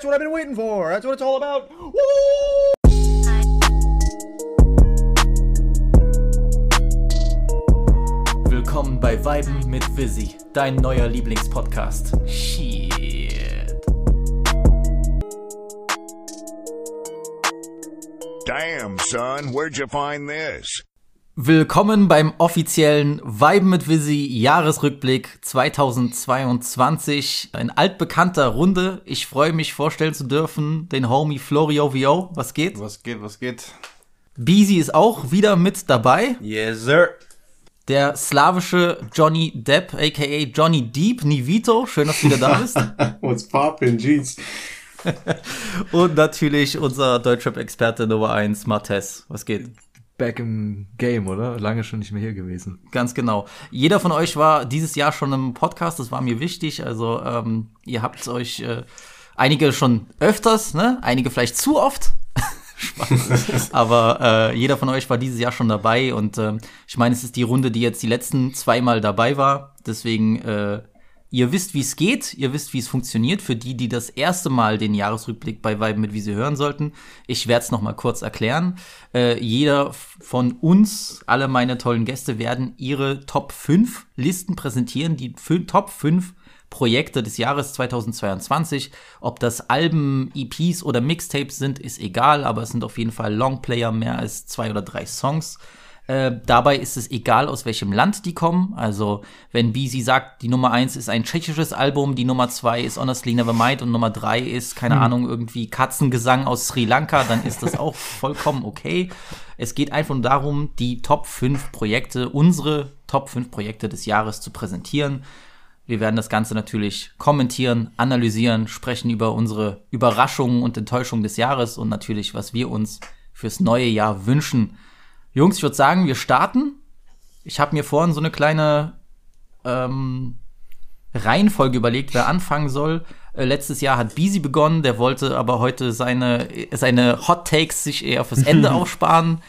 That's what I've been waiting for. That's what it's all about. Woo! Willkommen bei Weiben mit Visi, dein neuer Lieblingspodcast. Shit. Damn, son, where'd you find this? Willkommen beim offiziellen Weiben mit Visi Jahresrückblick 2022. Ein altbekannter Runde. Ich freue mich vorstellen zu dürfen den Homie Florio VO. Was geht? Was geht, was geht? Beezy ist auch wieder mit dabei. Yes, sir. Der slawische Johnny Depp, aka Johnny Deep Nivito. Schön, dass du wieder da bist. What's poppin', jeez? Und natürlich unser Deutschrap-Experte Nummer 1, Martes. Was geht? Back im Game, oder? Lange schon nicht mehr hier gewesen. Ganz genau. Jeder von euch war dieses Jahr schon im Podcast, das war mir wichtig. Also ähm, ihr habt euch äh, einige schon öfters, ne? Einige vielleicht zu oft. Spaß. Aber äh, jeder von euch war dieses Jahr schon dabei und äh, ich meine, es ist die Runde, die jetzt die letzten zweimal dabei war. Deswegen äh, Ihr wisst, wie es geht, ihr wisst, wie es funktioniert. Für die, die das erste Mal den Jahresrückblick bei Weiben mit Wie Sie hören sollten, ich werde es nochmal kurz erklären. Äh, jeder von uns, alle meine tollen Gäste, werden ihre Top 5 Listen präsentieren, die Top 5 Projekte des Jahres 2022. Ob das Alben, EPs oder Mixtapes sind, ist egal, aber es sind auf jeden Fall Longplayer, mehr als zwei oder drei Songs. Äh, dabei ist es egal, aus welchem Land die kommen. Also, wenn Beezy sagt, die Nummer 1 ist ein tschechisches Album, die Nummer 2 ist Honestly Nevermind und Nummer 3 ist, keine hm. Ahnung, irgendwie Katzengesang aus Sri Lanka, dann ist das auch vollkommen okay. Es geht einfach nur darum, die Top 5 Projekte, unsere Top 5 Projekte des Jahres zu präsentieren. Wir werden das Ganze natürlich kommentieren, analysieren, sprechen über unsere Überraschungen und Enttäuschungen des Jahres und natürlich, was wir uns fürs neue Jahr wünschen. Jungs, ich würde sagen, wir starten. Ich habe mir vorhin so eine kleine ähm, Reihenfolge überlegt, wer anfangen soll. Äh, letztes Jahr hat Beasy begonnen, der wollte aber heute seine, seine Hot Takes sich eher fürs Ende aufsparen.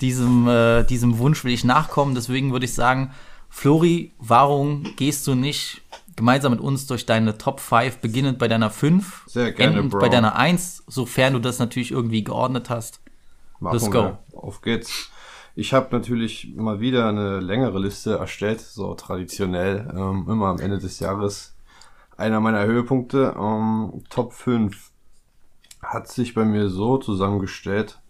Diesem, äh, diesem Wunsch will ich nachkommen. Deswegen würde ich sagen, Flori, warum gehst du nicht gemeinsam mit uns durch deine Top 5, beginnend bei deiner 5, Sehr gerne, endend Bro. bei deiner 1, sofern du das natürlich irgendwie geordnet hast. Machen Let's go. wir. Auf geht's. Ich habe natürlich mal wieder eine längere Liste erstellt, so traditionell, ähm, immer am Ende des Jahres. Einer meiner Höhepunkte, ähm, Top 5, hat sich bei mir so zusammengestellt.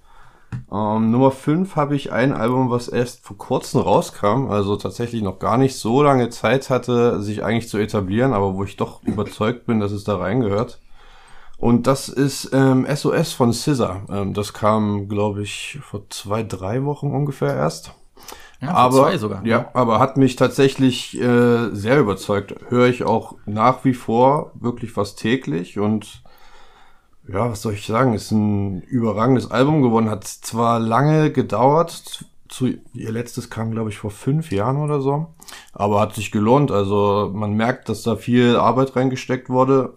Ähm, Nummer 5 habe ich ein Album, was erst vor kurzem rauskam, also tatsächlich noch gar nicht so lange Zeit hatte, sich eigentlich zu etablieren, aber wo ich doch überzeugt bin, dass es da reingehört. Und das ist ähm, SOS von Scissor. Ähm, das kam, glaube ich, vor zwei, drei Wochen ungefähr erst. Ja, aber, zwei sogar. Ja, aber hat mich tatsächlich äh, sehr überzeugt. Höre ich auch nach wie vor wirklich fast täglich und ja, was soll ich sagen, ist ein überragendes Album geworden. Hat zwar lange gedauert, zu, ihr letztes kam, glaube ich, vor fünf Jahren oder so, aber hat sich gelohnt. Also man merkt, dass da viel Arbeit reingesteckt wurde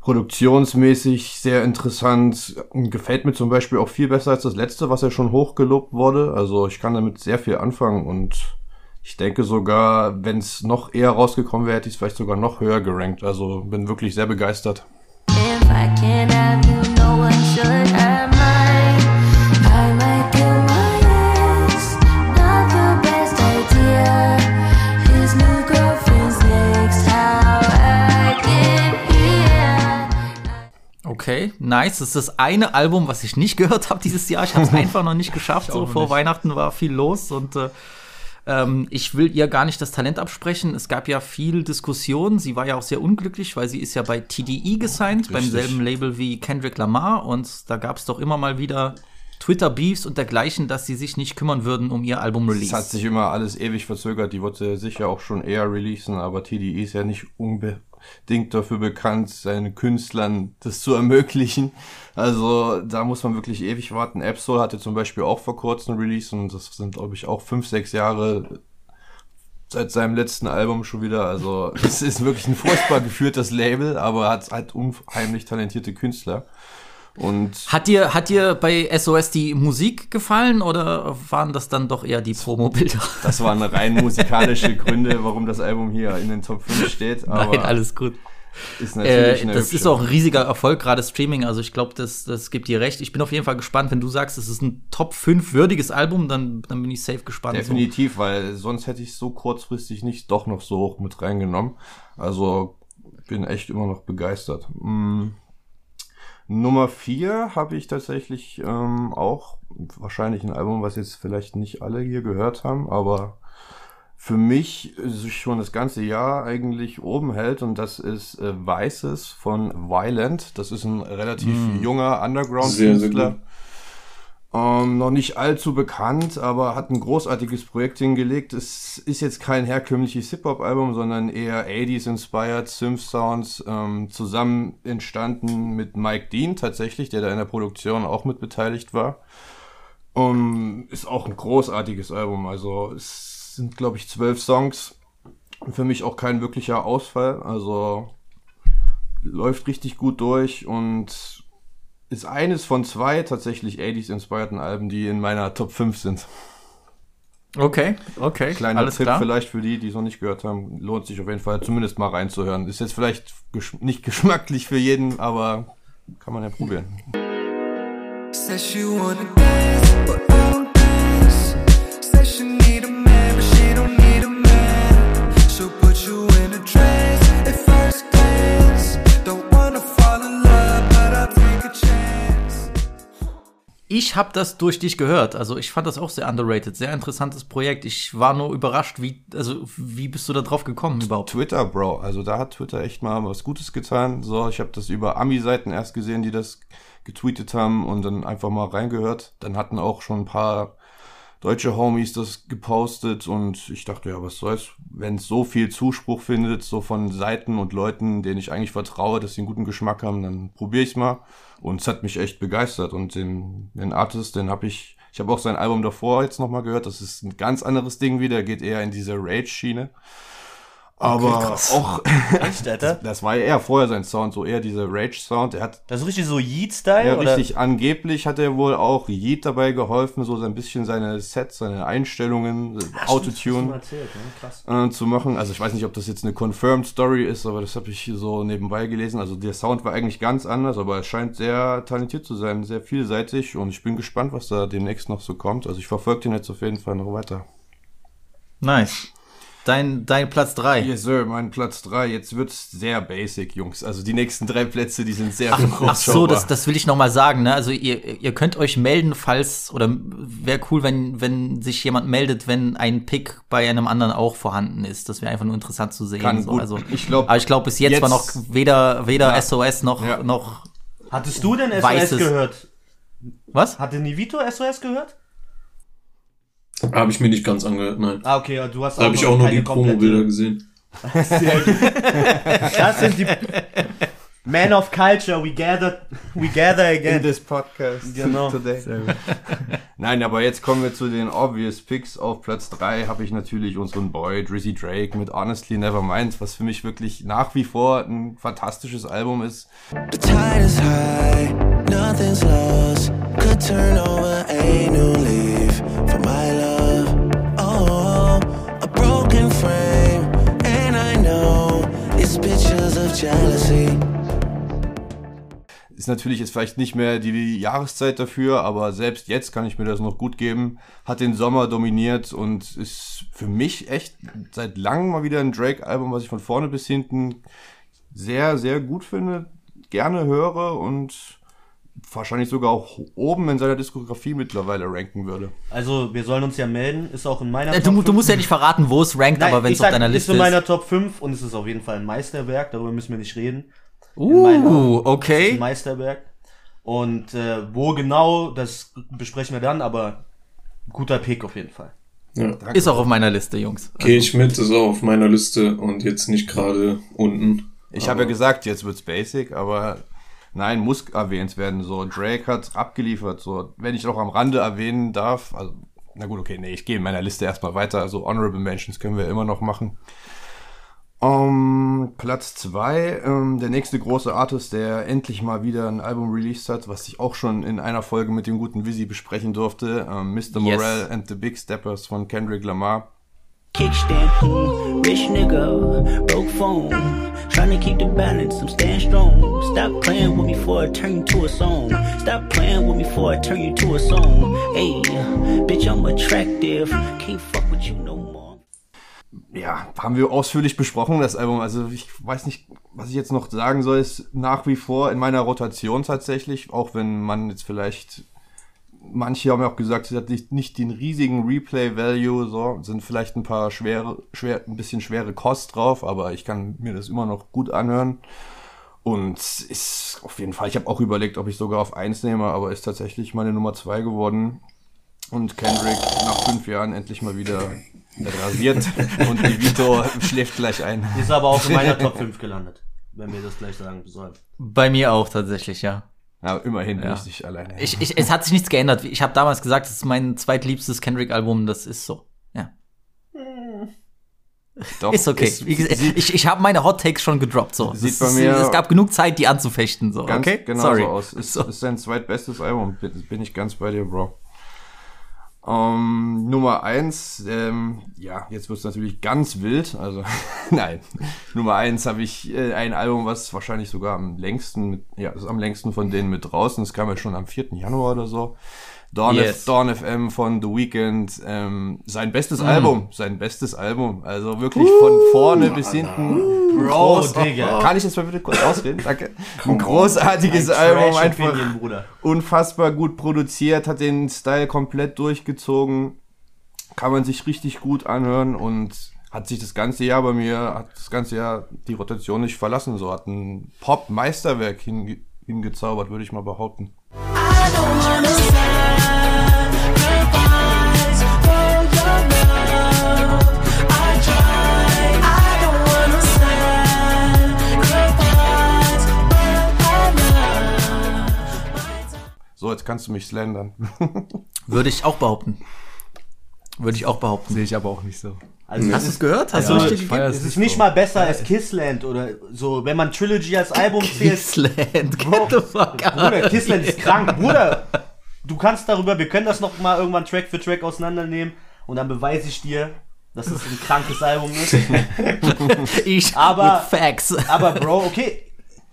produktionsmäßig sehr interessant. Gefällt mir zum Beispiel auch viel besser als das letzte, was ja schon hochgelobt wurde. Also ich kann damit sehr viel anfangen und ich denke sogar, wenn es noch eher rausgekommen wäre, hätte ich es vielleicht sogar noch höher gerankt. Also bin wirklich sehr begeistert. If I can't have you, no one nice. Das ist das eine Album, was ich nicht gehört habe dieses Jahr. Ich habe es einfach noch nicht geschafft. So vor Weihnachten war viel los und äh, ähm, ich will ihr gar nicht das Talent absprechen. Es gab ja viel Diskussion. Sie war ja auch sehr unglücklich, weil sie ist ja bei TDE gesigned, beim Richtig. selben Label wie Kendrick Lamar. Und da gab es doch immer mal wieder Twitter-Beefs und dergleichen, dass sie sich nicht kümmern würden um ihr Album-Release. Es hat sich immer alles ewig verzögert. Die wollte sicher auch schon eher releasen, aber TDE ist ja nicht unbedingt dafür bekannt, seinen Künstlern das zu ermöglichen. Also da muss man wirklich ewig warten. Absol hatte zum Beispiel auch vor kurzem Release und das sind, glaube ich, auch fünf, sechs Jahre seit seinem letzten Album schon wieder. Also es ist wirklich ein furchtbar geführtes Label, aber hat halt unheimlich talentierte Künstler. Und Hat dir, hat dir bei SOS die Musik gefallen oder waren das dann doch eher die Promo-Bilder? das waren rein musikalische Gründe, warum das Album hier in den Top 5 steht. Aber Nein, alles gut. Ist natürlich Äh, das hübsche. ist auch ein riesiger Erfolg, gerade Streaming. Also ich glaube, das, das gibt dir recht. Ich bin auf jeden Fall gespannt, wenn du sagst, es ist ein Top 5 würdiges Album, dann, dann bin ich safe gespannt. Definitiv, weil sonst hätte ich es so kurzfristig nicht doch noch so hoch mit reingenommen. Also bin echt immer noch begeistert. Mm. Nummer vier habe ich tatsächlich ähm, auch wahrscheinlich ein Album, was jetzt vielleicht nicht alle hier gehört haben, aber für mich sich schon das ganze Jahr eigentlich oben hält und das ist äh, Weißes von Violent. Das ist ein relativ junger Sehr, sehr Underground-Künstler. Ähm, noch nicht allzu bekannt, aber hat ein großartiges Projekt hingelegt. Es ist jetzt kein herkömmliches Hip-Hop-Album, sondern eher 80s-inspired Synth-Sounds, ähm, zusammen entstanden mit Mike Dean tatsächlich, der da in der Produktion auch mit beteiligt war. Um, ist auch ein großartiges Album. Also es sind, glaube ich, zwölf Songs. Für mich auch kein wirklicher Ausfall. Also läuft richtig gut durch und ist eines von zwei tatsächlich 80s-inspirierten Alben, die in meiner Top 5 sind. Okay, okay, Kleiner alles Tipp klar. vielleicht für die, die es noch nicht gehört haben. Lohnt sich auf jeden Fall zumindest mal reinzuhören. Ist jetzt vielleicht gesch nicht geschmacklich für jeden, aber kann man ja probieren. Says she wanna dance, but I don't dance. Says she need a Ich habe das durch dich gehört. Also ich fand das auch sehr underrated, sehr interessantes Projekt. Ich war nur überrascht, wie, also wie bist du da drauf gekommen überhaupt? Twitter, Bro. Also da hat Twitter echt mal was Gutes getan. So, ich habe das über Ami-Seiten erst gesehen, die das getweetet haben und dann einfach mal reingehört. Dann hatten auch schon ein paar deutsche Homies das gepostet und ich dachte, ja, was soll's, wenn es so viel Zuspruch findet, so von Seiten und Leuten, denen ich eigentlich vertraue, dass sie einen guten Geschmack haben, dann probiere ich's mal. Und es hat mich echt begeistert. Und den, den Artist, den habe ich, ich habe auch sein Album davor jetzt nochmal gehört. Das ist ein ganz anderes Ding wieder, geht eher in diese Rage-Schiene. Aber auch, Echt, Alter? das war ja eher vorher sein Sound, so eher dieser Rage-Sound. Er hat Das ist richtig so Yeet-Style? ja, oder? richtig. Angeblich hat er wohl auch Yeet dabei geholfen, so ein bisschen seine Sets, seine Einstellungen, äh, du mal Autotune erzählt, ne? Äh, zu machen. Also ich weiß nicht, ob das jetzt eine confirmed Story ist, aber das habe ich so nebenbei gelesen. Also der Sound war eigentlich ganz anders, aber er scheint sehr talentiert zu sein, sehr vielseitig und ich bin gespannt, was da demnächst noch so kommt. Also ich verfolge den jetzt auf jeden Fall noch weiter. Nice. Dein, dein Platz 3. Yes, Sir, mein Platz drei. Jetzt wird's sehr basic, Jungs. Also die nächsten drei Plätze, die sind sehr Ach, ach so, das, das will ich noch mal sagen. Ne? Also ihr, ihr könnt euch melden, falls oder wäre cool, wenn wenn sich jemand meldet, wenn ein Pick bei einem anderen auch vorhanden ist. Das wäre einfach nur interessant zu sehen. Kann so. gut. Also, Ich glaub, aber ich glaube bis jetzt, war noch jetzt- weder weder Ja. SOS noch Ja. noch Hattest du denn SOS Weißes. gehört? was? Hatte Nivito SOS gehört? Habe ich mir nicht ganz angehört, nein. Ah, okay, ja, du hast Da habe ich auch nur die Promo-Bilder gesehen. Sehr gut. Das sind die Men of Culture, we gather, we gather again. this podcast Genau. today. Nein, aber jetzt kommen wir zu den obvious Picks. Auf Platz 3 habe ich natürlich unseren Boy Drizzy Drake mit Honestly Nevermind, was für mich wirklich nach wie vor ein fantastisches Album ist. The tide is high, nothing's lost. Could turn over a new leaf Ist natürlich jetzt vielleicht nicht mehr die Jahreszeit dafür, aber selbst jetzt kann ich mir das noch gut geben. Hat den Sommer dominiert und ist für mich echt seit langem mal wieder ein Drake-Album, was ich von vorne bis hinten sehr, sehr gut finde, gerne höre und wahrscheinlich sogar auch oben in seiner Diskografie mittlerweile ranken würde. Also, wir sollen uns ja melden, ist auch in meiner Äh, Top Du, du 5. musst ja nicht verraten, wo es rankt, Nein, aber wenn es auf deiner ist Liste in ist. meiner Top 5 und es ist auf jeden Fall ein Meisterwerk, darüber müssen wir nicht reden. in Uh, Ein okay. Meisterwerk. Und äh, wo genau, das besprechen wir dann, aber guter Pick auf jeden Fall. Ja. Ist auch auf meiner Liste, Jungs. Gehe ich mit, ist auch auf meiner Liste und jetzt nicht gerade unten. Ich habe ja gesagt, jetzt wird's basic, aber nein, muss erwähnt werden. So, Drake hat abgeliefert. So, wenn ich noch am Rande erwähnen darf, also, na gut, okay, nee, ich gehe in meiner Liste erstmal weiter. Also, Honorable Mentions können wir immer noch machen. Um, Platz zwei, ähm, der nächste große Artist, der endlich mal wieder ein Album released hat, was ich auch schon in einer Folge mit dem guten Visi besprechen durfte. Ähm, Mr. Yes. Morale and the Big Steppers von Kendrick Lamar. Kickstand. Hmm, rich nigga, broke phone. Trying to keep the balance, I'm staying strong. Stop playing with me before I turn you to a song. Stop playing with me before I turn you to a song. Hey, bitch, I'm attractive. Can't fuck with you no more. ja, haben wir ausführlich besprochen, das Album. Also ich weiß nicht, was ich jetzt noch sagen soll, ist nach wie vor in meiner Rotation tatsächlich, auch wenn man jetzt vielleicht, manche haben ja auch gesagt, es hat nicht, nicht den riesigen Replay-Value, so, sind vielleicht ein paar schwere, schwer, ein bisschen schwere Kost drauf, aber ich kann mir das immer noch gut anhören. Und ist auf jeden Fall, ich habe auch überlegt, ob ich sogar auf eins nehme, aber ist tatsächlich meine Nummer zwei geworden. Und Kendrick nach fünf Jahren endlich mal wieder rasiert und Vito schläft gleich ein. Ist aber auch in meiner Top 5 gelandet, wenn wir das gleich sagen sollen. Bei mir auch tatsächlich, ja. Ja, immerhin Ja. nicht ich alleine. Ich, ich, es hat sich nichts geändert. Ich habe damals gesagt, es ist mein zweitliebstes Kendrick-Album. Das ist so. Ja. Doch, Ist okay. sieht ich ich habe meine Hot Takes schon gedroppt. So. Sieht Das bei ist, mir- es gab genug Zeit, die anzufechten. So. ganz okay? genau Sorry. so aus. Ist, So. ist sein zweitbestes Album, bin, bin ich ganz bei dir, Bro. Ähm, Nummer eins, ähm, ja, jetzt wird's natürlich ganz wild. Also, nein. Nummer eins habe ich äh, ein Album, was wahrscheinlich sogar am längsten, ja, ist am längsten von denen mit draußen. Das kam ja schon am 4. Januar oder so. Dawn, Yes. F, Dawn FM von The Weeknd, ähm, sein Mm. bestes Album, sein bestes Album. Also wirklich von vorne bis hinten. Bro, Groß- Digga. Kann ich jetzt mal bitte kurz ausreden? Danke. Ein großartiges Ein Album, einfach Opinion, Bruder. unfassbar gut produziert, hat den Style komplett durchgezogen, kann man sich richtig gut anhören und hat sich das ganze Jahr bei mir, hat das ganze Jahr die Rotation nicht verlassen, so hat ein Pop-Meisterwerk hinge hingezaubert, würde ich mal behaupten. So, jetzt kannst du mich slandern. Würde ich auch behaupten. Würde ich auch behaupten. Sehe ich aber auch nicht so. Also, Hast du es gehört? Hast Also, du ich richtig feier es es ist nicht so. mal besser als Kissland oder so, wenn man Trilogy als Album zählt. Kissland, get the fuck. Bruder, Kissland ist krank. Bruder, du kannst darüber, wir können das noch mal irgendwann Track für Track auseinandernehmen und dann beweise ich dir, dass es ein krankes Album ist. Ich Aber- Facts. Aber Bro, okay,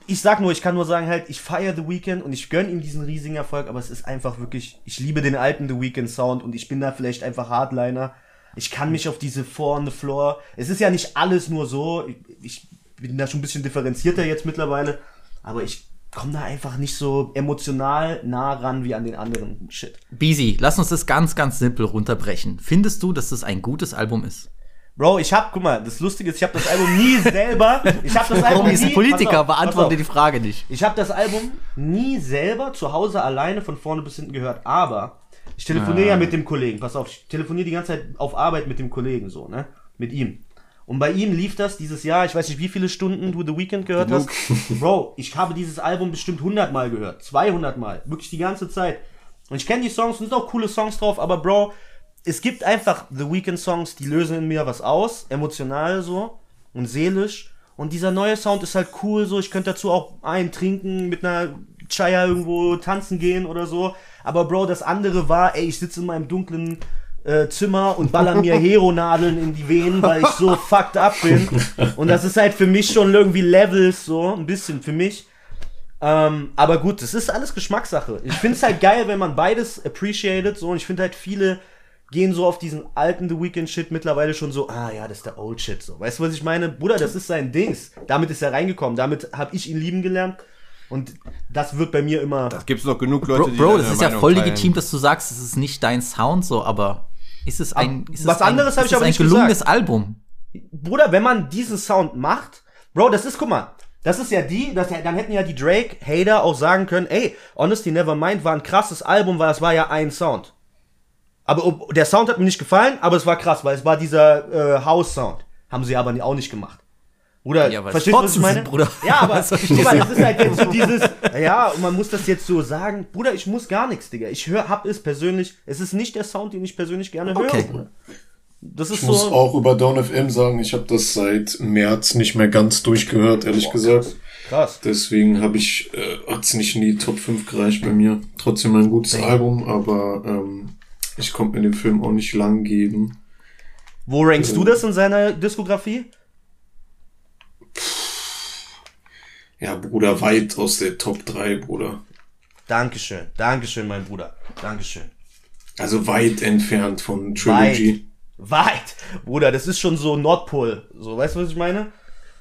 ich sag nur, ich kann nur sagen halt, ich feiere The Weeknd und ich gönn ihm diesen riesigen Erfolg, aber es ist einfach wirklich, ich liebe den alten The Weeknd Sound und ich bin da vielleicht einfach Hardliner. Ich kann mich auf diese Four on the Floor, es ist ja nicht alles nur so, ich, bin da schon ein bisschen differenzierter jetzt mittlerweile, aber ich komme da einfach nicht so emotional nah ran wie an den anderen Shit. Beezy, lass uns das ganz, ganz simpel runterbrechen. Findest du, dass das ein gutes Album ist? Bro, ich hab, guck mal, das Lustige ist, ich hab das Album nie selber, ich hab das Album Warum ist nie, Politiker? auf, Beantworte die Frage nicht. Ich habe das Album nie selber zu Hause alleine von vorne bis hinten gehört, aber ich telefoniere ja mit dem Kollegen. Pass auf, ich telefoniere die ganze Zeit auf Arbeit mit dem Kollegen so, ne? Mit ihm. Und bei ihm lief das dieses Jahr, ich weiß nicht, wie viele Stunden du The Weeknd gehört hast. Bro, ich habe dieses Album bestimmt 100 Mal gehört, 200 Mal, wirklich die ganze Zeit. Und ich kenne die Songs, und es sind auch coole Songs drauf, aber Bro, es gibt einfach The Weeknd Songs, die lösen in mir was aus, emotional so und seelisch. Und dieser neue Sound ist halt cool, so ich könnte dazu auch einen trinken, mit einer Chaya irgendwo tanzen gehen oder so. Aber Bro, das andere war, ey, ich sitze in meinem dunklen äh, Zimmer und baller mir Hero-Nadeln in die Venen, weil ich so fucked up bin. Und das ist halt für mich schon irgendwie Levels, so, ein bisschen für mich. Ähm, aber gut, das ist alles Geschmackssache. Ich finde es halt geil, wenn man beides appreciated, so, und ich finde halt viele gehen so auf diesen alten The Weeknd Shit mittlerweile schon so, ah ja, das ist der Old Shit, so. Weißt du, was ich meine? Bruder, das ist sein Dings. Damit ist er reingekommen, damit habe ich ihn lieben gelernt. Und das wird bei mir immer. Das gibt's noch genug Leute, Bro, die Bro das ist ja voll teilen. legitim, dass du sagst, es ist nicht dein Sound so, aber ist es ein, ist was es ein, anderes hab ist ich aber ein nicht gelungenes gesagt. Album? Bruder, wenn man diesen Sound macht, Bro, das ist, guck mal, das ist ja die, das, dann hätten ja die Drake-Hater auch sagen können, ey, Honesty Nevermind war ein krasses Album, weil es war ja ein Sound. Aber ob- der Sound hat mir nicht gefallen, aber es war krass, weil es war dieser äh, House-Sound. Haben sie aber auch nicht gemacht. Bruder, Ja, verstehst du, was ich meine? Bruder. Ja, aber das ist halt jetzt so dieses, ja, und man muss das jetzt so sagen, Bruder, ich muss gar nichts, Digga. Ich hör, hab es persönlich, es ist nicht der Sound, den ich persönlich gerne höre. Okay. Bruder. Das ist Ich muss so. auch über Down FM sagen, ich habe das seit März nicht mehr ganz durchgehört, ehrlich gesagt. krass. Deswegen habe ich, äh, hat's nicht in die Top 5 gereicht bei mir. Trotzdem ein gutes Album, aber ähm, ich konnte mir den Film auch nicht lang geben. Wo rankst du das in seiner Diskografie? Ja, Bruder, weit aus der Top 3, Bruder. Dankeschön, Dankeschön, mein Bruder. Dankeschön. Also weit entfernt von Trilogy. Weit. Weit. Bruder, das ist schon so Nordpol. So, weißt du, was ich meine?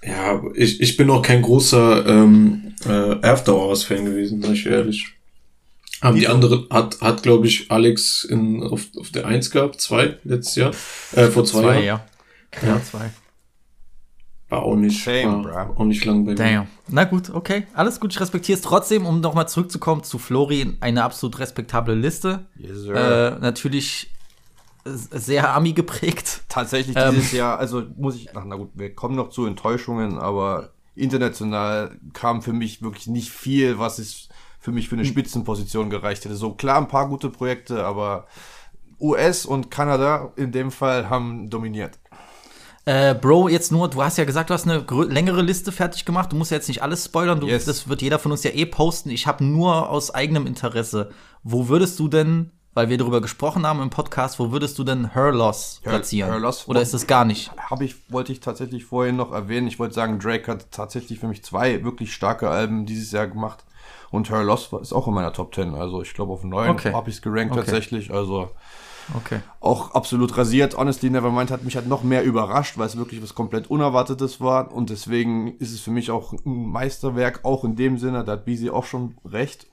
Ja, ich, ich bin auch kein großer ähm, äh, After Hours Fan gewesen, sag ich ehrlich. Haben die anderen, hat, hat glaube ich, Alex in, auf, auf der 1 gehabt, zwei letztes Jahr, äh, vor zwei, Zwei, Jahren. ja. Ja, zwei. War auch nicht, Shame, war auch nicht lang bei mir. Damn. Na gut, okay. Alles gut, ich respektiere es trotzdem, um nochmal zurückzukommen zu Flori, eine absolut respektable Liste. Yes, sir. Äh, natürlich sehr Ami geprägt. Tatsächlich Ähm. dieses Jahr, also muss ich, ach, na gut, wir kommen noch zu Enttäuschungen, aber international kam für mich wirklich nicht viel, was es für mich für eine Spitzenposition gereicht hätte. So klar, ein paar gute Projekte, aber US und Kanada in dem Fall haben dominiert. Äh, Bro, jetzt nur, du hast ja gesagt, du hast eine längere Liste fertig gemacht. Du musst ja jetzt nicht alles spoilern. Du, Yes. Das wird jeder von uns ja eh posten. Ich habe nur aus eigenem Interesse. Wo würdest du denn, weil wir darüber gesprochen haben im Podcast, wo würdest du denn Her Loss Her- platzieren? Her Loss- Oder ist es gar nicht? Habe ich, wollte ich tatsächlich vorhin noch erwähnen. Ich wollte sagen, Drake hat tatsächlich für mich zwei wirklich starke Alben dieses Jahr gemacht. Und Her Loss ist auch in meiner Top 10. Also ich glaube auf neun Okay. habe ich es gerankt Okay. tatsächlich. Also Okay. auch absolut rasiert. Honestly Nevermind hat mich halt noch mehr überrascht, weil es wirklich was komplett Unerwartetes war. Und deswegen ist es für mich auch ein Meisterwerk, auch in dem Sinne, da hat Beezy auch schon recht.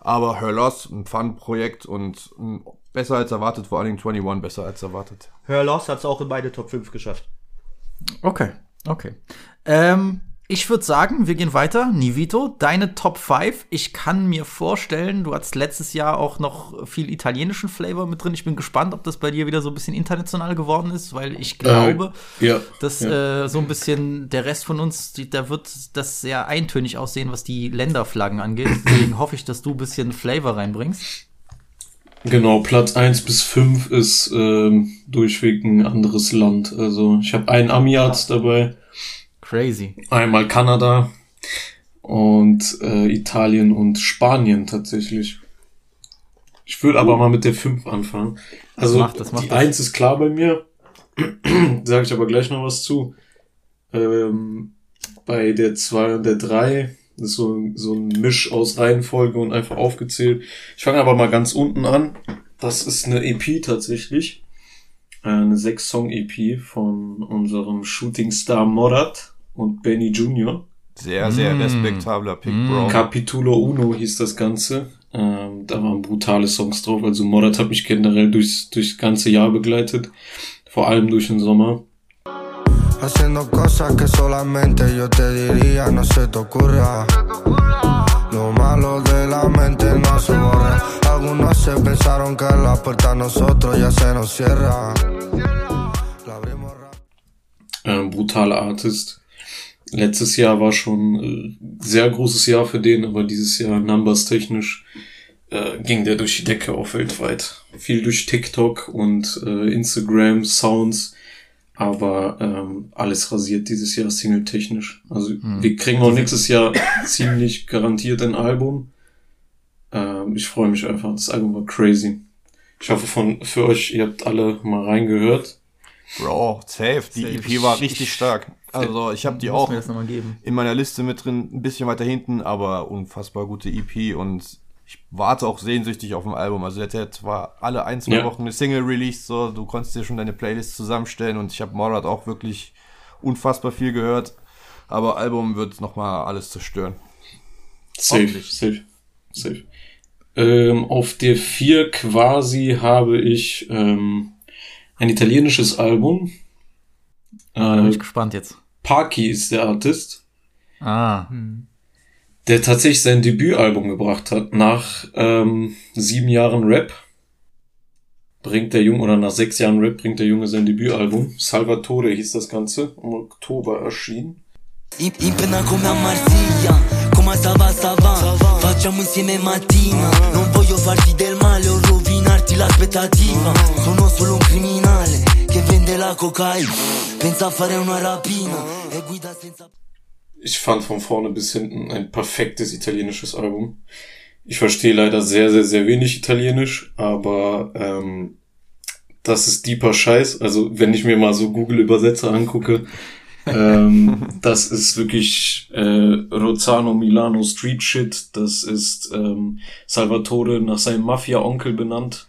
Aber Her Loss, ein Fun-Projekt und mm, besser als erwartet, vor allen Dingen 21 besser als erwartet. Her Loss hat es auch in beide Top 5 geschafft. Okay, okay. Ähm, ich würde sagen, wir gehen weiter. Nivito, deine Top 5. Ich kann mir vorstellen, du hattest letztes Jahr auch noch viel italienischen Flavor mit drin. Ich bin gespannt, ob das bei dir wieder so ein bisschen international geworden ist, weil ich glaube, Äh, ja, dass ja. äh, so ein bisschen der Rest von uns, die, da wird das sehr eintönig aussehen, was die Länderflaggen angeht. Deswegen hoffe ich, dass du ein bisschen Flavor reinbringst. Genau, Platz 1 bis 5 ist ähm, durchweg ein anderes Land. Also ich habe einen Ami-Arzt dabei, Crazy. einmal Kanada und äh, Italien und Spanien tatsächlich. Ich würde aber mal mit der 5 anfangen. Also macht das, macht die das. 1 ist klar bei mir, sage ich aber gleich noch was zu. Ähm, bei der 2 und der 3 das ist so, so ein Misch aus Reihenfolge und einfach aufgezählt. Ich fange aber mal ganz unten an. Das ist eine EP tatsächlich. Äh, Eine 6-Song-EP von unserem Shooting Star Morat und Benny Jr. Sehr, sehr Mm. respektabler Pick, Mm. Bro. Capitulo Uno hieß das Ganze. Ähm, da waren brutale Songs drauf. Also Morat hat mich generell durchs, durchs ganze Jahr begleitet. Vor allem durch den Sommer. Haciendo cosas que solamente yo te diría, no se te ocurra. Lo malo de la mente no se borra. Algunos se pensaron que la puerta a nosotros ya se nos cierra. Ähm, brutaler Artist. Letztes Jahr war schon äh, sehr großes Jahr für den, aber dieses Jahr numbers technisch äh, ging der durch die Decke auch weltweit. Viel durch TikTok und äh, Instagram, Sounds, aber ähm, alles rasiert dieses Jahr single-technisch. Also wir kriegen auch nächstes Jahr ziemlich garantiert ein Album. Ähm, ich freue mich einfach. Das Album war crazy. Ich hoffe von für euch, ihr habt alle mal reingehört. Bro, safe. Die Safe. EP war richtig stark. Also ich habe die auch in meiner Liste mit drin, ein bisschen weiter hinten, aber unfassbar gute EP und ich warte auch sehnsüchtig auf ein Album. Also der hat zwar alle ein, zwei Ja. Wochen eine Single released, so du konntest dir schon deine Playlist zusammenstellen und ich habe Morat auch wirklich unfassbar viel gehört, aber Album wird nochmal alles zerstören. Safe, safe, safe. Ähm, auf der 4 quasi habe ich ähm, ein italienisches Album. Da bin Äh, ich gespannt jetzt. Parky ist der Artist, Ah. der tatsächlich sein Debütalbum gebracht hat. Nach ähm, sieben Jahren Rap bringt der Junge, oder nach sechs Jahren Rap bringt der Junge sein Debütalbum. Salvatore hieß das Ganze, im Oktober erschienen. In, in pena come a Marsiglia Come sta va sta va Facciamo insieme mattina Non voglio farti del male o rovinarti l'aspettativa Sono solo un criminale Che vende la cocaina Pensa a fare una rapina E guida senza Ich fand von vorne bis hinten ein perfektes italienisches Album. Ich verstehe leider sehr, sehr, sehr wenig Italienisch, aber ähm, das ist deeper Scheiß. Also wenn ich mir mal so Google-Übersetzer angucke, ähm, das ist wirklich äh, Rozzano Milano Street Shit. Das ist ähm, Salvatore nach seinem Mafia-Onkel benannt,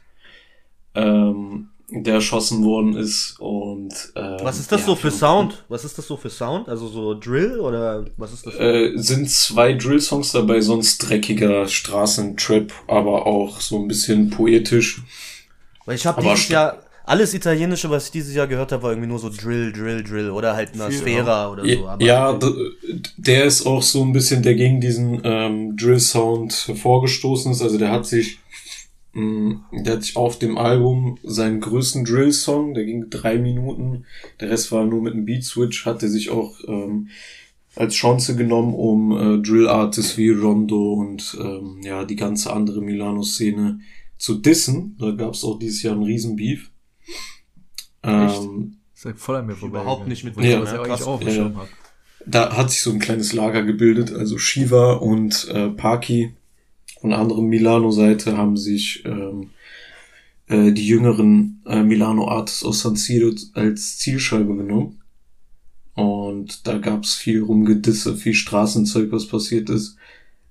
ähm, der erschossen worden ist. Und ähm, Was ist das ja, so für Sound? Was ist das so für Sound? Also so Drill oder was ist das? Für Äh, sind zwei Drill-Songs dabei, sonst dreckiger Straßentrap, aber auch so ein bisschen poetisch. Weil ich habe dieses Jahr alles Italienische, was ich dieses Jahr gehört habe, war irgendwie nur so Drill, Drill, Drill oder halt eine Sphära oder so. Aber ja, d- der ist auch so ein bisschen, der gegen diesen ähm, Drill-Sound vorgestoßen ist. Also der hat sich, der hat sich auf dem Album seinen größten Drill-Song, der ging drei Minuten, der Rest war nur mit einem Beat-Switch, hat er sich auch ähm, als Chance genommen, um äh, Drill-Artists wie Rondo und ähm, ja die ganze andere Milano-Szene zu dissen. Da gab es auch dieses Jahr einen riesen Beef. Ähm, Ist ja voll an mir vorbei. überhaupt nicht mit Ja, was ich krass. eigentlich auch Ja, da hat sich so ein kleines Lager gebildet. Also Shiva und äh, Paki von der anderen Milano-Seite haben sich ähm, äh, die jüngeren äh, Milano-Artists aus San Siro als Zielscheibe genommen. Und da gab's viel Rumgedisse, viel Straßenzeug, was passiert ist.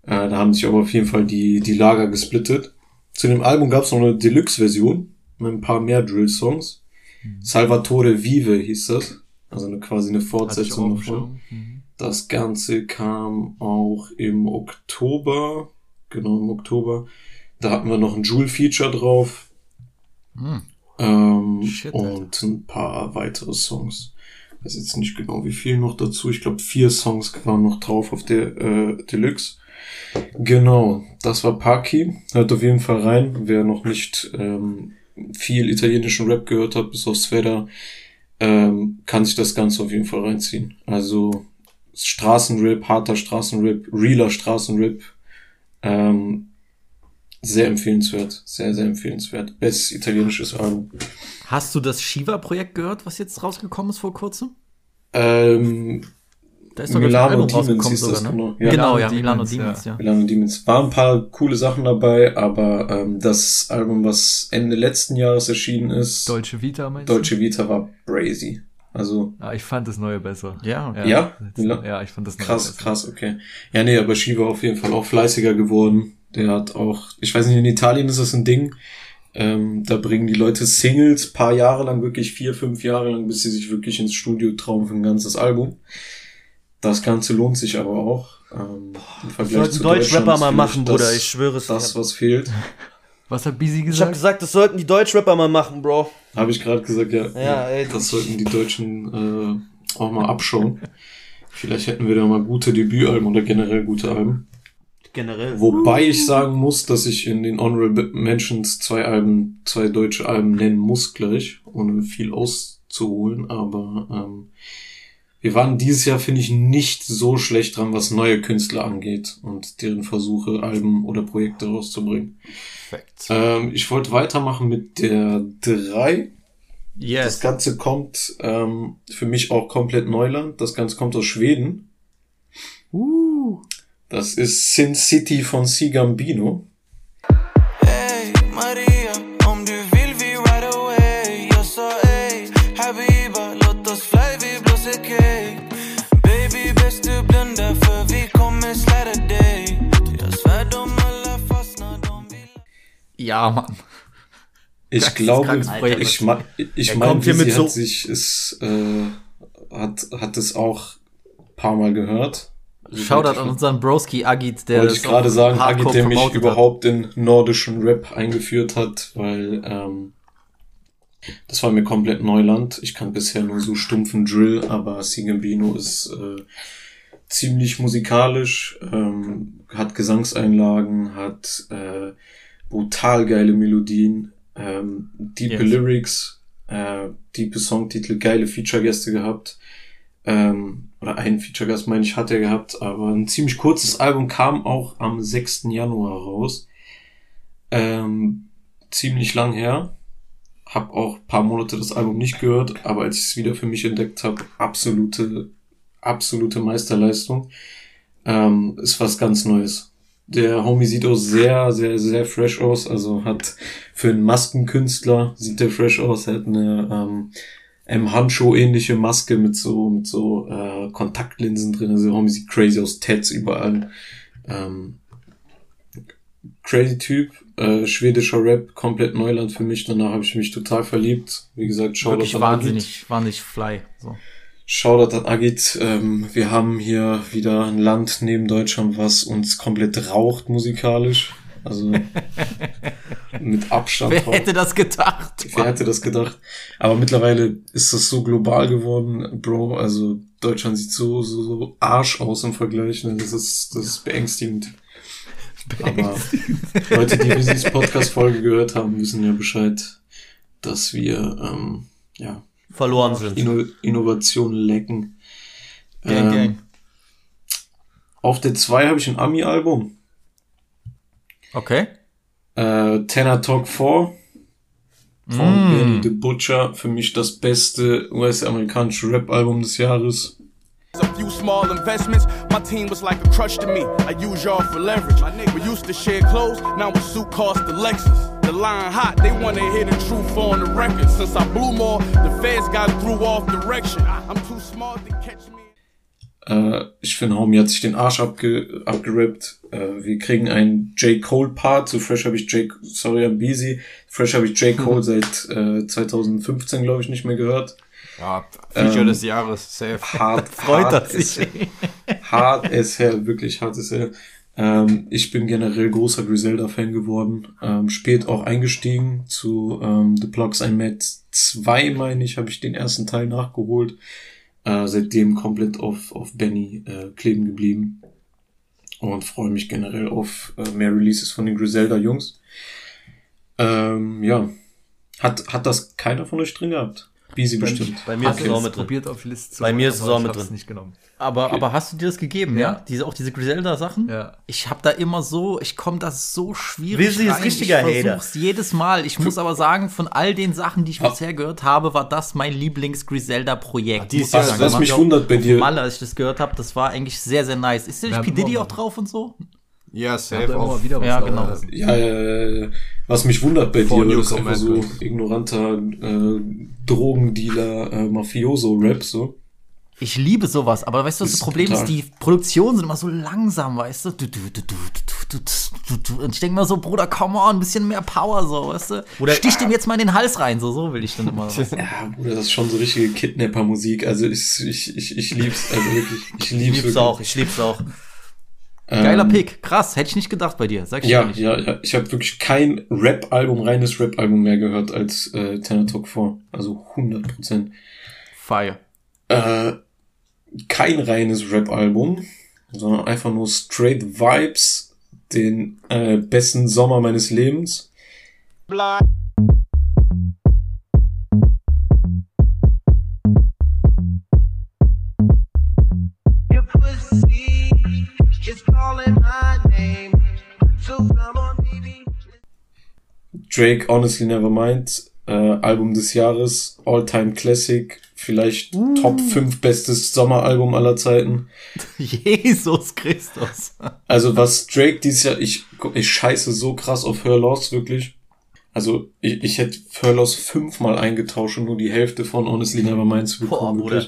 Äh, da haben sich aber auf jeden Fall die, die Lager gesplittet. Zu dem Album gab's noch eine Deluxe-Version mit ein paar mehr Drill-Songs. Salvatore Vive hieß das. Also eine, quasi eine Fortsetzung davon. Mhm. Das Ganze kam auch im Oktober, genau im Oktober. Da hatten wir noch ein Joule-Feature drauf. Hm. Ähm, Shit, und ein paar weitere Songs. Ich weiß jetzt nicht genau, wie viel noch dazu. Ich glaube, vier Songs waren noch drauf auf der äh, Deluxe. Genau, das war Paki. Hört auf jeden Fall rein. Wer noch nicht ähm, viel italienischen Rap gehört hat, bis auf Sveda, ähm, kann sich das Ganze auf jeden Fall reinziehen. Also Straßenrap, harter Straßenrap, realer Straßenrap. Ähm, sehr empfehlenswert, sehr, sehr empfehlenswert. Bestes italienisches Album. Hast du das Shiva-Projekt gehört, was jetzt rausgekommen ist vor kurzem? Ähm, Da ist doch ein Milano Album Demons hieß das, sogar, ne? genau. Ja. Genau, ja, Milano Demons, ja. Milano Demons. Waren ein paar coole Sachen dabei, aber ähm, das Album, was Ende letzten Jahres erschienen ist, Deutsche Vita meinst du? Deutsche Vita, war brazy. Also Ah, ich fand das neue besser. Ja, okay. Ja? Ja, ja ich fand das neue krass, besser. krass, okay. Ja, nee, aber Shiva auf jeden Fall auch fleißiger geworden. Der hat auch, ich weiß nicht, in Italien ist das ein Ding. Ähm, da bringen die Leute Singles paar Jahre lang, wirklich vier, fünf Jahre lang, bis sie sich wirklich ins Studio trauen für ein ganzes Album. Das Ganze lohnt sich aber auch. Ähm, Im Vergleich sollten zu Deutschrapper mal machen, Bruder, ich schwöre es. Das, was fehlt. Was hat Busy Ich habe gesagt? gesagt, das sollten die Deutschrapper mal machen, Bro. Habe ich gerade gesagt, ja. Ja, ey, das sollten die Deutschen äh, auch mal abschauen. Vielleicht hätten wir da mal gute Debütalben oder generell gute Alben. Generell. Wobei ich sagen muss, dass ich in den Honorable Mentions zwei Alben, zwei deutsche Alben nennen muss gleich, ohne viel auszuholen, aber ähm, wir waren dieses Jahr, finde ich, nicht so schlecht dran, was neue Künstler angeht und deren Versuche, Alben oder Projekte rauszubringen. Perfekt. Ähm, ich wollte weitermachen mit der 3. Das Yes. Ganze kommt ähm, für mich auch komplett Neuland. Das Ganze kommt aus Schweden. Uh. Das ist Sin City von Sigambino. Ey, Maria, om Ja, Mann. Ich glaube, ich, ma ich meine, sie mit hat so- sich es äh, hat hat es auch ein paar Mal gehört. Shoutout an unseren Broski Agit, der Wollte ich gerade sagen, Agit, der mich hat. überhaupt in nordischen Rap eingeführt hat, weil ähm, das war mir komplett Neuland. Ich kann bisher nur so stumpfen Drill, aber Sigambino ist äh, ziemlich musikalisch, ähm, hat Gesangseinlagen, hat äh, brutal geile Melodien, ähm, diepe Yes. Lyrics, äh, diepe Songtitel, geile Feature-Gäste gehabt. Ähm, oder einen Feature-Gast, meine ich, hat er gehabt, aber ein ziemlich kurzes Album kam auch am 6. Januar raus. Ähm, ziemlich lang her. Hab auch paar Monate das Album nicht gehört, aber als ich es wieder für mich entdeckt habe, absolute, absolute Meisterleistung. Ähm, ist was ganz Neues. Der Homie sieht auch sehr, sehr, sehr fresh aus. Also hat für einen Maskenkünstler sieht der fresh aus. Er hat eine ähm, M. Handschuh ähnliche Maske mit so mit so äh, Kontaktlinsen drin. Also der Homie sieht crazy aus. Tats überall. Ähm, crazy Typ. Äh, schwedischer Rap, komplett Neuland für mich. Danach habe ich mich total verliebt. Wie gesagt, Shoutout Wirklich wahnsinnig, wahnsinnig fly. So. Shoutout an Agit. Ähm, wir haben hier wieder ein Land neben Deutschland, was uns komplett raucht musikalisch. Also mit Abstand. Wer hätte das gedacht? Wer hätte das gedacht? Aber mittlerweile ist das so global geworden, Bro. Also Deutschland sieht so, so, so Arsch aus im Vergleich. Ne? Das ist, das ist beängstigend. Aber Leute, die Wiesis Podcast-Folge gehört haben, wissen ja Bescheid, dass wir ähm, ja, Verloren sind. Inno Innovation lecken. Gang, gang. Auf der 2 habe ich ein Ami-Album. Okay. Äh, Tenor Talk 4 von Benny the Butcher. Für mich das beste US-amerikanische Rap-Album des Jahres. A few small investments, my team was like a crutch to me. I use y'all for leverage. We used to share clothes, now a suit cost the Lexus. The line hot, they wanna hear the truth on the record. Since I blew more, the feds got through off direction. I'm too smart to catch me. Äh, ich finde, Homie hat sich den Arsch abge abgerappt. Äh, wir kriegen einen J. Cole-Part. Zu Fresh habe ich J. Sorry, I'm busy. Fresh habe ich J. Cole seit äh, 2015, glaube ich, nicht mehr gehört. Ja, Feature Ähm, des Jahres, safe. Hart, Freut hart sich. ist hart ist hell, wirklich hart ist hell. Ähm, ich bin generell großer Griselda-Fan geworden. Ähm, spät auch eingestiegen zu ähm, The Plugs I Met 2, meine ich, habe ich den ersten Teil nachgeholt. Äh, seitdem komplett auf, auf Benny äh, kleben geblieben. Und freue mich generell auf äh, mehr Releases von den Griselda-Jungs. Ähm, ja. Hat, hat das keiner von euch drin gehabt? Busy bestimmt. Bei mir ist es auch mit drin. probiert auf die Liste zu Bei mir ist es aber auch ich mit drin. nicht genommen. Aber, aber hast du dir das gegeben, ja? Ja. Diese, auch diese Griselda-Sachen? Ja. Ich habe da immer so, ich komme da so schwierig Wilsi ist rein. richtiger ich Hater. jedes Mal. Ich muss aber sagen, von all den Sachen, die ich bisher gehört habe, war das mein Lieblings-Griselda-Projekt. ist ich ja- sagen. was mich wundert bei auf dir- Malle, als ich das gehört habe, das war eigentlich sehr, sehr nice. Ist der Ja, nicht P. Diddy auch drauf und so? Ja, Ich safe da mal wieder was Ja, genau. lassen. Ja, äh, was mich wundert bei For dir, New ist einfach so ignoranter äh, Drogendealer, äh, Mafioso-Rap, so. Ich liebe sowas, aber weißt du, was Ist das Problem total. ist? Die Produktionen sind immer so langsam, weißt du? Du, du, du, du, du, du, du, du. Und ich denke mal so, Bruder, come on, ein bisschen mehr Power, so, weißt du? Bruder, Stich dem jetzt mal in den Hals rein, so, so will ich dann immer. weißt du? Ja, Bruder, das ist schon so richtige Kidnapper-Musik. Also ich, ich, ich, ich lieb's, also wirklich, ich Ich lieb's, lieb's wirklich. auch, ich lieb's auch. Geiler Ähm, Pick, krass, hätte ich nicht gedacht bei dir, sag ich Ja, ehrlich. ja, ja. Ich habe wirklich kein Rap-Album, reines Rap-Album mehr gehört als äh, Tenor Talk 4. Also 100 Prozent. Fire. Äh, kein reines Rap-Album, sondern einfach nur straight Vibes, den äh, besten Sommer meines Lebens. Your Drake, Honestly Nevermind, äh, Album des Jahres, All-Time Classic, vielleicht Top 5 bestes Sommeralbum aller Zeiten. Jesus Christus. Also was Drake dieses Jahr, ich, ich scheiße so krass auf Her Loss, wirklich. Also ich, ich hätte Her Loss fünfmal eingetauscht, um nur die Hälfte von Honestly Nevermind zu bekommen. Boah.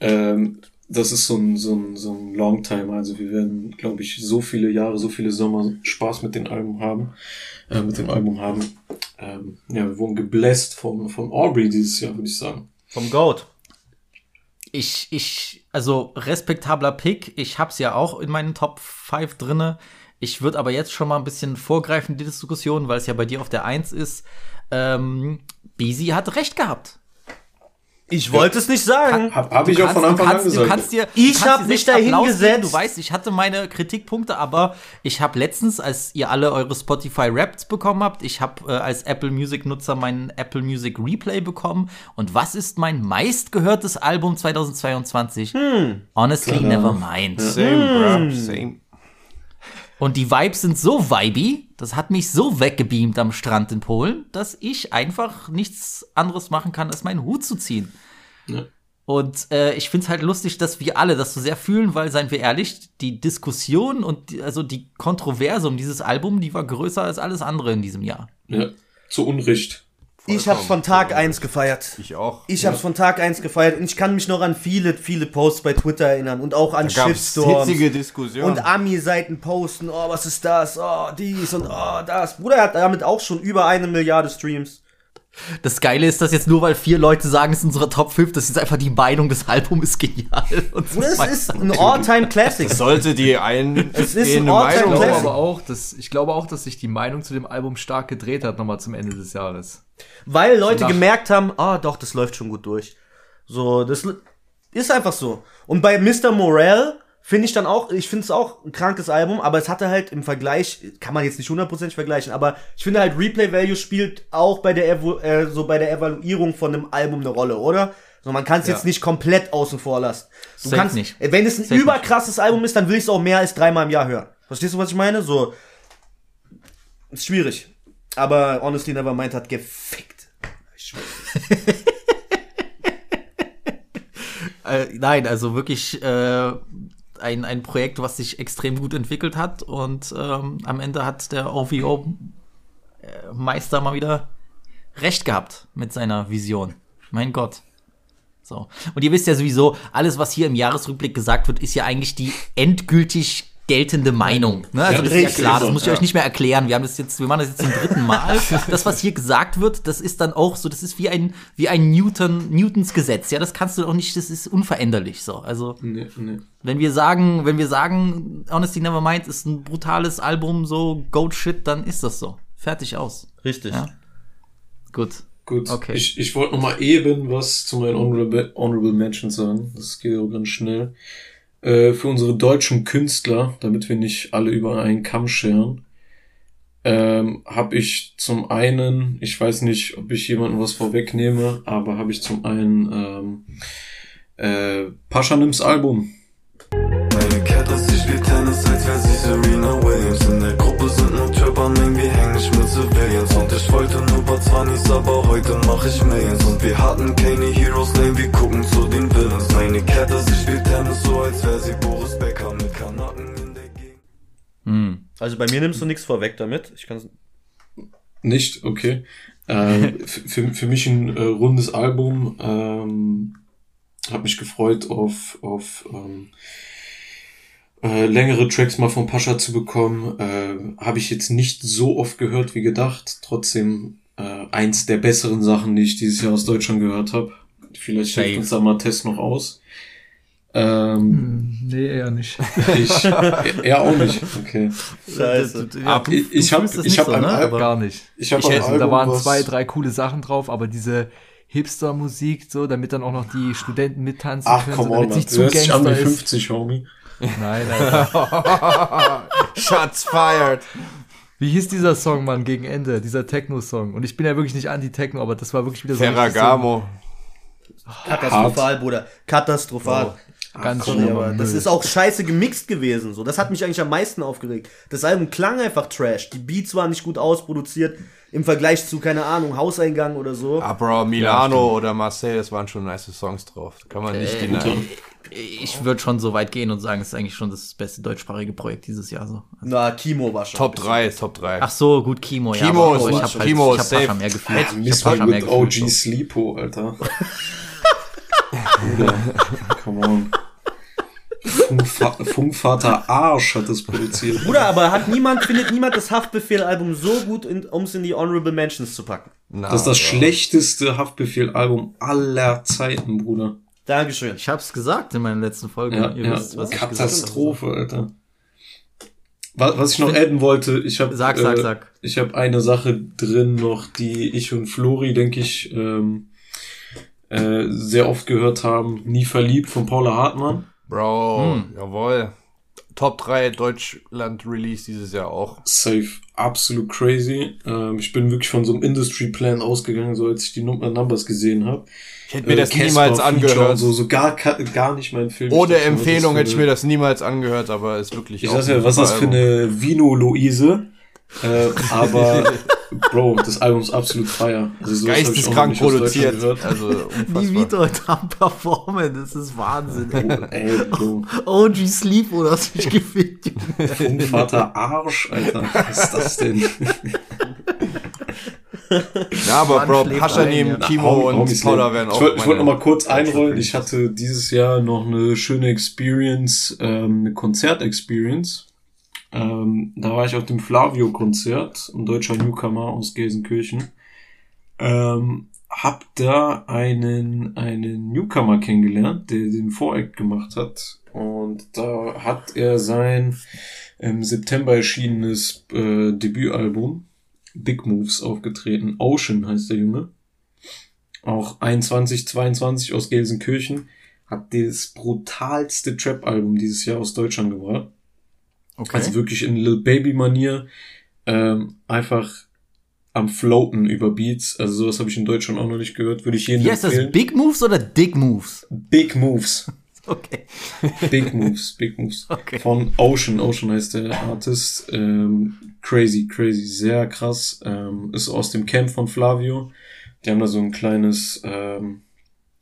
Ähm, das ist so ein, so ein, so ein Longtimer. Also wir werden, glaube ich, so viele Jahre, so viele Sommer Spaß mit dem Album haben. Äh, mit dem Album haben. Ähm, ja, wir wurden gebläst von, von Aubrey dieses Jahr, würde ich sagen. Vom Goat. Ich, ich, also respektabler Pick. Ich hab's ja auch in meinen Top 5 drinne. Ich würde aber jetzt schon mal ein bisschen vorgreifen die Diskussion, weil es ja bei dir auf der 1 ist. Ähm, Beezy hat recht gehabt. Ich wollte es nicht sagen. Hab, hab ich auch kannst- von Anfang an gesagt. Du kannst dir, Ich du kannst hab dir mich selbst dahin Applaus geben. gesetzt. Du weißt, ich hatte meine Kritikpunkte, aber ich habe letztens, als ihr alle eure Spotify Raps bekommen habt, ich habe äh, als Apple Music Nutzer meinen Apple Music Replay bekommen. Und was ist mein meistgehörtes Album 2022? Honestly, Tada. Nevermind. Same, bro, same. Und die Vibes sind so vibey, das hat mich so weggebeamt am Strand in Polen, dass ich einfach nichts anderes machen kann, als meinen Hut zu ziehen. Ja. Und äh, ich find's halt lustig, dass wir alle das so sehr fühlen, weil, seien wir ehrlich, die Diskussion und die, also die Kontroverse um dieses Album, die war größer als alles andere in diesem Jahr. Ja, zu Unrecht. Ich hab's von Tag 1 gefeiert. Ich auch. Ich hab's von Tag 1 gefeiert und ich kann mich noch an viele, viele Posts bei Twitter erinnern und auch an Shitstorms. hitzige Diskussionen. Und Ami-Seiten posten, oh, was ist das, oh, dies und oh, das. Bruder hat damit auch schon über eine Milliarde Streams. Das Geile ist, dass jetzt nur weil vier Leute sagen, es ist unsere Top 5, das ist einfach die Meinung des Albums ist genial. Und Bruder, es weiß- ist ein All-Time-Classic. Das sollte die ein Es ist ein All-Time Ich Meinung glaube Classic. aber auch, dass, ich glaube auch, dass sich die Meinung zu dem Album stark gedreht hat, nochmal zum Ende des Jahres. Weil Leute gemerkt haben, ah, doch, das läuft schon gut durch. So, das ist einfach so. Und bei Mr. Morell finde ich dann auch, ich finde es auch ein krankes Album, aber es hatte halt im Vergleich, kann man jetzt nicht hundertprozentig vergleichen, aber ich finde halt Replay Value spielt auch bei der, Evo äh, so bei der Evaluierung von einem Album eine Rolle, oder? So, man kann es jetzt Ja. nicht komplett außen vor lassen. Du Safe kannst, nicht. äh, wenn es ein Safe überkrasses Album ist, dann will ich es auch mehr als dreimal im Jahr hören. Verstehst du, was ich meine? So, ist schwierig. Aber Honestly Nevermind hat gefickt. Ich schwör. Äh, nein, also wirklich äh, ein, ein Projekt, was sich extrem gut entwickelt hat und ähm, am Ende hat der OVO äh, mal wieder recht gehabt mit seiner Vision. Mein Gott. So. Und ihr wisst ja sowieso, alles, was hier im Jahresrückblick gesagt wird, ist ja eigentlich die endgültig geltende Meinung. Ne? Also Ja, das ist ja klar, das muss ich Ja. euch nicht mehr erklären. Wir haben das jetzt, wir machen das jetzt zum dritten Mal. Das, was hier gesagt wird, das ist dann auch so, das ist wie ein, wie ein Newton, Newtons Gesetz. Ja, das kannst du auch nicht, das ist unveränderlich so. Also, Nee, nee. wenn wir sagen, wenn wir sagen, Honesty Nevermind ist ein brutales Album, so Goat Shit, dann ist das so. Fertig aus. Richtig. Ja. Gut. Gut, Okay. ich, ich wollte noch mal eben was zu meinen Honorable, Honorable Mentions sagen. Das geht auch ganz schnell. Äh, für unsere deutschen Künstler, damit wir nicht alle über einen Kamm scheren, ähm, habe ich zum einen, ich weiß nicht, ob ich jemandem was vorwegnehme, aber habe ich zum einen ähm, äh, Paschanims Album. Meine Kette sich wie Tennis, als wär sie Serena Williams. Wir hängen nicht mit Civilians. Und ich wollte nur Barzwanis, aber heute mach ich Millions. Und wir hatten keine Heroes, nein, wir gucken zu den Villains. Meine Kette sich wie Tennis, so als wär sie Boris Becker mit Kanaken in der Gegend. Hm. Also bei mir nimmst du nichts vorweg damit. Ich kann's Nicht, okay. Ähm, für, für mich ein äh, rundes Album. Ähm, hab mich gefreut auf, auf ähm, äh, längere Tracks mal von Pascha zu bekommen. Äh, Habe ich jetzt nicht so oft gehört wie gedacht. Trotzdem äh, eins der besseren Sachen, die ich dieses Jahr aus Deutschland gehört habe. Vielleicht Safe. hilft uns da mal Test noch aus. Ähm, Nee, eher nicht. ich, er auch nicht. Okay. Scheiße. Ja, du, Ich- ich hab- das ich hab so, ne? Album- Gar nicht. Ich habe Ich hätte, Album, da waren zwei, drei coole Sachen drauf, aber diese Hipster-Musik, so, damit dann auch noch die Studenten mittanzen Ach, können, komm so, on, damit man. nicht zu Gangster ist. 50, Homie. Nein, Alter. Shots fired. Wie hieß dieser Song, Mann, gegen Ende? Dieser Techno-Song. Und ich bin ja wirklich nicht anti-Techno, aber das war wirklich wieder so. Ferragamo. Katastrophal, Bruder. Katastrophal. So, ganz Sorry, schlimm. aber das ist auch scheiße gemixt gewesen. So, das hat mich eigentlich am meisten aufgeregt. Das Album klang einfach trash. Die Beats waren nicht gut ausproduziert im Vergleich zu keine Ahnung Hauseingang oder so. Aber Milano oder Marseille, das waren schon nice Songs drauf. Kann man nicht Äh, denyen. Ich würde schon so weit gehen und sagen, es ist eigentlich schon das beste deutschsprachige Projekt dieses Jahr so. Na, Kimo war schon. Top 3, Top 3. Ach so, gut, Kimo, ja. Kimo ist- ich hab halt, Kimo ich hab safe. mehr gefühlt. Ich hab Miss Me mehr with. OG so. Sleepo, Alter. Bruder, come on. Funkva Funkvater Arsch hat das produziert. Bruder, aber hat niemand, findet niemand das Haftbefehl-Album so gut, um es in die Honorable Mentions zu packen? Na, Das ist das ja. schlechteste Haftbefehl-Album aller Zeiten, Bruder. Dankeschön. Ich hab's gesagt in meiner letzten Folge. Ja, Ihr ja. wisst, was ich gesagt Katastrophe, Alter. Was, was ich noch adden wollte, ich habe Sag, sag, äh, sag. ich habe eine Sache drin noch, die ich und Flori, denke ich, ähm, äh, sehr oft gehört haben. Nie verliebt von Paula Hartmann. Bro, Hm. jawohl. Top 3 Deutschland-Release dieses Jahr auch. Safe, absolut crazy. Ähm, ich bin wirklich von so einem Industry Plan ausgegangen, so als ich die Num äh, Numbers gesehen habe. Ich hätte mir das niemals angehört. So, so gar, gar nicht mein Film. Ohne dachte, Empfehlung hätte ich mir das niemals angehört, aber ist wirklich Ich ein was ist das für eine Vino Luise? Äh, aber Bro, das Album ist absolut feier. Also Geisteskrank produziert. Also Die unfassbar. Vito am Performen, das ist Wahnsinn. Ey. Ey, Bro. OG Sleep oder hast mich gefickt. Funkvater Arsch, Alter. Was ist das denn? Ja, aber Mann Bro, Paschanim, ja. Kimo und Paula werden auch Ich wollte ich wollte noch mal kurz einrollen. Ich hatte dieses Jahr noch eine schöne Experience, ähm, eine Konzert-Experience. Ähm, da war ich auf dem Flavio-Konzert, ein deutscher Newcomer aus Gelsenkirchen. Ähm, hab da einen, einen Newcomer kennengelernt, der den Voreck gemacht hat. Und da hat er sein im September erschienenes äh, Debütalbum Big Moves aufgetreten. Ocean heißt der Junge. Auch 21, 22 aus Gelsenkirchen. Hat das brutalste Trap-Album dieses Jahr aus Deutschland gebracht. Okay. Also wirklich in Lil Baby-Manier. Ähm, einfach am Floaten über Beats. Also sowas habe ich in Deutschland auch noch nicht gehört. Würde ich jedem Wie heißt das? empfehlen. Big Moves oder Dick Moves? Big Moves. Okay. Big Moves, Big Moves. Okay. Von Ocean, Ocean heißt der Artist. Ähm, crazy, crazy, sehr krass. Ähm, ist aus dem Camp von Flavio. Die haben da so ein kleines, ähm,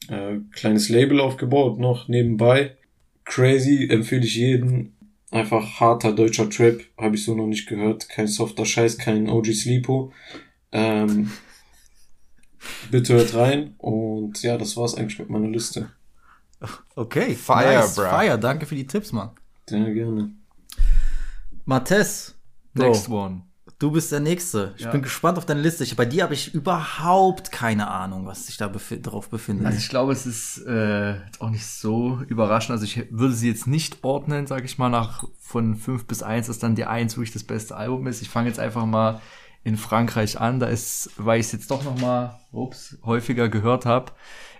äh, kleines Label aufgebaut, noch nebenbei. Crazy, empfehle ich jeden. Einfach harter deutscher Trap, habe ich so noch nicht gehört. Kein softer Scheiß, kein OG Sleepo. Ähm, bitte hört rein. Und ja, das war's eigentlich mit meiner Liste. Okay. Fire, nice. bruh. Fire, danke für die Tipps, Mann. Sehr gerne. Mattes, Bro, Next one. Du bist der Nächste. Ich Ja. bin gespannt auf deine Liste. Ich, bei dir habe ich überhaupt keine Ahnung, was sich da befi drauf befindet. Also ich glaube, es ist äh, auch nicht so überraschend. Also ich würde sie jetzt nicht ordnen, sage ich mal, nach von 5 bis 1, dass dann die 1 wirklich das beste Album ist. Ich fange jetzt einfach mal in Frankreich an. Da ist, weil ich es jetzt doch noch mal ups, häufiger gehört habe,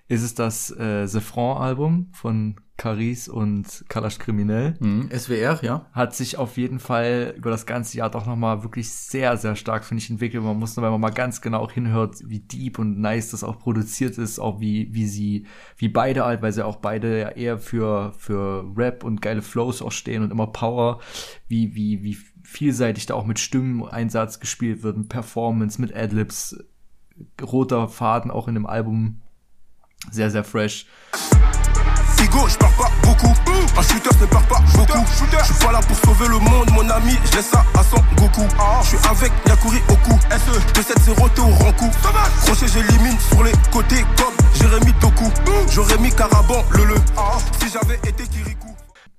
ist es das äh, The Franc-Album von Caris und Kalash Kriminell. Mhm. SWR, ja. Hat sich auf jeden Fall über das ganze Jahr doch noch mal wirklich sehr, sehr stark, finde ich, entwickelt. Man muss nur, wenn man mal ganz genau auch hinhört, wie deep und nice das auch produziert ist, auch wie, wie sie, wie beide halt, weil sie auch beide ja eher für, für Rap und geile Flows auch stehen und immer Power, wie, wie, wie vielseitig da auch mit Stimmeneinsatz gespielt wird, mit Performance, mit Adlibs, roter Faden auch in dem Album. Sehr, sehr fresh. Figo, je pars pas beaucoup. Un shooter ne part pas beaucoup. Je suis pas là pour sauver le monde, mon ami. Je laisse ça à son Goku. Je suis avec Yakuri Oku. SE 270 t'es au Rankou. Crochet, j'élimine sur les côtés comme Jérémy Doku. J'aurais mis Caraban, le le. Si j'avais été Kirikou.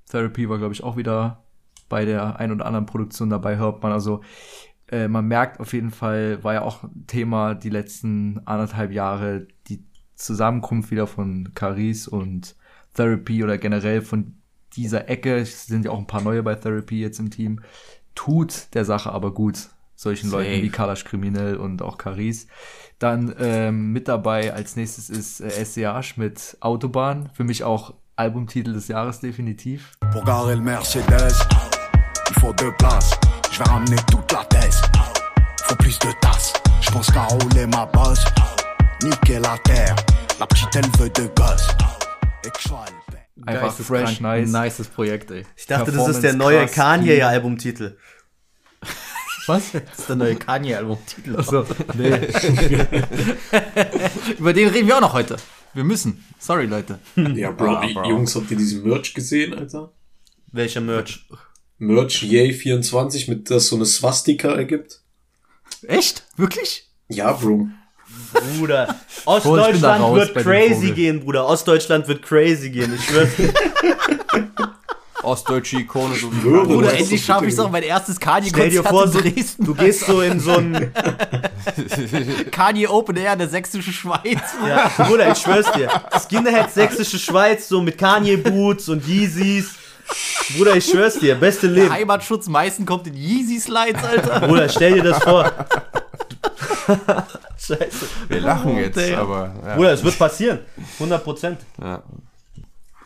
Therapy war, glaube ich, auch wieder bei der ein oder anderen Produktion dabei, hört man. Also äh, man merkt auf jeden Fall, war ja auch Thema die letzten anderthalb Jahre, die Zusammenkunft wieder von Caris und Therapy oder generell von dieser Ecke, es sind ja auch ein paar neue bei Therapy jetzt im Team, tut der Sache aber gut. Solchen Safe. Leuten wie Kalash Kriminell und auch Caris. Dann ähm, mit dabei als nächstes ist äh, SCH mit Autobahn. Für mich auch Albumtitel des Jahres definitiv. Pour garer le Mercedes, il faut deux places. Je vais ramener toute la thèse. Faut plus de tasses. Je pense qu'à rouler ma bosse. Niquer la terre. La petite elle veut le père. Einfach fresh, nice. Nices Projekt, ey. Ich dachte, das ist der neue Kanye-Albumtitel. Was? Das ist der neue Kanye-Album-Titel. Achso, nee. Über den reden wir auch noch heute. Wir müssen. Sorry, Leute. Ja, Bro, Ah, Bro. Jungs, habt ihr diesen Merch gesehen, Alter? Welcher Merch? Merch Yay24, mit das so eine Swastika ergibt? Echt? Wirklich? Ja, Bro. Bruder. Ostdeutschland raus wird crazy gehen, Bruder. Ostdeutschland wird crazy gehen. Ich schwör's dir. Ostdeutsche Ikone, so wie. Bruder, ist endlich schaffe ich es auch, mein erstes Stell dir vor, so, Kanye-Konzert in Dresden. du gehst so in so ein, Kanye Open Air in der sächsischen Schweiz. ja, Bruder, ich schwör's dir. Skinhead sächsische Schweiz, so mit Kanye Boots und Yeezys. Bruder, ich schwör's dir, beste Der Leben. Heimatschutz meisten kommt in Yeezy Slides, Alter. Bruder, stell dir das vor. Scheiße. Wir lachen jetzt, damn. aber ja. Bruder, es wird passieren. 100 Prozent. ja.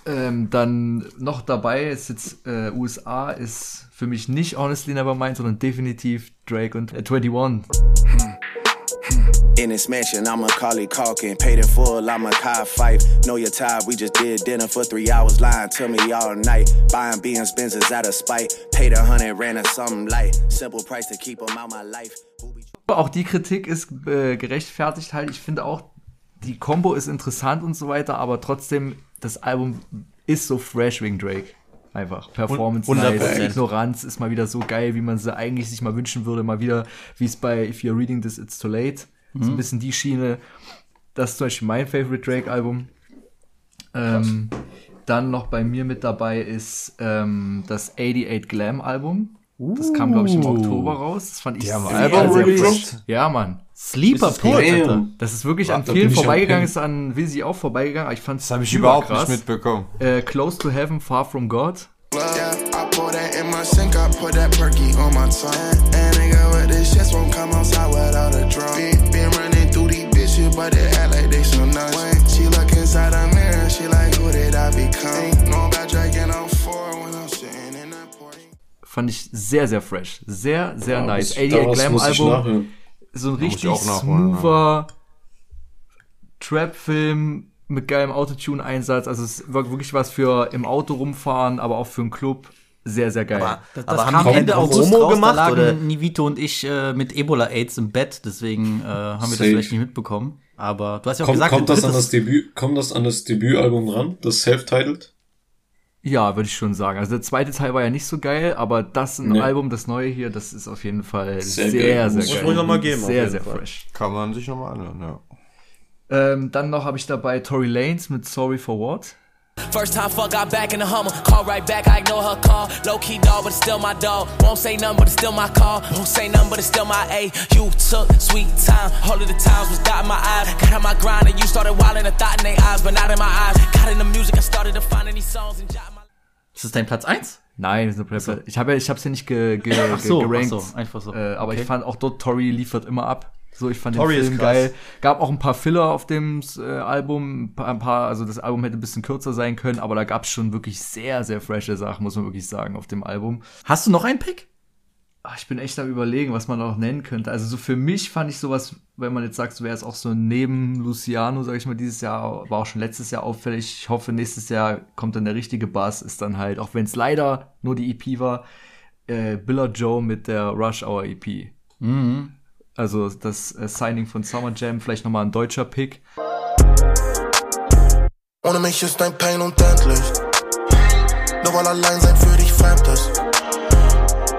Ähm, dann noch dabei ist jetzt äh, USA, ist für mich nicht Honestly Nevermind, sondern definitiv Drake und äh, 21. In this mansion, I'm Macaulay Calkin. Paid in full, I'm a Kai Fife. Know your type, we just did dinner for three hours, lying to me all night. Buying Benz Benzes out of spite. Paid a hundred, ran a something light. Simple price to keep 'em out my life. Auch die Kritik ist äh, gerechtfertigt halt. Ich finde auch, die Combo ist interessant und so weiter, aber trotzdem, das Album ist so fresh wegen Drake. Einfach. Performance, 100%. nice. Ignoranz ist mal wieder so geil, wie man sie eigentlich sich mal wünschen würde. Mal wieder, wie es bei If You're Reading This, It's Too Late. So ein bisschen die Schiene. Das ist zum Beispiel mein Favorite Drake-Album. Ähm, dann noch bei mir mit dabei ist ähm, das 88 Glam Album. Das kam, glaube ich, im Oktober raus. Das fand ich sehr, Album sehr released? fresh. Ja, Mann. Sleeper Alter. Das ist wirklich an Da vielen vorbeigegangen, ist an Wizzy auch vorbeigegangen. aber Ich fand Das habe ich überhaupt nicht mitbekommen. Äh, Close to Heaven, Far from God. Yeah, I pour that in my sink, I put that perky on my tongue. And nigga with this shit won't come outside without a drum. Been, been running through these bitches, but they act like they so nuts. When she look inside the mirror, she like, who did I become? Fand ich sehr, sehr fresh. Sehr, sehr Ja, nice. das- 88 das Glam ich Album. So ein ich richtig auch nachholen, ja. smoother Trap-Film mit geilem Autotune-Einsatz. Also es war wirklich was für im Auto rumfahren, aber auch für einen Club. Sehr, sehr geil. Aber- Das, Aber das haben kam die Ende Promo August raus, gemacht, da lagen oder? Nivito und ich äh, mit Ebola-Aids im Bett, deswegen äh, haben wir das Safe. vielleicht nicht mitbekommen. Aber du hast ja auch Kommt, gesagt, kommt das an das Debüt, kommt das an das Debütalbum ran? Das Self-Titled? Ja, würde ich schon sagen. Also der zweite Teil war ja nicht so geil, aber das ein Nee. Album, das neue hier, das ist auf jeden Fall Sehr sehr, geil. sehr, Muss geil. ich noch mal geben, Sehr, sehr Fall. fresh. Kann man sich nochmal anhören, ja. Ähm, dann noch habe ich dabei Tory Lanez mit Sorry for What. First time fuck, got back in the Hummer. Call right back, I ignore her call. Low key dog, but it's still my dog. Won't say nothing, but it's still my call. Won't say nothing, but it's still my A. You took sweet time. All of the times was dotting my eyes. Got on my grind, and you started wilding a thought in their eyes, but not in my eyes. Got in the music and started to find any songs and jot my. Ist das dein Platz 1? Nein, das ist eine Prep. Ich habe ja, ich habe es ja nicht ge, ge, Ach so, ge gerankt. ach so, einfach so. Äh, aber Okay. ich fand auch dort Tory liefert immer ab. So, ich fand Tory den Film geil. Gab auch ein paar Filler auf dem äh, Album, ein paar, ein paar, also das Album hätte ein bisschen kürzer sein können, aber da gab es schon wirklich sehr, sehr frische Sachen, muss man wirklich sagen, auf dem Album. Hast du noch einen Pick? Ach, ich bin echt am überlegen, was man noch nennen könnte. Also so für mich fand ich sowas, wenn man jetzt sagt, so wäre es auch so neben Luciano, sag ich mal, dieses Jahr, war auch schon letztes Jahr auffällig. Ich hoffe, nächstes Jahr kommt dann der richtige Bass, ist dann halt, auch wenn es leider nur die EP war, äh, Billa Joe mit der Rush Hour EP. Mhm. Also das äh, Signing von Summer Jam, vielleicht nochmal ein deutscher Pick. Ohne mich ist dein Pain unendlich. Nur weil allein sein für dich fremd ist.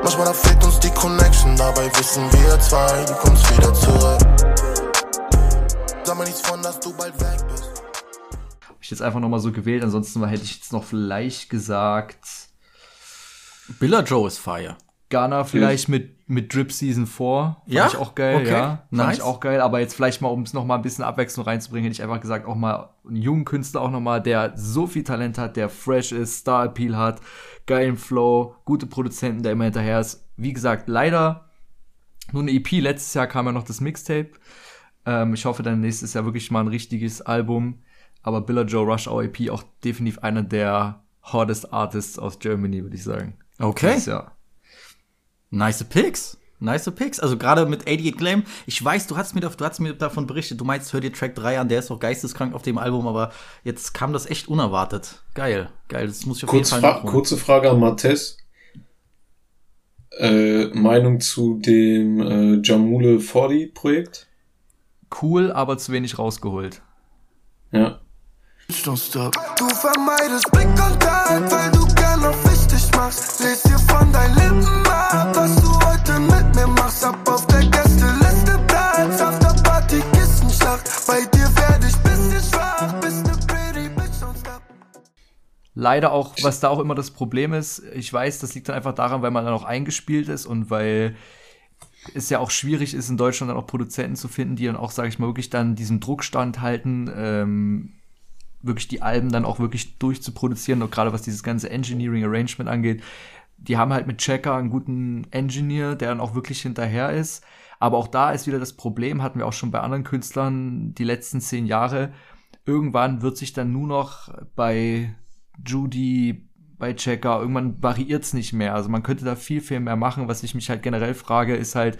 Manchmal da fehlt uns die Connection, dabei wissen wir zwei, du kommst wieder zurück. Sag mir nichts von, dass du bald weg bist. Hab ich jetzt einfach nochmal so gewählt, ansonsten hätte ich jetzt noch vielleicht gesagt, Billa Joe ist Fire. Ghana vielleicht mit, mit Drip Season 4. Fand Ja? ich auch geil, Okay. ja. Fand Nice. ich auch geil. Aber jetzt vielleicht mal, um es noch mal ein bisschen Abwechslung reinzubringen, hätte ich einfach gesagt, auch mal einen jungen Künstler auch noch mal, der so viel Talent hat, der fresh ist, Star Appeal hat, geilen Flow, gute Produzenten, der immer hinterher ist. Wie gesagt, leider nur eine EP. Letztes Jahr kam ja noch das Mixtape. Ähm, ich hoffe dann nächstes Jahr wirklich mal ein richtiges Album. Aber Billa Joe Rush Hour EP auch definitiv einer der hottest Artists aus Germany, würde ich sagen. Okay. Jahr. Nice Picks. Nice Picks. Also gerade mit 88 Glam. Ich weiß, du hast mir, du hast mir davon berichtet. Du meinst, hör dir Track 3 an. Der ist auch geisteskrank auf dem Album. Aber jetzt kam das echt unerwartet. Geil. Geil. Das muss ich auf Kurz jeden Fall Fra kurze Frage an Mattes. Äh, Meinung zu dem äh, Jamule 40 Projekt? Cool, aber zu wenig rausgeholt. Ja. Don't stop. Du vermeidest Blickkontakt, weil du gern auf wichtig machst. Lies dir von deinen Lippen ab, was du heute mit mir machst. Ab auf der Gästeliste Platz, auf der Party Kissenschlacht. Bei dir werd ich bisschen schwach, bist ne pretty bitch, don't stop. Leider auch, was da auch immer das Problem ist, ich weiß, das liegt dann einfach daran, weil man dann auch eingespielt ist und weil es ja auch schwierig ist, in Deutschland dann auch Produzenten zu finden, die dann auch, sage ich mal, wirklich dann diesem Druck standhalten, ähm, wirklich die Alben dann auch wirklich durchzuproduzieren, und gerade was dieses ganze Engineering Arrangement angeht. Die haben halt mit Checker einen guten Engineer, der dann auch wirklich hinterher ist. Aber auch da ist wieder das Problem, hatten wir auch schon bei anderen Künstlern die letzten zehn Jahre. Irgendwann wird sich dann nur noch bei Judy, bei Checker, irgendwann variiert's nicht mehr. Also man könnte da viel, viel mehr machen. Was ich mich halt generell frage, ist halt,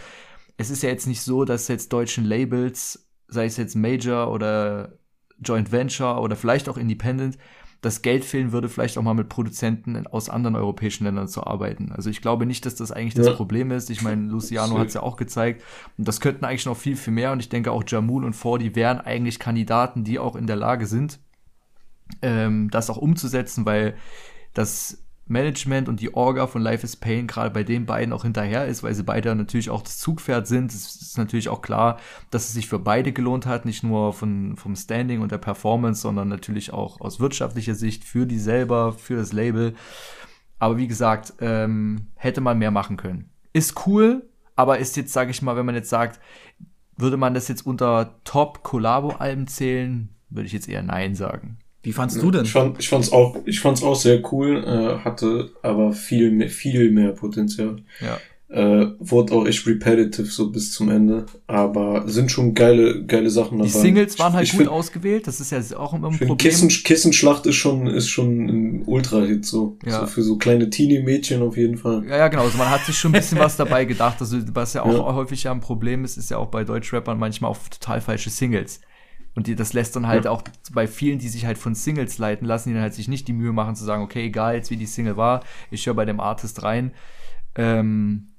es ist ja jetzt nicht so, dass jetzt deutschen Labels sei es jetzt Major oder Joint Venture oder vielleicht auch Independent, das Geld fehlen würde, vielleicht auch mal mit Produzenten aus anderen europäischen Ländern zu arbeiten. Also ich glaube nicht, dass das eigentlich das Ja. Problem ist. Ich meine, Luciano hat es ja auch gezeigt. Und das könnten eigentlich noch viel, viel mehr. Und ich denke auch Jamul und Fordi wären eigentlich Kandidaten, die auch in der Lage sind, ähm, das auch umzusetzen, weil das Management und die Orga von Life is Pain gerade bei den beiden auch hinterher ist, weil sie beide natürlich auch das Zugpferd sind. Es ist natürlich auch klar, dass es sich für beide gelohnt hat, nicht nur von, vom Standing und der Performance, sondern natürlich auch aus wirtschaftlicher Sicht für die selber, für das Label. Aber wie gesagt, ähm, hätte man mehr machen können. Ist cool, aber ist jetzt, sage ich mal, wenn man jetzt sagt, würde man das jetzt unter Top-Collabo-Alben zählen, würde ich jetzt eher Nein sagen. Wie fandst du denn? Ich, fand, ich fand's auch, ich fand's auch sehr cool, äh, hatte aber viel mehr, viel mehr Potenzial. Ja. Äh, wurde auch echt repetitive so bis zum Ende, aber sind schon geile, geile Sachen Die dabei. Singles waren halt ich gut find, ausgewählt, das ist ja auch immer ein Ich finde, Problem. Kissen, Kissenschlacht ist schon, ist schon ein Ultra-Hit, so. Ja. so. Für so kleine Teenie-Mädchen auf jeden Fall. Ja, ja, genau. Also man hat sich schon ein bisschen was dabei gedacht. Also was ja auch Ja. häufig ja ein Problem ist, ist ja auch bei Deutschrappern manchmal auch total falsche Singles. Und die, das lässt dann halt Ja. auch bei vielen, die sich halt von Singles leiten lassen, die dann halt sich nicht die Mühe machen zu sagen, okay, egal jetzt wie die Single war, ich höre bei dem Artist rein, ähm,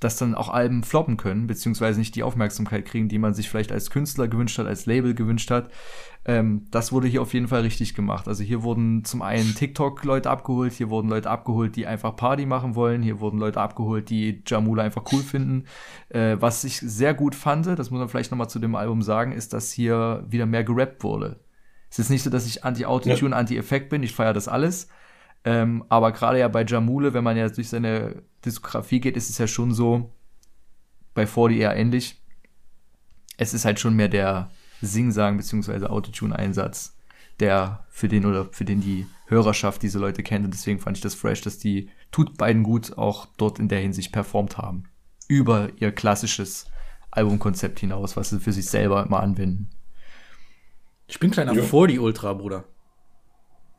dass dann auch Alben floppen können, beziehungsweise nicht die Aufmerksamkeit kriegen, die man sich vielleicht als Künstler gewünscht hat, als Label gewünscht hat. Ähm, das wurde hier auf jeden Fall richtig gemacht. Also hier wurden zum einen TikTok-Leute abgeholt, hier wurden Leute abgeholt, die einfach Party machen wollen, hier wurden Leute abgeholt, die Jamula einfach cool finden. Äh, was ich sehr gut fand, das muss man vielleicht nochmal zu dem Album sagen, ist, dass hier wieder mehr gerappt wurde. Es ist nicht so, dass ich anti-Autotune, anti-Effekt bin, ich feiere das alles. Ähm, aber gerade ja bei Jamule, wenn man ja durch seine Diskografie geht, ist es ja schon so, bei 40 eher ähnlich. Es ist halt schon mehr der Sing-Sang bzw. Autotune-Einsatz, der für den oder für den die Hörerschaft diese Leute kennt. Und deswegen fand ich das fresh, dass die tut beiden gut auch dort in der Hinsicht performt haben. Über ihr klassisches Albumkonzept hinaus, was sie für sich selber immer anwenden. Ich bin kleiner Ja. 40 Ultra, Bruder.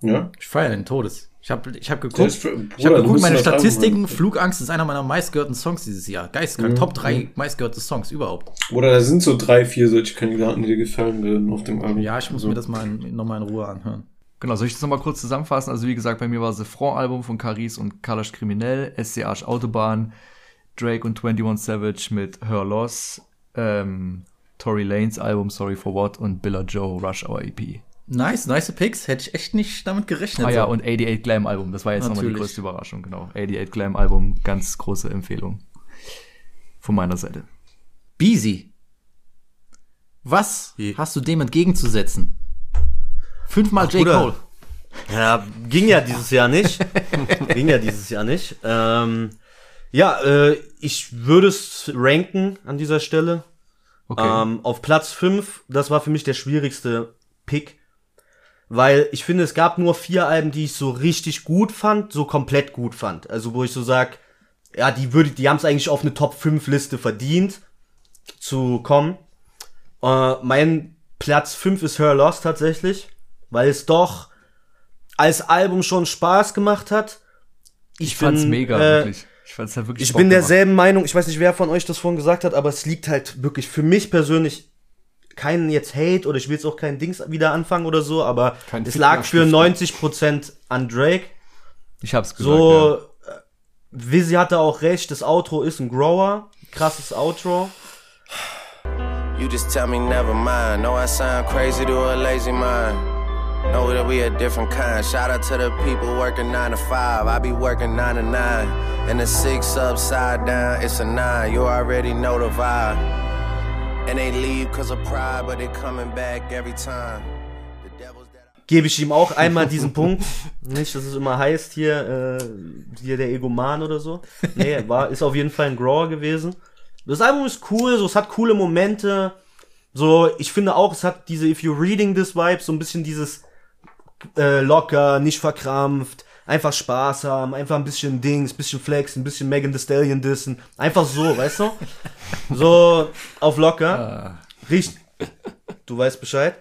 Ja? Ich feiere den Todes. Ich habe ich hab geguckt, ist ich Bruder, habe du geguckt, meine Statistiken. Mann. Flugangst ist einer meiner meistgehörten Songs dieses Jahr. Geistkrank, Mhm. Top 3 meistgehörte Songs überhaupt. Oder da sind so drei, vier solche Kandidaten, die dir gefallen würden auf dem Album. Ja, ich muss so. mir das mal in, nochmal in Ruhe anhören. Genau, soll ich das nochmal kurz zusammenfassen? Also wie gesagt, bei mir war The Front-Album von Caris und Kalash Kriminell, SCH Autobahn, Drake und 21 Savage mit Her Loss, ähm, Tory Lanes Album Sorry for What und Billa Joe Rush Hour EP. Nice, nice Picks. Hätte ich echt nicht damit gerechnet. Ah ja, so. und 88 Glam Album, das war jetzt nochmal die größte Überraschung, genau. 88 Glam Album, ganz große Empfehlung. Von meiner Seite. Beezy. Was hast du dem entgegenzusetzen? Fünfmal Ach, J. Bruder. Cole. Ja, ging ja dieses Jahr nicht. ging ja dieses Jahr nicht. Ähm, ja, äh, ich würde es ranken an dieser Stelle. Okay. Ähm, auf Platz 5, das war für mich der schwierigste Pick. Weil ich finde, es gab nur vier Alben, die ich so richtig gut fand, so komplett gut fand. Also wo ich so sag, ja, die würde, die haben es eigentlich auf eine Top 5 Liste verdient zu kommen. Äh, mein Platz 5 ist Her Lost tatsächlich, weil es doch als Album schon Spaß gemacht hat. Ich, fand's bin, mega, äh, wirklich. Ich fand's ja wirklich Ich Bock bin gemacht. derselben Meinung, ich weiß nicht, wer von euch das vorhin gesagt hat, aber es liegt halt wirklich für mich persönlich keinen jetzt Hate oder ich will jetzt auch keinen Dings wieder anfangen oder so, aber Kein es lag für Fitnerstifter. 90% an Drake. Ich hab's gesagt, So, ja. äh, Vizzy hatte auch recht, das Outro ist ein Grower, krasses Outro. You just tell me never mind. Know I sound crazy to a lazy mind. Know that we a different kind. Shout out to the people working nine to five. I be working nine to nine. And the six upside down, it's a nine. You already know the vibe. And they leave cause of pride, but they coming back every time. Gebe ich ihm auch einmal diesen Punkt. Nicht, dass es immer heißt hier, äh, hier der Egoman oder so. Nee, war, ist auf jeden Fall ein Grower gewesen. Das Album ist cool, so, es hat coole Momente. So, ich finde auch, es hat diese If You Reading This Vibe, so ein bisschen dieses äh, locker, nicht verkrampft, einfach Spaß haben, einfach ein bisschen Dings, bisschen Flex, ein bisschen Megan Thee Stallion dissen. Einfach so, weißt du? So auf locker. Riecht. Du weißt Bescheid.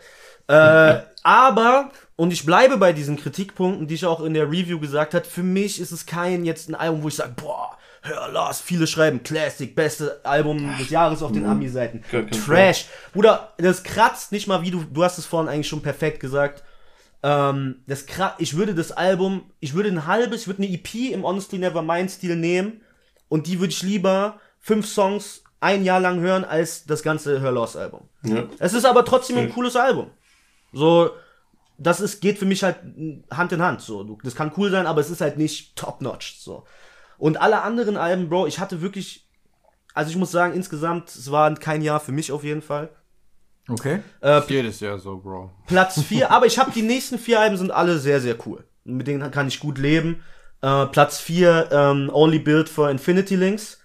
Äh, aber, und ich bleibe bei diesen Kritikpunkten, die ich auch in der Review gesagt habe, für mich ist es kein jetzt ein Album, wo ich sage, boah, hör Lars, viele schreiben Classic, beste Album des Jahres auf den Ami-Seiten. Gar kein Trash. Bruder, das kratzt nicht mal, wie du, du hast es vorhin eigentlich schon perfekt gesagt. Ähm, das ich würde das Album, ich würde ein halbes, ich würde eine EP im Honestly Nevermind Stil nehmen und die würde ich lieber fünf Songs ein Jahr lang hören als das ganze Hör Lost Album. Ja. Es ist aber trotzdem ein cooles Album. So, das ist, geht für mich halt Hand in Hand. So, das kann cool sein, aber es ist halt nicht top notch. So. Und alle anderen Alben, Bro, ich hatte wirklich, also ich muss sagen, insgesamt, es war kein Jahr für mich auf jeden Fall. Okay. Äh, Jedes Jahr so, Bro. Platz 4, aber ich habe die nächsten vier Alben sind alle sehr, sehr cool. Mit denen kann ich gut leben. Äh, Platz 4, ähm, Only Built for Infinity Links.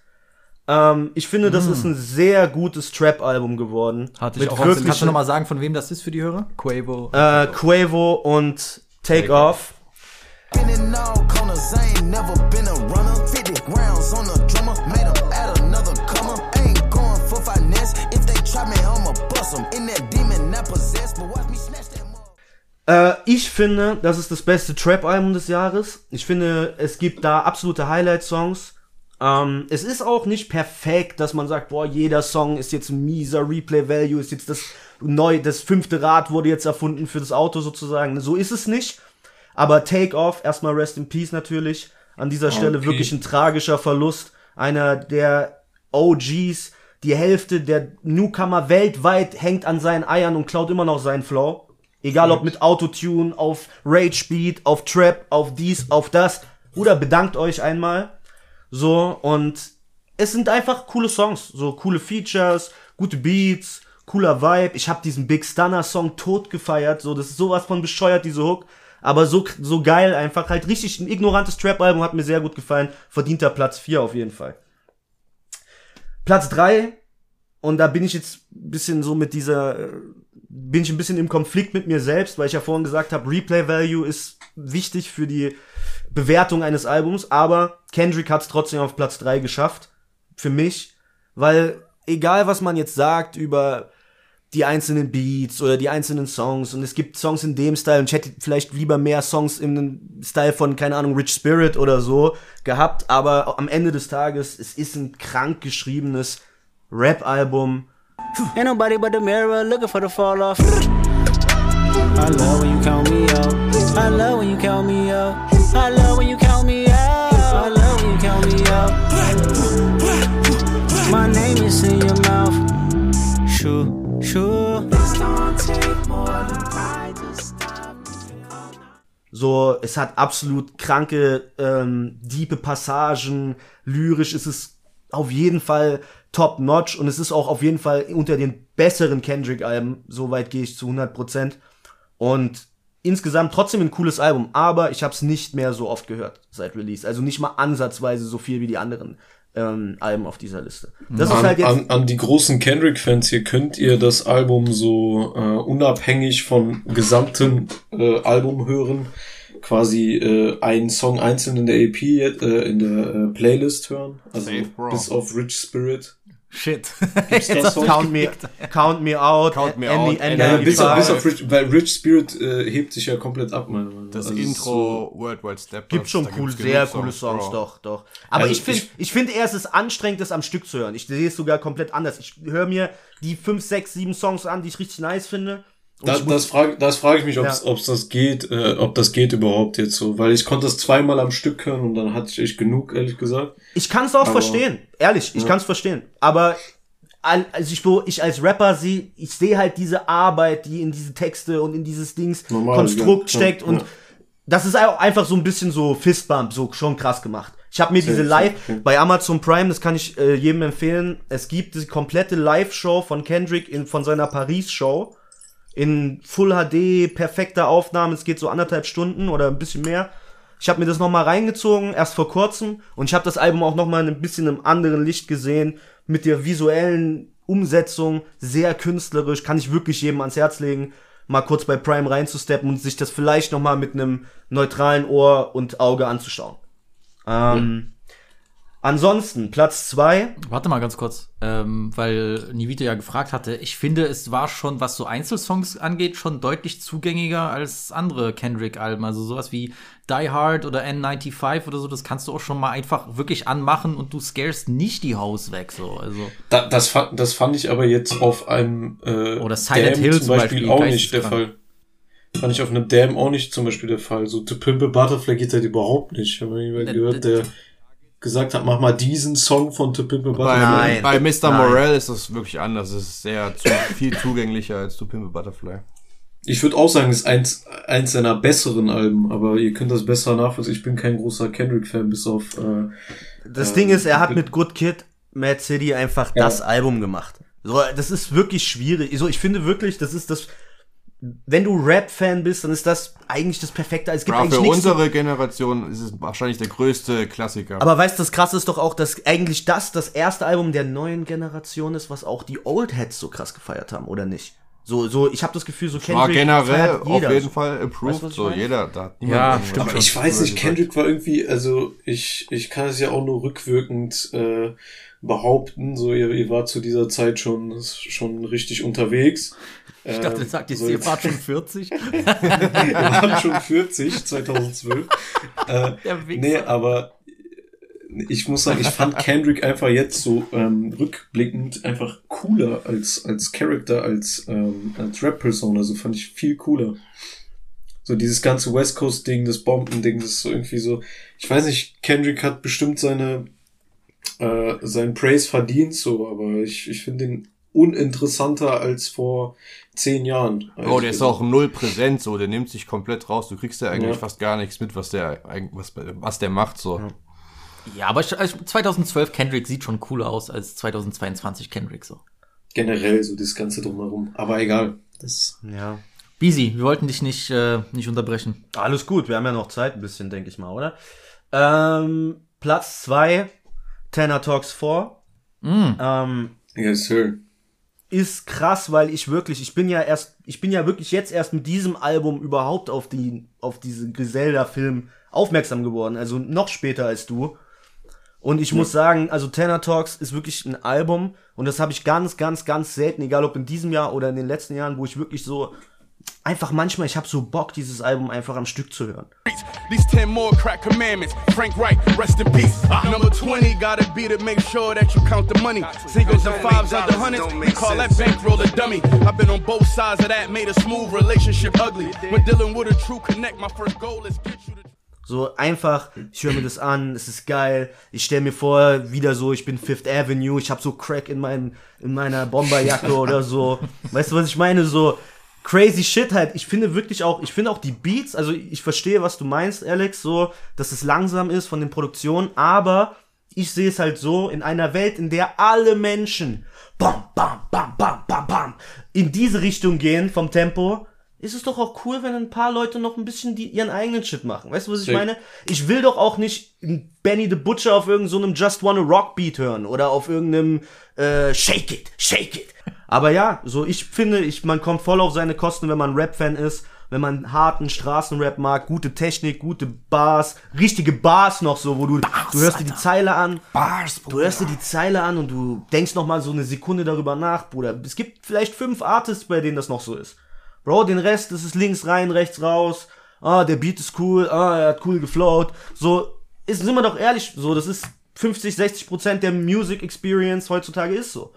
Ähm, ich finde, das ist ein sehr gutes Trap-Album geworden. Hatte ich Mit auch wirklich- Kannst du noch mal sagen, von wem das ist für die Hörer? Quavo. Äh, Quavo und Take Off. Been Äh, ich finde, das ist das beste Trap-Album des Jahres. Ich finde, es gibt da absolute Highlight-Songs. Ähm, es ist auch nicht perfekt, dass man sagt, boah, jeder Song ist jetzt ein mieser Replay-Value, ist jetzt das neu, das fünfte Rad wurde jetzt erfunden für das Auto sozusagen. So ist es nicht. Aber Take Off, erstmal Rest in Peace natürlich. An dieser Stelle Okay. wirklich ein tragischer Verlust. Einer der OGs, die Hälfte der Newcomer weltweit hängt an seinen Eiern und klaut immer noch seinen Flow. Egal ob mit Autotune, auf Rage Beat, auf Trap, auf dies, auf das. Oder bedankt euch einmal. So, und es sind einfach coole Songs. So coole Features, gute Beats, cooler Vibe. Ich habe diesen Big Stunner Song tot gefeiert. So, das ist sowas von bescheuert, diese Hook. Aber so, so geil einfach. Halt richtig ein ignorantes Trap-Album hat mir sehr gut gefallen. Verdienter Platz 4 auf jeden Fall. Platz 3. Und da bin ich jetzt bisschen so mit dieser, bin ich ein bisschen im Konflikt mit mir selbst, weil ich ja vorhin gesagt habe, Replay Value ist wichtig für die Bewertung eines Albums, aber Kendrick hat es trotzdem auf Platz 3 geschafft. Für mich. Weil egal was man jetzt sagt über die einzelnen Beats oder die einzelnen Songs und es gibt Songs in dem Style und ich hätte vielleicht lieber mehr Songs im Style von, keine Ahnung, Rich Spirit oder so gehabt, aber am Ende des Tages, es ist ein krank geschriebenes Rap-Album. Ain't nobody but the mirror looking for the fall off. I love when you count me out. I love when you count me out. I love when you count me out. I love when you count me out. My name is in your mouth. Sure, So, es hat absolut kranke, ähm, diepe Passagen. Lyrisch ist es auf jeden Fall top notch und es ist auch auf jeden Fall unter den besseren Kendrick-Alben. Soweit gehe ich zu 100%. Und insgesamt trotzdem ein cooles Album, aber ich habe es nicht mehr so oft gehört seit Release. Also nicht mal ansatzweise so viel wie die anderen ähm, Alben auf dieser Liste. Das an, ist halt jetzt. an, an die großen Kendrick-Fans hier, könnt ihr das Album so äh, unabhängig vom gesamten äh, Album hören, quasi äh, einen Song einzeln in der EP, äh, in der äh, Playlist hören? Also bis auf Rich Spirit. Shit. Songs? Count me, count me out, Count me Andy- out, Andy Ja, bis, auf, bis Five. auf Rich, weil Rich Spirit äh, hebt sich ja komplett ab, meiner Meinung. Das Also es ist Intro, Worldwide Step. Gibt schon cool, sehr coole Songs, doch, doch. Aber Also ich finde, ich- ich finde eher, es ist anstrengend, das am Stück zu hören. Ich sehe es sogar komplett anders. Ich höre mir die fünf, sechs, sieben Songs an, die ich richtig nice finde. Da, das frage das frag ich mich, ob Ja. es das geht, äh, ob das geht überhaupt jetzt so, weil ich konnte das zweimal am Stück hören und dann hatte ich echt genug, ehrlich gesagt. Ich kann es auch Aber- verstehen, ehrlich, ich Ja. kann es verstehen. Aber al- also ich, wo ich als Rapper sehe, ich sehe halt diese Arbeit, die in diese Texte und in dieses Dings Normal, Konstrukt ja. steckt Ja, und ja. das ist auch einfach so ein bisschen so Fistbump, so schon krass gemacht. Ich habe mir Sehr, diese sehr, Live okay. bei Amazon Prime, das kann ich äh, jedem empfehlen. Es gibt die komplette Live-Show von Kendrick in, von seiner Paris-Show in Full HD, perfekter Aufnahme. Es geht so anderthalb Stunden oder ein bisschen mehr. Ich habe mir das nochmal reingezogen, erst vor kurzem. Und ich habe das Album auch nochmal ein bisschen im anderen Licht gesehen. Mit der visuellen Umsetzung, sehr künstlerisch. Kann ich wirklich jedem ans Herz legen, mal kurz bei Prime reinzusteppen und sich das vielleicht nochmal mit einem neutralen Ohr und Auge anzuschauen. Ähm, Ansonsten, Platz 2. Warte mal ganz kurz, ähm, weil Nivito ja gefragt hatte. Ich finde, es war schon, was so Einzelsongs angeht, schon deutlich zugängiger als andere Kendrick-Alben. Also sowas wie Die Hard oder N95 oder so, das kannst du auch schon mal einfach wirklich anmachen und du scarest nicht die Haus weg. So. Also, Da, das, fand, das fand ich aber jetzt auf einem äh, Oder Silent Damn Hill zum zum Beispiel, Beispiel, auch nicht der. Fall. Fand ich auf einem Damn auch nicht zum Beispiel der Fall. So To Pimp a Butterfly geht halt überhaupt nicht. Ich habe jemanden gehört, der gesagt hat, mach mal diesen Song von To Pimp a Bei, Butterfly. bei Mr. Nein. Morell ist das wirklich anders. Es ist sehr zu, viel zugänglicher als To Pimp a Butterfly. Ich würde auch sagen, es ist eins, eins seiner besseren Alben, aber ihr könnt das besser nachvollziehen. Ich bin kein großer Kendrick-Fan, bis auf äh, Das Ähm, Ding ist, er hat mit Good Kid, Mad City einfach Ja. das Album gemacht. So, das ist wirklich schwierig. So, ich finde wirklich, das ist das, wenn du Rap-Fan bist, dann ist das eigentlich das perfekte. Es gibt Bra, eigentlich für nichts. unsere Generation ist es wahrscheinlich der größte Klassiker. Aber weißt du, das krasse ist doch auch, dass eigentlich das das erste Album der neuen Generation ist, was auch die Old Heads so krass gefeiert haben, oder nicht? So, so, ich habe das Gefühl, so war generell feiert auf jeder. jeden Fall approved. Weißt du, so jeder, da hat Ja, irgendwas stimmt. Aber ich weiß nicht, Kendrick war irgendwie, also ich, ich kann es ja auch nur rückwirkend äh, behaupten, so ihr, ihr wart zu dieser Zeit schon, schon richtig unterwegs. Ich dachte, du sagst, so ihr wart schon 40. wir waren schon 40, 2012. äh, nee, aber ich muss sagen, ich fand Kendrick einfach jetzt so ähm, rückblickend einfach cooler als, als Character, als, ähm, als Rap-Person. Also fand ich viel cooler. So dieses ganze West Coast-Ding, das Bomben-Ding, das ist so irgendwie so. Ich weiß nicht, Kendrick hat bestimmt seine äh, seinen Praise verdient, so, aber ich, ich finde ihn uninteressanter als vor zehn Jahren. Oh, der ist auch null präsent, so, der nimmt sich komplett raus. Du kriegst ja eigentlich Ja. fast gar nichts mit, was der eigentlich, was, was der macht, so. Ja, aber ich, also 2012 Kendrick sieht schon cooler aus als 2022 Kendrick so. generell so das Ganze drumherum. Aber egal. Das Ja. Beezy, wir wollten dich nicht, äh, nicht unterbrechen. Alles gut, wir haben ja noch Zeit ein bisschen, denke ich mal, oder? Ähm, Platz 2, Tanner Talks 4. Mm. Ähm, yes, sir. Ist krass, weil ich wirklich, ich bin ja erst, ich bin ja wirklich jetzt erst mit diesem Album überhaupt auf die, auf diese Griselda-Film aufmerksam geworden. Also noch später als du. Und ich muss sagen, also Tanner Talks ist wirklich ein Album und das habe ich ganz, ganz, ganz selten, egal ob in diesem Jahr oder in den letzten Jahren, wo ich wirklich so einfach manchmal, ich habe so Bock, dieses Album einfach am Stück zu hören. These 10 more crack commandments. Frank Wright, rest in peace. Number 20, gotta be to make sure that you count the money. Singles and fives under hundreds, we call that bankroll a dummy. I've been on both sides of that, made a smooth relationship ugly. When dealing with a true connect, my first goal is get you to. So einfach, ich höre mir das an, es ist geil. Ich stelle mir vor, wieder so, ich bin Fifth Avenue, ich habe so Crack in, mein, in meiner Bomberjacke oder so. Weißt du, was ich meine? So crazy shit halt. Ich finde wirklich auch, ich finde auch die Beats, also ich verstehe, was du meinst, Alex, so, dass es langsam ist von den Produktionen, aber ich sehe es halt so, in einer Welt, in der alle Menschen bam, bam, bam, bam, bam, bam, in diese Richtung gehen vom Tempo, ist es doch auch cool, wenn ein paar Leute noch ein bisschen die, ihren eigenen Shit machen. Weißt du, was ich Sick. meine? Ich will doch auch nicht Benny the Butcher auf irgendeinem so Just Wanna Rock Beat hören oder auf irgendeinem äh, Shake It, Shake It. Aber ja, so ich finde, ich, man kommt voll auf seine Kosten, wenn man Rap-Fan ist, wenn man harten Straßenrap mag, gute Technik, gute Bars, richtige Bars noch so, wo du, du hörst dir die Zeile an, Bars, du hörst dir die Zeile an und du denkst noch mal so eine Sekunde darüber nach, Bruder. Es gibt vielleicht fünf Artists, bei denen das noch so ist. Bro, den Rest, das ist links rein, rechts raus. Ah, der Beat ist cool. Ah, er hat cool geflowt. So, ist, sind wir doch ehrlich, so, das ist 50, 60 Prozent der Music Experience heutzutage ist so.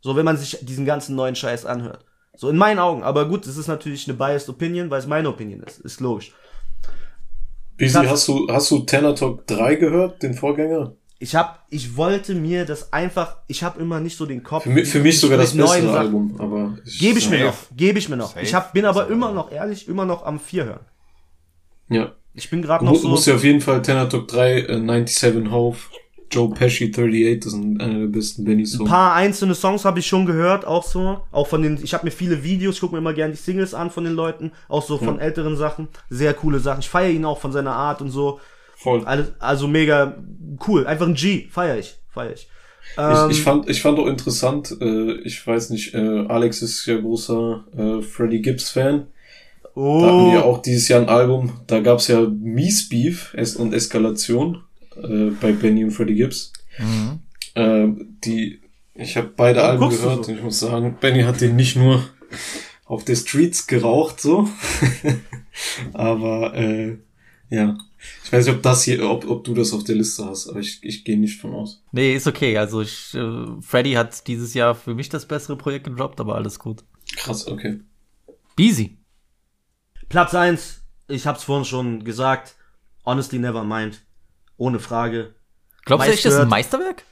So, wenn man sich diesen ganzen neuen Scheiß anhört. So, in meinen Augen. Aber gut, das ist natürlich eine biased Opinion, weil es meine Opinion ist. Ist logisch. Das- hast du, hast du Tanner Talk 3 gehört, den Vorgänger? Ich hab, ich wollte mir das einfach, ich habe immer nicht so den Kopf. Für mich, für mich sogar das bessere Sachen. Album, aber ich, Gebe ich mir Safe. noch, gebe ich mir noch. Safe. Ich hab, bin aber immer noch ehrlich, immer noch am 4 hören. Ja. Ich bin gerade Du noch so. musst ja auf jeden Fall Tanner Talk 3, äh, 97 Hove, Joe Pesci 38, das sind einer der besten Benny Ein paar einzelne Songs habe ich schon gehört, auch so. Auch von den, ich habe mir viele Videos, ich gucke mir immer gerne die Singles an von den Leuten, auch so von älteren Sachen. Sehr coole Sachen. Ich feiere ihn auch von seiner Art und so. Voll. Alles, also mega cool. Einfach ein G, feiere ich, feiere ich. Ähm, Ich, ich, fand, ich fand auch interessant, äh, ich weiß nicht, äh, Alex ist ja großer äh, Freddie Gibbs Fan. Da hatten ja oh, auch dieses Jahr ein Album, da gab's ja Mies Beef und Eskalation äh, bei Benny und Freddie Gibbs. Äh, die, ich habe beide Warum Alben gehört so? und ich muss sagen, Benny hat den nicht nur auf der Streets geraucht, so. aber äh, ja. Ich weiß nicht, ob das hier, ob, ob du das auf der Liste hast, aber ich, ich gehe nicht von aus. Nee, ist okay. Also ich, äh, Freddy hat dieses Jahr für mich das bessere Projekt gedroppt, aber alles gut. Krass, okay. Beasy. Platz 1, ich hab's vorhin schon gesagt, Honestly Never Mind. Ohne Frage. Glaubst du echt, das ist ein Meist Meisterwerk?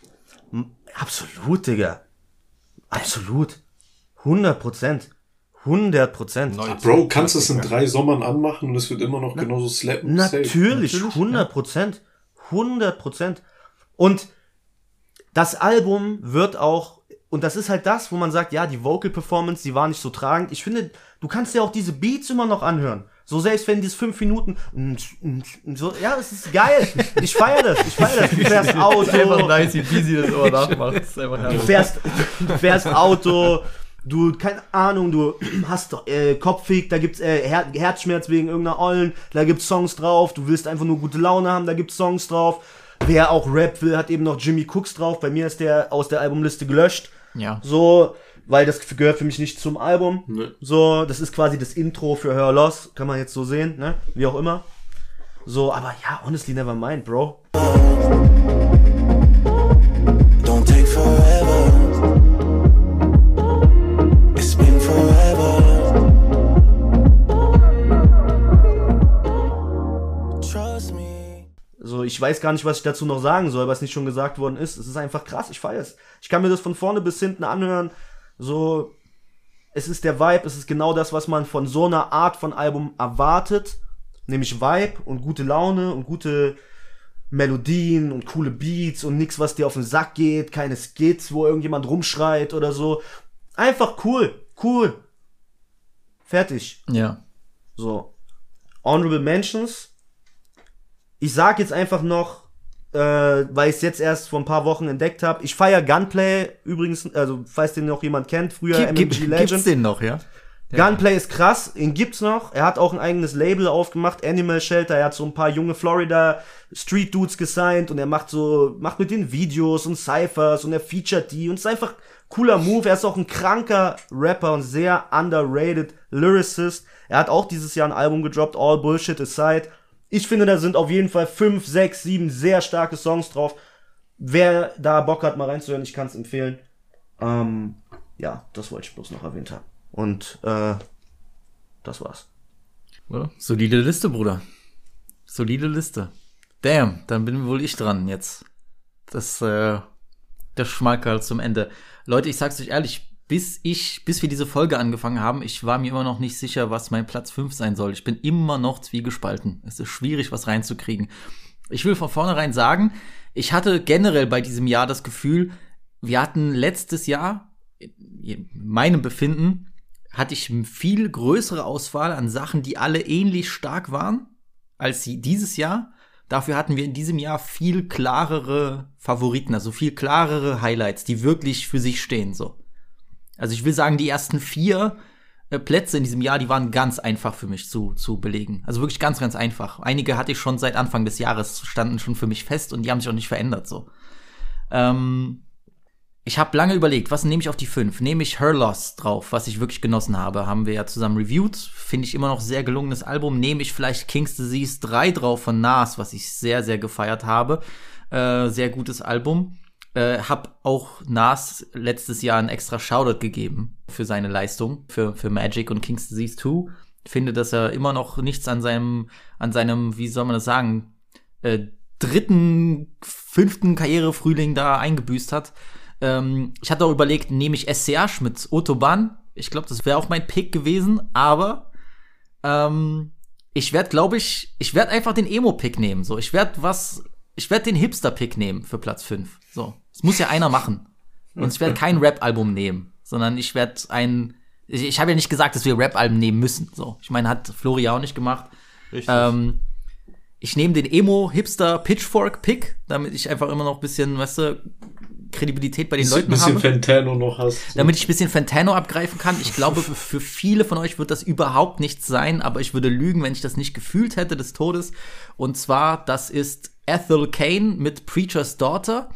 Absolut, Digga. Absolut. 100 Prozent. 100 Prozent. Bro, kannst du es in drei Sommern anmachen und es wird immer noch genauso slappen? Natürlich, Safe. 100 Prozent. 100 Prozent. Und das Album wird auch, und das ist halt das, wo man sagt, ja, die Vocal Performance, die war nicht so tragend. Ich finde, du kannst ja auch diese Beats immer noch anhören. So selbst wenn dieses fünf Minuten, so, ja, es ist geil. Ich feiere das, ich feiere das. Du fährst Auto. Einfach nice, wie Beasy das immer nachmacht. Das ist einfach Du fährst, du fährst Auto, du, keine Ahnung, du hast doch, äh, Kopfweg, da gibt's äh, Her Herzschmerz wegen irgendeiner Ollen, da gibt's Songs drauf, du willst einfach nur gute Laune haben, da gibt's Songs drauf. Wer auch Rap will, hat eben noch Jimmy Cooks drauf. Bei mir ist der aus der Albumliste gelöscht. Ja. So, weil das gehört für mich nicht zum Album. Nee. So, das ist quasi das Intro für Her Loss, kann man jetzt so sehen, ne? Wie auch immer. So, aber ja, honestly never mind, Bro. Don't take forever. It's been forever. Trust me. So, ich weiß gar nicht, was ich dazu noch sagen soll, was nicht schon gesagt worden ist. Es ist einfach krass, ich feiere es. Ich kann mir das von vorne bis hinten anhören. So, es ist der Vibe, es ist genau das, was man von so einer Art von Album erwartet. Nämlich Vibe und gute Laune und gute Melodien und coole Beats und nix, was dir auf den Sack geht, keine Skits, wo irgendjemand rumschreit oder so. Einfach cool, cool. Fertig. Ja. So. Honorable Mentions. Ich sag jetzt einfach noch, äh, weil ich es jetzt erst vor ein paar Wochen entdeckt habe. Ich feier Gunplay übrigens, also falls den noch jemand kennt, früher Gib, MMG Legend. gibt's den noch, ja? Gunplay ist krass, ihn gibt's noch. Er hat auch ein eigenes Label aufgemacht, Animal Shelter. Er hat so ein paar junge Florida Street Dudes gesigned und er macht so, macht mit den Videos und Cyphers und er featuret die und es ist einfach cooler Move. Er ist auch ein kranker Rapper und sehr underrated Lyricist. Er hat auch dieses Jahr ein Album gedroppt, All Bullshit Aside. Ich finde, da sind auf jeden Fall fünf, sechs, sieben sehr starke Songs drauf. Wer da Bock hat, mal reinzuhören, ich kann es empfehlen. Ähm, ja, das wollte ich bloß noch erwähnt haben. Und äh, das war's. Oder? Solide Liste, Bruder. Solide Liste. Damn, dann bin wohl ich dran jetzt. Das, äh, der Schmalkerl zum Ende. Leute, ich sag's euch ehrlich, bis ich, bis wir diese Folge angefangen haben, ich war mir immer noch nicht sicher, was mein Platz 5 sein soll. Ich bin immer noch zwiegespalten. Es ist schwierig, was reinzukriegen. Ich will von vornherein sagen, ich hatte generell bei diesem Jahr das Gefühl, wir hatten letztes Jahr, in meinem Befinden, hatte ich viel größere Auswahl an Sachen, die alle ähnlich stark waren als sie dieses Jahr. Dafür hatten wir in diesem Jahr viel klarere Favoriten, also viel klarere Highlights, die wirklich für sich stehen, so. Also ich will sagen, die ersten vier äh, Plätze in diesem Jahr, die waren ganz einfach für mich zu, zu belegen. Also wirklich ganz, ganz einfach. Einige hatte ich schon seit Anfang des Jahres, standen schon für mich fest und die haben sich auch nicht verändert, so. Ähm, ich habe lange überlegt, was nehme ich auf die 5? Nehme ich Her Loss drauf, was ich wirklich genossen habe. Haben wir ja zusammen reviewed. Finde ich immer noch sehr gelungenes Album. Nehme ich vielleicht King's Disease 3 drauf von Nas, was ich sehr, sehr gefeiert habe. Äh, sehr gutes Album. Äh, hab auch Nas letztes Jahr einen extra Shoutout gegeben für seine Leistung, für, für Magic und King's Disease 2. Finde, dass er immer noch nichts an seinem, an seinem, wie soll man das sagen, äh, dritten, fünften Karrierefrühling da eingebüßt hat. Ähm, ich hatte auch überlegt, nehme ich SCH mit Autobahn. Ich glaube, das wäre auch mein Pick gewesen, aber ähm, ich werde, glaube ich, ich werde einfach den Emo-Pick nehmen. So, ich werde was, ich werde den Hipster-Pick nehmen für Platz 5. So, das muss ja einer machen. Und ich werde kein Rap-Album nehmen, sondern ich werde ein, ich, ich habe ja nicht gesagt, dass wir Rap-Alben nehmen müssen. So, ich meine, hat Flori auch nicht gemacht. Richtig. Ähm, ich nehme den Emo-Hipster-Pitchfork-Pick, damit ich einfach immer noch ein bisschen, weißt du, Kredibilität bei den Bisschen, Leuten bisschen habe. Fantano noch hast. Damit ich ein bisschen Fantano abgreifen kann. Ich glaube, für viele von euch wird das überhaupt nichts sein, aber ich würde lügen, wenn ich das nicht gefühlt hätte des Todes. Und zwar, das ist Ethel Kane mit Preacher's Daughter.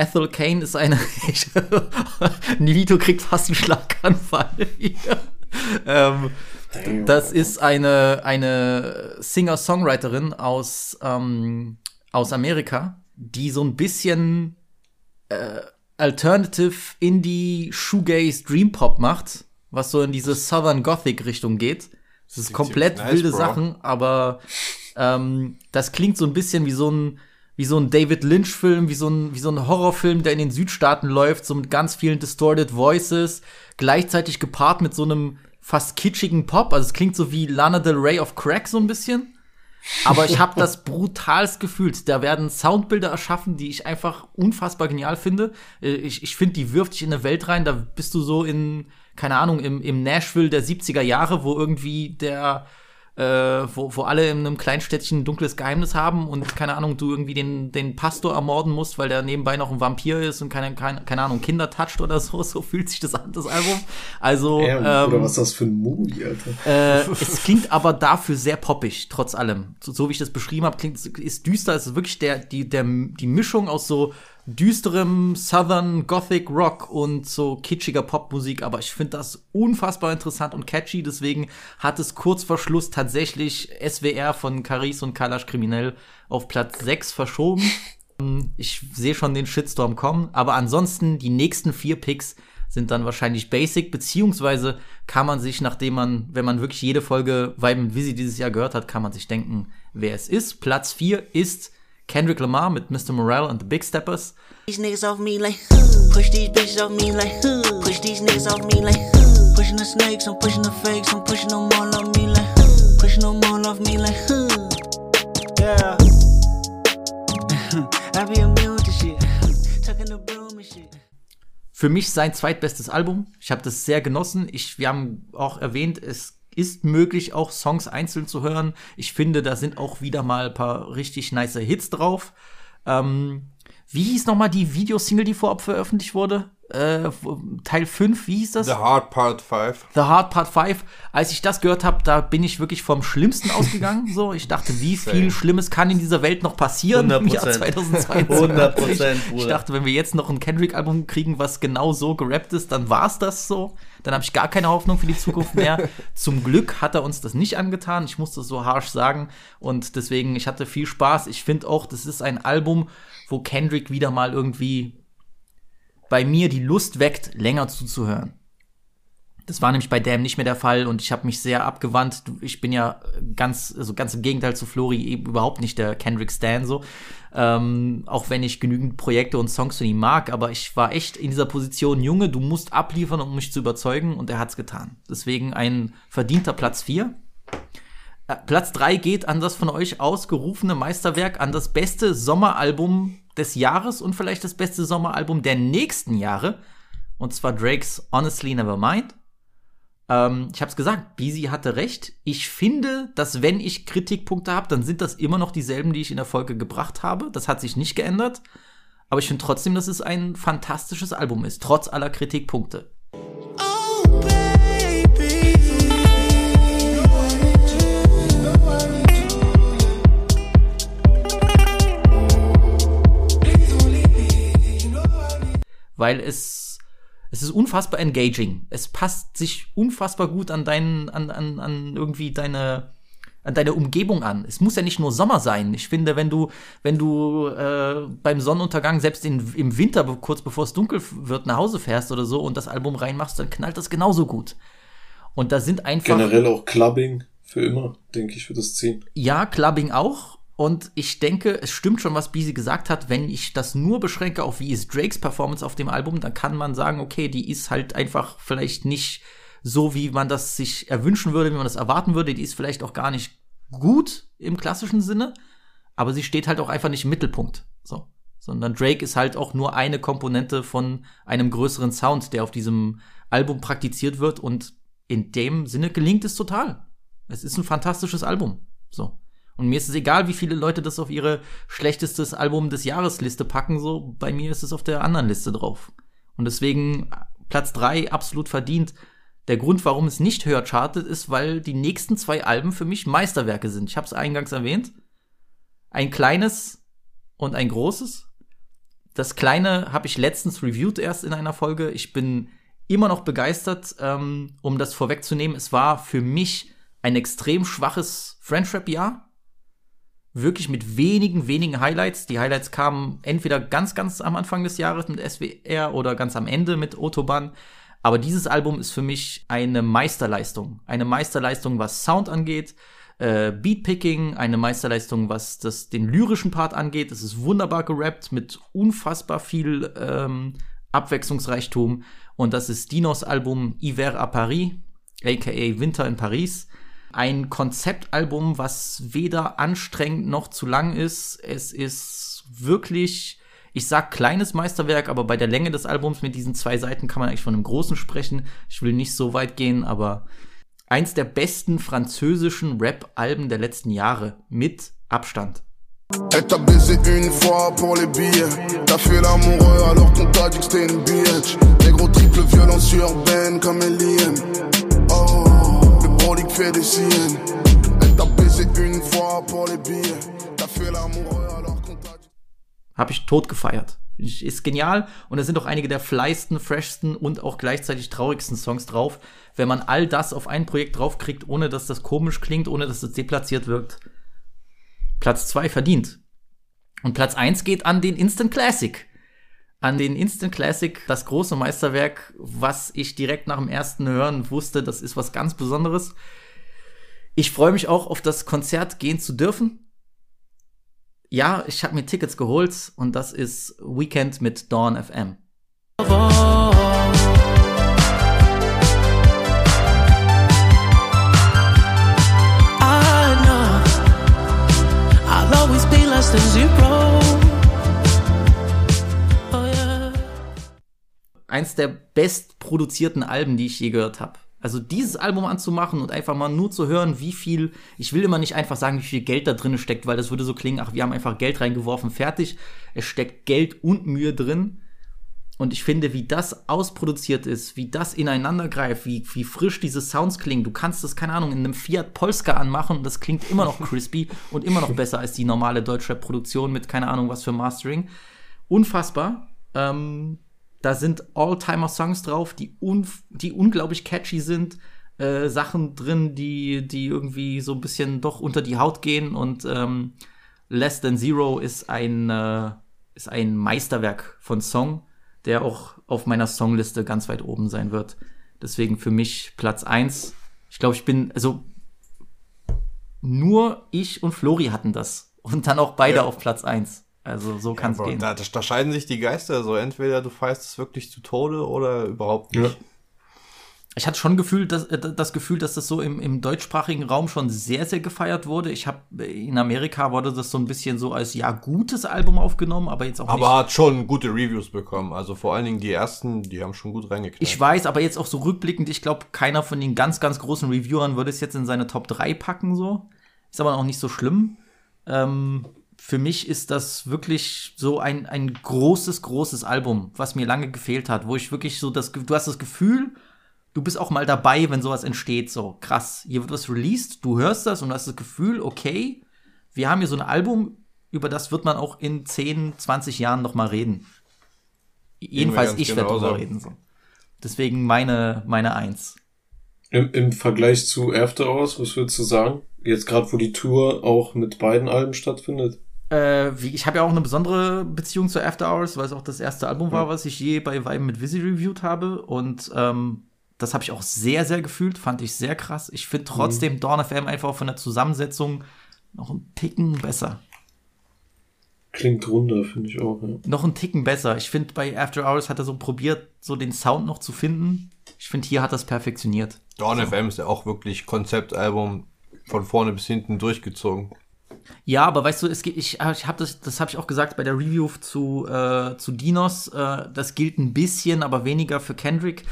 Ethel Kane ist eine. Nilito kriegt fast einen Schlaganfall hier. ähm, das ist eine, eine Singer-Songwriterin aus, ähm, aus Amerika, die so ein bisschen äh, Alternative Indie Shoegaze Dream Pop macht, was so in diese Southern Gothic Richtung geht. Das ist komplett nice, wilde bro. Sachen, aber ähm, das klingt so ein bisschen wie so ein wie so ein David Lynch Film, wie so ein wie so ein Horrorfilm, der in den Südstaaten läuft, so mit ganz vielen distorted Voices, gleichzeitig gepaart mit so einem fast kitschigen Pop, also es klingt so wie Lana Del Rey of Crack so ein bisschen. Aber ich habe das brutalst gefühlt. Da werden Soundbilder erschaffen, die ich einfach unfassbar genial finde. Äh, Ich, ich finde, die wirft dich in eine Welt rein, da bist du so in, keine Ahnung, im, im Nashville der 70er Jahre, wo irgendwie der, äh, wo, wo alle in einem kleinen Städtchen ein dunkles Geheimnis haben und, keine Ahnung, du irgendwie den, den Pastor ermorden musst, weil der nebenbei noch ein Vampir ist und keine, keine, keine Ahnung, Kinder toucht oder so. So fühlt sich das an, das Album. Also, Ja, oder ähm, was ist das für ein Movie, Alter? äh, es klingt aber dafür sehr poppig, trotz allem. So, so wie ich das beschrieben habe, klingt ist düster. Es ist wirklich der, die, der, die Mischung aus so düsterem Southern Gothic Rock und so kitschiger Popmusik. Aber ich finde das unfassbar interessant und catchy. Deswegen hat es kurz vor Schluss tatsächlich SWR von Caris und Kalash Kriminell auf Platz 6 verschoben. Ich sehe schon den Shitstorm kommen, aber ansonsten die nächsten vier Picks sind dann wahrscheinlich basic, beziehungsweise kann man sich, nachdem man, wenn man wirklich jede Folge Vibe mit Visi dieses Jahr gehört hat, kann man sich denken, wer es ist. Platz 4 ist Kendrick Lamar mit Mr. Morale and the Big Steppers. These niggas off me like, push these bitches off me like, push these niggas off me like, pushing the snakes, I'm pushing the fakes, I'm pushing them all off me like, pushing them all off me like, yeah. I be immune to shit, tucking the broom and shit. Für mich sein zweitbestes Album. Ich habe das sehr genossen. Ich, wir haben auch erwähnt, es ist möglich, auch Songs einzeln zu hören. Ich finde, da sind auch wieder mal ein paar richtig nice Hits drauf. Ähm, wie hieß noch mal die Videosingle, die vorab veröffentlicht wurde? Äh, Teil 5, wie hieß das? The Hard Part 5. The Hard Part 5. Als ich das gehört habe, da bin ich wirklich vom Schlimmsten ausgegangen. So, ich dachte, wie viel Schlimmes kann in dieser Welt noch passieren im Jahr 100%. 2022? 100%, Ich Bruder. dachte, wenn wir jetzt noch ein Kendrick-Album kriegen, was genau so gerappt ist, dann war's das so. Dann habe ich gar keine Hoffnung für die Zukunft mehr. Zum Glück hat er uns das nicht angetan. Ich muss das so harsh sagen. Und deswegen, ich hatte viel Spaß. Ich finde auch, das ist ein Album, wo Kendrick wieder mal irgendwie bei mir die Lust weckt, länger zuzuhören. Das war nämlich bei Damn nicht mehr der Fall und ich habe mich sehr abgewandt. Ich bin ja ganz, also ganz im Gegenteil zu Flori eben überhaupt nicht der Kendrick Stan so. Ähm, auch wenn ich genügend Projekte und Songs von ihm mag, aber ich war echt in dieser Position, Junge, du musst abliefern, um mich zu überzeugen und er hat's getan. Deswegen ein verdienter Platz 4. Platz 3 geht an das von euch ausgerufene Meisterwerk, an das beste Sommeralbum des Jahres und vielleicht das beste Sommeralbum der nächsten Jahre. Und zwar Drakes Honestly Nevermind. Ähm, ich habe es gesagt, Beezy hatte recht. Ich finde, dass wenn ich Kritikpunkte habe, dann sind das immer noch dieselben, die ich in der Folge gebracht habe. Das hat sich nicht geändert. Aber ich finde trotzdem, dass es ein fantastisches Album ist, trotz aller Kritikpunkte. Weil es es ist unfassbar engaging. Es passt sich unfassbar gut an deinen an, an, an irgendwie deine an deine Umgebung an. Es muss ja nicht nur Sommer sein. Ich finde, wenn du wenn du äh, beim Sonnenuntergang selbst in, im Winter kurz bevor es dunkel wird nach Hause fährst oder so und das Album reinmachst, dann knallt das genauso gut. Und da sind einfach Generell auch Clubbing für immer, denke ich, wird das ziehen. ja, Clubbing auch. Und ich denke, es stimmt schon, was Beasy gesagt hat. Wenn ich das nur beschränke auf wie ist Drakes Performance auf dem Album, dann kann man sagen, okay, die ist halt einfach vielleicht nicht so, wie man das sich erwünschen würde, wie man das erwarten würde. Die ist vielleicht auch gar nicht gut im klassischen Sinne, aber sie steht halt auch einfach nicht im Mittelpunkt. So. Sondern Drake ist halt auch nur eine Komponente von einem größeren Sound, der auf diesem Album praktiziert wird und in dem Sinne gelingt es total. Es ist ein fantastisches Album. So. Und mir ist es egal, wie viele Leute das auf ihre schlechtestes Album des Jahres Liste packen, so bei mir ist es auf der anderen Liste drauf. Und deswegen Platz drei absolut verdient. Der Grund, warum es nicht höher chartet, ist, weil die nächsten zwei Alben für mich Meisterwerke sind. Ich habe es eingangs erwähnt. Ein kleines und ein großes. Das kleine habe ich letztens reviewed erst in einer Folge. Ich bin immer noch begeistert, ähm, um das vorwegzunehmen. Es war für mich ein extrem schwaches French Rap Jahr. Wirklich mit wenigen, wenigen Highlights. Die Highlights kamen entweder ganz, ganz am Anfang des Jahres mit SWR oder ganz am Ende mit Autobahn. Aber dieses Album ist für mich eine Meisterleistung. Eine Meisterleistung, was Sound angeht, äh, Beatpicking, eine Meisterleistung, was das, den lyrischen Part angeht. Es ist wunderbar gerappt mit unfassbar viel ähm, Abwechslungsreichtum. Und das ist Dinos Album Hiver à Paris, aka Winter in Paris. Ein Konzeptalbum, was weder anstrengend noch zu lang ist. Es ist wirklich, ich sag kleines Meisterwerk, aber bei der Länge des Albums mit diesen zwei Seiten kann man eigentlich von einem großen sprechen. Ich will nicht so weit gehen, aber eins der besten französischen Rap-Alben der letzten Jahre mit Abstand. Elle baisé une fois pour les billets. T'as fait l'amoureux alors qu'on t'a dit que c'était une bitch. Les gros triple violence urbaine comme Alien. Oh, le brolic fait des une fois pour les billets. T'as fait alors qu'on. Habe ich tot gefeiert. Ist genial und da sind auch einige der fleisten, freshsten und auch gleichzeitig traurigsten Songs drauf. Wenn man all das auf ein Projekt draufkriegt, ohne dass das komisch klingt, ohne dass das deplatziert wirkt. Platz zwei verdient. Und Platz eins geht an den Instant Classic. An den Instant Classic, das große Meisterwerk, was ich direkt nach dem ersten Hören wusste, das ist was ganz Besonderes. Ich freue mich auch auf das Konzert gehen zu dürfen. Ja, ich habe mir Tickets geholt und das ist Weekend mit Dawn FM. I know I'll always be less than zero. Eins der bestproduzierten Alben, die ich je gehört habe. Also dieses Album anzumachen und einfach mal nur zu hören, wie viel, ich will immer nicht einfach sagen, wie viel Geld da drin steckt, weil das würde so klingen, ach, wir haben einfach Geld reingeworfen, fertig. Es steckt Geld und Mühe drin. Und ich finde, wie das ausproduziert ist, wie das ineinander greift, wie, wie frisch diese Sounds klingen. Du kannst das, keine Ahnung, in einem Fiat Polska anmachen und das klingt immer noch crispy und immer noch besser als die normale Deutschrap-Produktion mit keine Ahnung was für Mastering. Unfassbar. Ähm, da sind All-Timer-Songs drauf, die, un die unglaublich catchy sind. Äh, Sachen drin, die, die irgendwie so ein bisschen doch unter die Haut gehen. Und ähm, Less Than Zero ist ein, äh, ist ein Meisterwerk von Song, der auch auf meiner Songliste ganz weit oben sein wird. Deswegen für mich Platz eins. Ich glaube, ich bin, also nur ich und Flori hatten das. Und dann auch beide Ja. auf Platz eins. Also so kann es Aber gehen. Da, da, da scheiden sich die Geister. So entweder du feierst es wirklich zu Tode oder überhaupt nicht. ich hatte schon Gefühl, dass, äh, das Gefühl, dass das so im, im deutschsprachigen Raum schon sehr, sehr gefeiert wurde. Ich habe in Amerika wurde das so ein bisschen so als ja gutes Album aufgenommen, aber jetzt auch Aber nicht. hat schon gute Reviews bekommen. Also vor allen Dingen die ersten, die haben schon gut reingeknallt. Ich weiß, aber jetzt auch so rückblickend, ich glaube, keiner von den ganz, ganz großen Reviewern würde es jetzt in seine Top 3 packen, so. Ist aber auch nicht so schlimm. Ähm, für mich ist das wirklich so ein, ein großes, großes Album, was mir lange gefehlt hat, wo ich wirklich so das, du hast das Gefühl, du bist auch mal dabei, wenn sowas entsteht, so krass. Hier wird was released, du hörst das und du hast das Gefühl, okay, wir haben hier so ein Album, über das wird man auch in 10, 20 Jahren noch mal reden. Jedenfalls ich werde drüber reden, so. Deswegen meine, meine Eins. Im, Im Vergleich zu After Hours, was würdest du sagen? Jetzt gerade, wo die Tour auch mit beiden Alben stattfindet. Äh, wie, ich habe ja auch eine besondere Beziehung zu After Hours, weil es auch das erste Album war, was ich je bei Vibe mit Visi reviewed habe. Und ähm, das habe ich auch sehr, sehr gefühlt, fand ich sehr krass. Ich finde trotzdem Dawn FM einfach von der Zusammensetzung noch einen Ticken besser. Klingt runder, finde ich auch, ja. Noch einen Ticken besser. Ich finde, bei After Hours hat er so probiert, so den Sound noch zu finden. Ich finde, hier hat er es perfektioniert. Dawn FM ist ja auch wirklich Konzeptalbum von vorne bis hinten durchgezogen. Ja, aber weißt du, es geht, ich, ich habe das, das habe ich auch gesagt bei der Review zu, äh, zu Dinos. Äh, das gilt ein bisschen, aber weniger für Kendrick.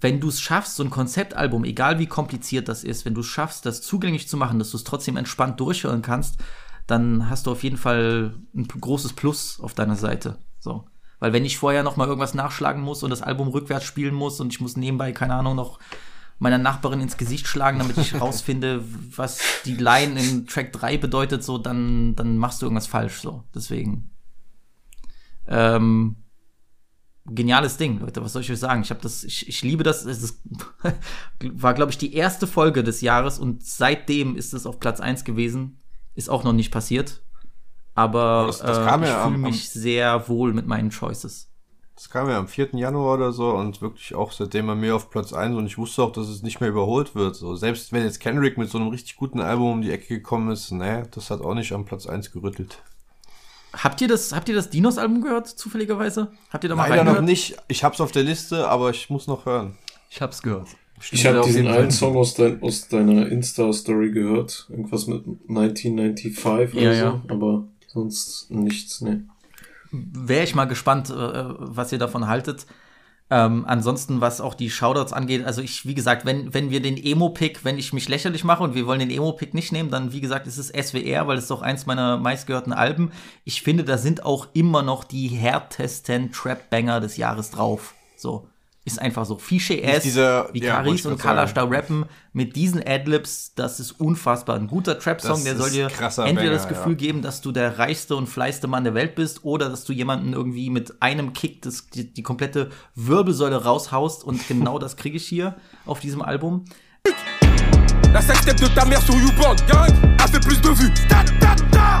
Wenn du es schaffst, so ein Konzeptalbum, egal wie kompliziert das ist, wenn du es schaffst, das zugänglich zu machen, dass du es trotzdem entspannt durchhören kannst, dann hast du auf jeden Fall ein großes Plus auf deiner Seite. So. Weil wenn ich vorher noch mal irgendwas nachschlagen muss und das Album rückwärts spielen muss und ich muss nebenbei, keine Ahnung, noch meiner Nachbarin ins Gesicht schlagen, damit ich rausfinde, was die Line in Track 3 bedeutet, so, dann, dann machst du irgendwas falsch, so. Deswegen. Ähm, geniales Ding, Leute. Was soll ich euch sagen? Ich habe das, ich, ich liebe das. Es ist, war, glaube ich, die erste Folge des Jahres und seitdem ist es auf Platz 1 gewesen. Ist auch noch nicht passiert. Aber Das- das äh, ich ja fühle mich sehr wohl mit meinen Choices. Das kam ja am 4. Januar oder so und wirklich auch seitdem bei mir auf Platz 1 und ich wusste auch, dass es nicht mehr überholt wird. So, selbst wenn jetzt Kendrick mit so einem richtig guten Album um die Ecke gekommen ist, nee, das hat auch nicht am Platz 1 gerüttelt. Habt ihr das, habt ihr das Dinos-Album gehört, zufälligerweise? Habt ihr da mal Leider noch nicht. Ich hab's auf der Liste, aber ich muss noch hören. Ich hab's gehört. Ich habe diesen einen Song aus, dein, aus deiner Insta-Story gehört. Irgendwas mit 1995 oder Ja, so. ja. Aber sonst nichts, ne. Wäre ich mal gespannt, äh, was ihr davon haltet. Ähm, ansonsten, was auch die Shoutouts angeht, also ich, wie gesagt, wenn, wenn wir den Emo-Pick, wenn ich mich lächerlich mache und wir wollen den Emo-Pick nicht nehmen, dann, wie gesagt, ist es SWR, weil es auch eins meiner meistgehörten Alben. Ich finde, da sind auch immer noch die härtesten Trap-Banger des Jahres drauf. So. Ist einfach so. Fische Ist S, dieser- wie ja, Caris ich und Kalash da rappen, mit diesen Adlibs, das ist unfassbar. Ein guter Trap-Song, der soll dir entweder Banger, das Gefühl ja. geben, dass du der reichste und fleißte Mann der Welt bist oder dass du jemanden irgendwie mit einem Kick das, die, die komplette Wirbelsäule raushaust und genau das kriege ich hier auf diesem Album. La sextape de ta mère sur YouPorn, gang, a fait plus de vues. Ta, ta, ta.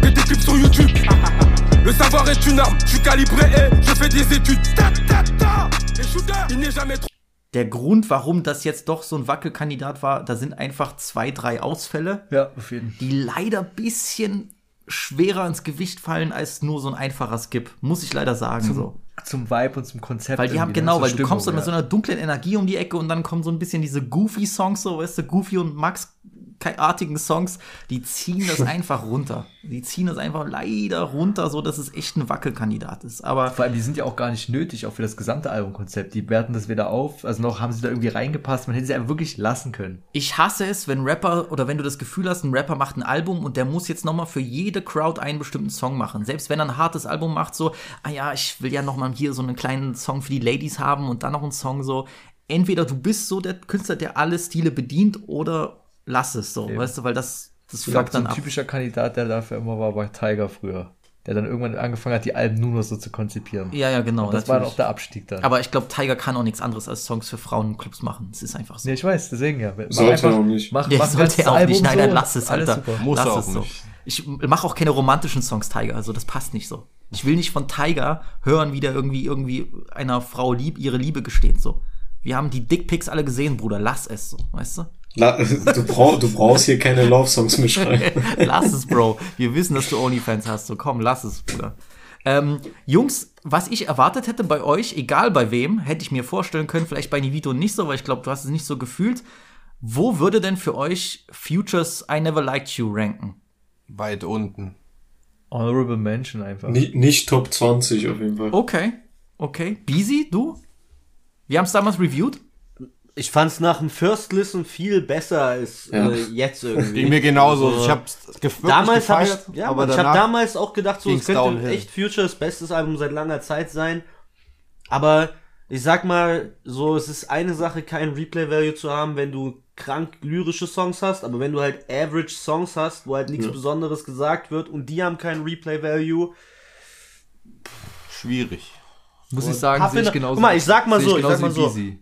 Que tes clips sur YouTube. Le savoir est une arme, je suis calibré et je fais des études. Ta, ta, ta. Et shooter, il n'est jamais trop. Der Grund, warum das jetzt doch so ein Wackelkandidat war, da sind einfach zwei, drei Ausfälle, Ja, auf jeden die leider bisschen schwerer ins Gewicht fallen als nur so ein einfacher Skip, muss ich leider sagen Zum, so. zum Vibe und zum Konzept. Weil die haben ne? genau, weil du Stimmung, kommst dann mit ja. so einer dunklen Energie um die Ecke und dann kommen so ein bisschen diese goofy Songs, so weißt du, goofy und Max artigen Songs, die ziehen das einfach runter. Die ziehen das einfach leider runter, so dass es echt ein Wackelkandidat ist. Aber Vor allem, die sind ja auch gar nicht nötig, auch für das gesamte Albumkonzept. Die werten das wieder auf. Also noch haben sie da irgendwie reingepasst. Man hätte sie einfach wirklich lassen können. ich hasse es, wenn Rapper oder wenn du das Gefühl hast, ein Rapper macht ein Album und der muss jetzt nochmal für jede Crowd einen bestimmten Song machen. Selbst wenn er ein hartes Album macht, so, ah ja, ich will ja nochmal hier so einen kleinen Song für die Ladies haben und dann noch einen Song so. Entweder du bist so der Künstler, der alle Stile bedient oder lass es so, Eben. weißt du, weil das, das Ich glaube, fuckt so dann ein ab. typischer Kandidat, der dafür immer war, war Tiger früher. Der dann irgendwann angefangen hat, die Alben nur noch so zu konzipieren. Ja, ja, genau. Und das war natürlich. auch der Abstieg dann. Aber ich glaube, Tiger kann auch nichts anderes als Songs für Frauenclubs machen. Es ist einfach so. Nee, ich weiß, deswegen ja. Mach Sollte einfach- er auch nicht. Mach, Ja, mach sollte er auch Album nicht. Nein, so nein, lass es, alles Alter. super. Muss lass er es auch so. nicht. Ich mache auch keine romantischen Songs, Tiger. Also das passt nicht so. Ich will nicht von Tiger hören, wie der irgendwie irgendwie einer Frau lieb ihre Liebe gesteht. So. Wir haben die Dickpics alle gesehen, Bruder. Lass es so, weißt du? La du, brauch, du brauchst hier keine Love-Songs mitschreiben. lass es, Bro. Wir wissen, dass du Onlyfans hast. So, komm, lass es, Bruder. Ähm, Jungs, was ich erwartet hätte bei euch, egal bei wem, hätte ich mir vorstellen können, vielleicht bei Nivito nicht so, weil ich glaube, du hast es nicht so gefühlt. Wo würde denn für euch Futures I Never Liked You ranken? Weit unten. Honorable Mention einfach. Nicht, nicht Top 20 auf jeden Fall. Okay, okay. Beezy, du? Wir haben es damals reviewed. Ich fand's nach dem First Listen viel besser als Ja. äh, jetzt irgendwie. Ging mir genauso. Also, ich hab's gef wirklich damals habe gefeiert, ich, ja, aber ich habe danach damals auch gedacht, so es könnte downhill. echt Futures bestes Album seit langer Zeit sein. Aber ich sag mal, so es ist eine Sache, kein Replay Value zu haben, wenn du krank lyrische Songs hast, aber wenn du halt average Songs hast, wo halt nichts Ja. Besonderes gesagt wird und die haben kein Replay Value. schwierig. Muss ich sagen, sehe ich genauso. Guck mal, ich sag mal so, ich genauso sag mal wie so. Beezy.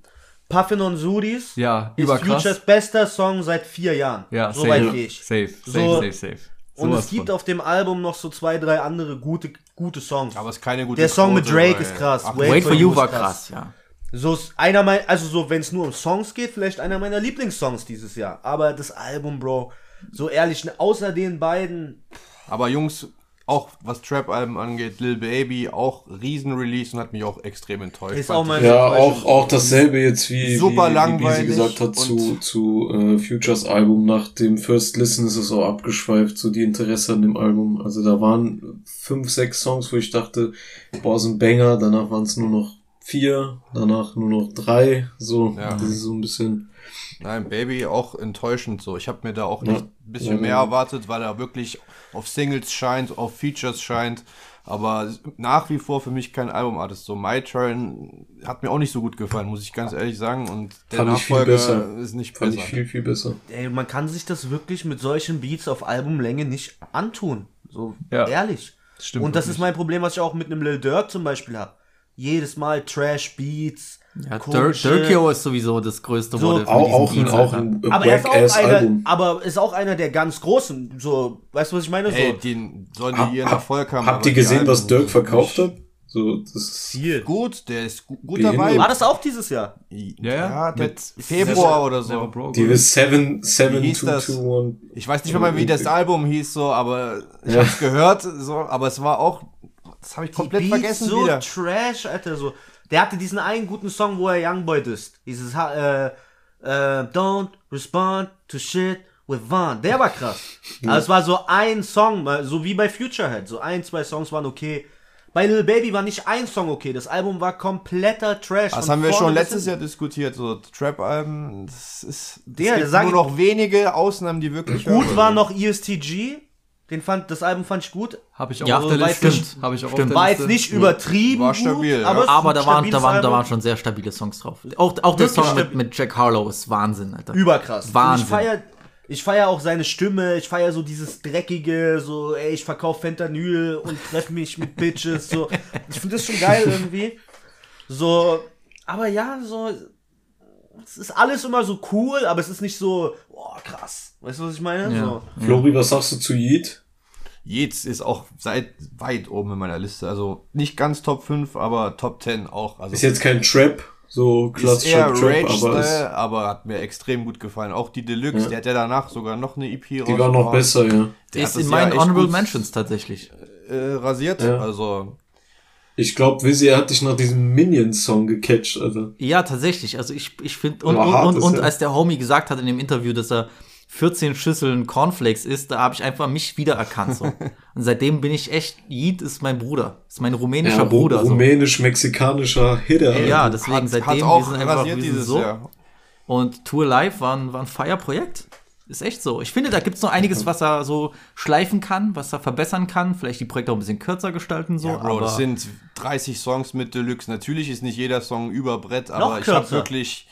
Puffin on Sudis Ja, ist überkrass. Futures bester Song seit vier Jahren. Ja, so safe. weit Ja. gehe ich. Safe, safe, So- safe, safe. Und Sowas es gibt von. auf dem Album noch so zwei, drei andere gute, gute Songs. Aber es ist keine gute Der Song mit Quote, Drake weil- ist krass. Ach, Wait for You war krass, ja. So ist einer meiner, also so, wenn es nur um Songs geht, vielleicht einer meiner Lieblingssongs dieses Jahr. Aber das Album, Bro, so ehrlich, ne, außer den beiden, Aber Jungs, auch was Trap-Alben angeht, Lil Baby, auch Riesen-Release und hat mich auch extrem enttäuscht. Ist auch mein- Ja, auch, auch dasselbe jetzt wie, Super wie, wie langweilig Beezy gesagt hat zu, zu äh, Futures Album. Nach dem First Listen ist es auch abgeschweift, so die Interesse an dem Album. Also da waren fünf, sechs Songs, wo ich dachte, boah, sind Banger. Danach waren es nur noch vier, danach nur noch drei. So, Ja. das ist so ein bisschen... Nein, Baby auch enttäuschend so. Ich habe mir da auch Ja. echt ein bisschen Ja, mehr ja. erwartet, weil er wirklich auf Singles scheint, auf Features scheint. Aber nach wie vor für mich kein Albumartist. So My Turn hat mir auch nicht so gut gefallen, muss ich ganz ehrlich sagen. Und der Fand ich viel Nachfolger besser. ist nicht Fand besser. ich viel, viel besser. ey, man kann sich das wirklich mit solchen Beats auf Albumlänge nicht antun. So Ja. ehrlich. Stimmt Und das wirklich. ist mein Problem, was ich auch mit einem Lil Durk zum Beispiel habe. Jedes Mal Trash Beats. Ja, Durkio ist sowieso das größte So- Wort. Auch, auch, ein, auch ein aber er ist auch einer, aber ist auch einer der ganz großen. So, weißt du, was ich meine? So, Ey, den sollen die ihren Erfolg haben. Habt ihr gesehen, was Dirk verkauft hat? So, das ist. Gut, der ist gu gut Behindert. dabei. War das auch dieses Jahr? Ja, Ja, Mit Februar oder so. Die ist 7, 7, Wie hieß 2, das? 2, 1. Ich weiß nicht mehr, wie das Album hieß, so, aber ich Ja. hab's gehört, so, aber es war auch, das habe ich komplett Beats vergessen so wieder. Trash, Alter, so. Der hatte diesen einen guten Song, wo er Youngboy ist. Dieses, äh, äh, Don't respond to shit with Vaughn. Der war krass. Also es war so ein Song, mal so wie bei Futurehead. So ein, zwei Songs waren okay. Bei Lil Baby war nicht ein Song okay. Das Album war kompletter Trash. Das haben wir schon letztes. Jahr diskutiert, so Trap-Alben, das ist, Der, es gibt nur noch wenige Ausnahmen, die wirklich Gut war noch ESTG. Den fand, das Album fand ich gut. Habe ich auch Ja, auf der Liste. nicht- Habe ich auch stimmt. War jetzt nicht übertrieben War stabil, gut, ja. aber, Aber da waren, da, waren, da waren schon sehr stabile Songs drauf. Auch, auch der Song mit, mit Jack Harlow ist Wahnsinn, Alter. Überkrass. Wahnsinn. Und Ich feier, ich feier auch seine Stimme, ich feier so dieses dreckige, so, ey, ich verkauf Fentanyl und treff mich mit Bitches, so. Ich finde das schon geil irgendwie. So, aber ja, so, es ist alles immer so cool, aber es ist nicht so, boah, krass. Weißt du, was ich meine? Ja. So. Flori, was sagst du zu Yeet? Yates ist auch seit weit oben in meiner Liste, also nicht ganz Top 5, aber Top 10 auch. Also Ist jetzt kein Trap, so ist eher klassischer Trap, Rage, aber ist, aber hat mir extrem gut gefallen. Auch die Deluxe, Ja. der hat ja danach sogar noch eine EP die war noch besser, ja. Der ist in meinen ja Honorable Mentions tatsächlich. Äh, rasiert, Ja. also Ich glaube, Wizzy hat dich nach diesem Minions-Song gecatcht, Alter. Ja, tatsächlich. Also ich, ich finde, und, und, und, und ja. als der Homie gesagt hat in dem Interview, dass er 14 Schüsseln Cornflakes isst, da habe ich einfach mich wiedererkannt. So. Und seitdem bin ich echt, Yeet ist mein Bruder. Ist mein rumänischer Ja, Bruder. So. rumänisch-mexikanischer Hitter. Ja, deswegen hat, seitdem hat wir sind einfach wir sind so. Jahr. Und Tour Live war ein, war ein Fire-Projekt. Ist echt so. Ich finde, da gibt's noch einiges, was er so schleifen kann, was er verbessern kann. Vielleicht die Projekte auch ein bisschen kürzer gestalten. So, Ja, Bro, aber das sind 30 Songs mit Deluxe. Natürlich ist nicht jeder Song über Brett, aber Noch ich habe wirklich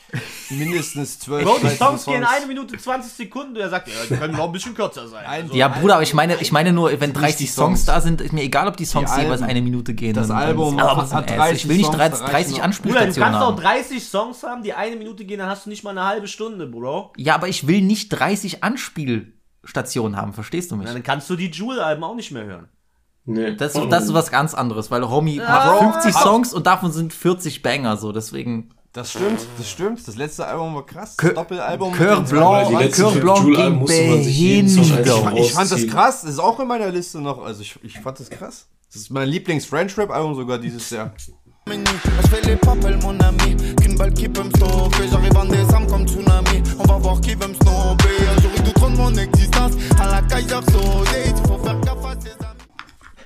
mindestens 12, Bro, die 13 Songs gehen eine Minute 20 Sekunden. Er sagt, ja, die können noch ein bisschen kürzer sein. Also, ja, Bruder, aber ich meine, ich meine nur, wenn Nicht 30 die Songs Songs. da sind, ist mir egal, ob die Songs Die jeweils Alben. eine Minute gehen. Das dann- dann Album aber hat- so ein hat Ass. 30 Ich will nicht Songs, 30, da reichen 30 noch- Bruder, du Anspielstationen kannst auch haben. 30 Songs haben, die eine Minute gehen, dann hast du nicht mal eine halbe Stunde, Bro. Ja, aber ich will nicht 30 Anspielstationen haben, verstehst du mich? Na, dann kannst du die Jewel-Alben auch nicht mehr hören. Nee. Das, das ist was ganz anderes, weil Homie Ja, macht Bro, 50 aber- Songs und davon sind 40 Banger, so, deswegen. Das stimmt, das stimmt. Das letzte Album war krass. Das Doppelalbum. Cœur Blanc, die Cœur Blanc ging behindert. rausziehen. Ich fand das krass. Das ist auch in meiner Liste noch. Also ich, ich fand das krass. Das ist mein Lieblings-French-Rap-Album sogar dieses Jahr. Je fais les papels mon ami Qu'une balle qui peut me stopper J'arrive en décembre comme tsunami On va voir qui veut me snobber Un jour ils douteront de mon existence À la Kaiser Sode Il faut faire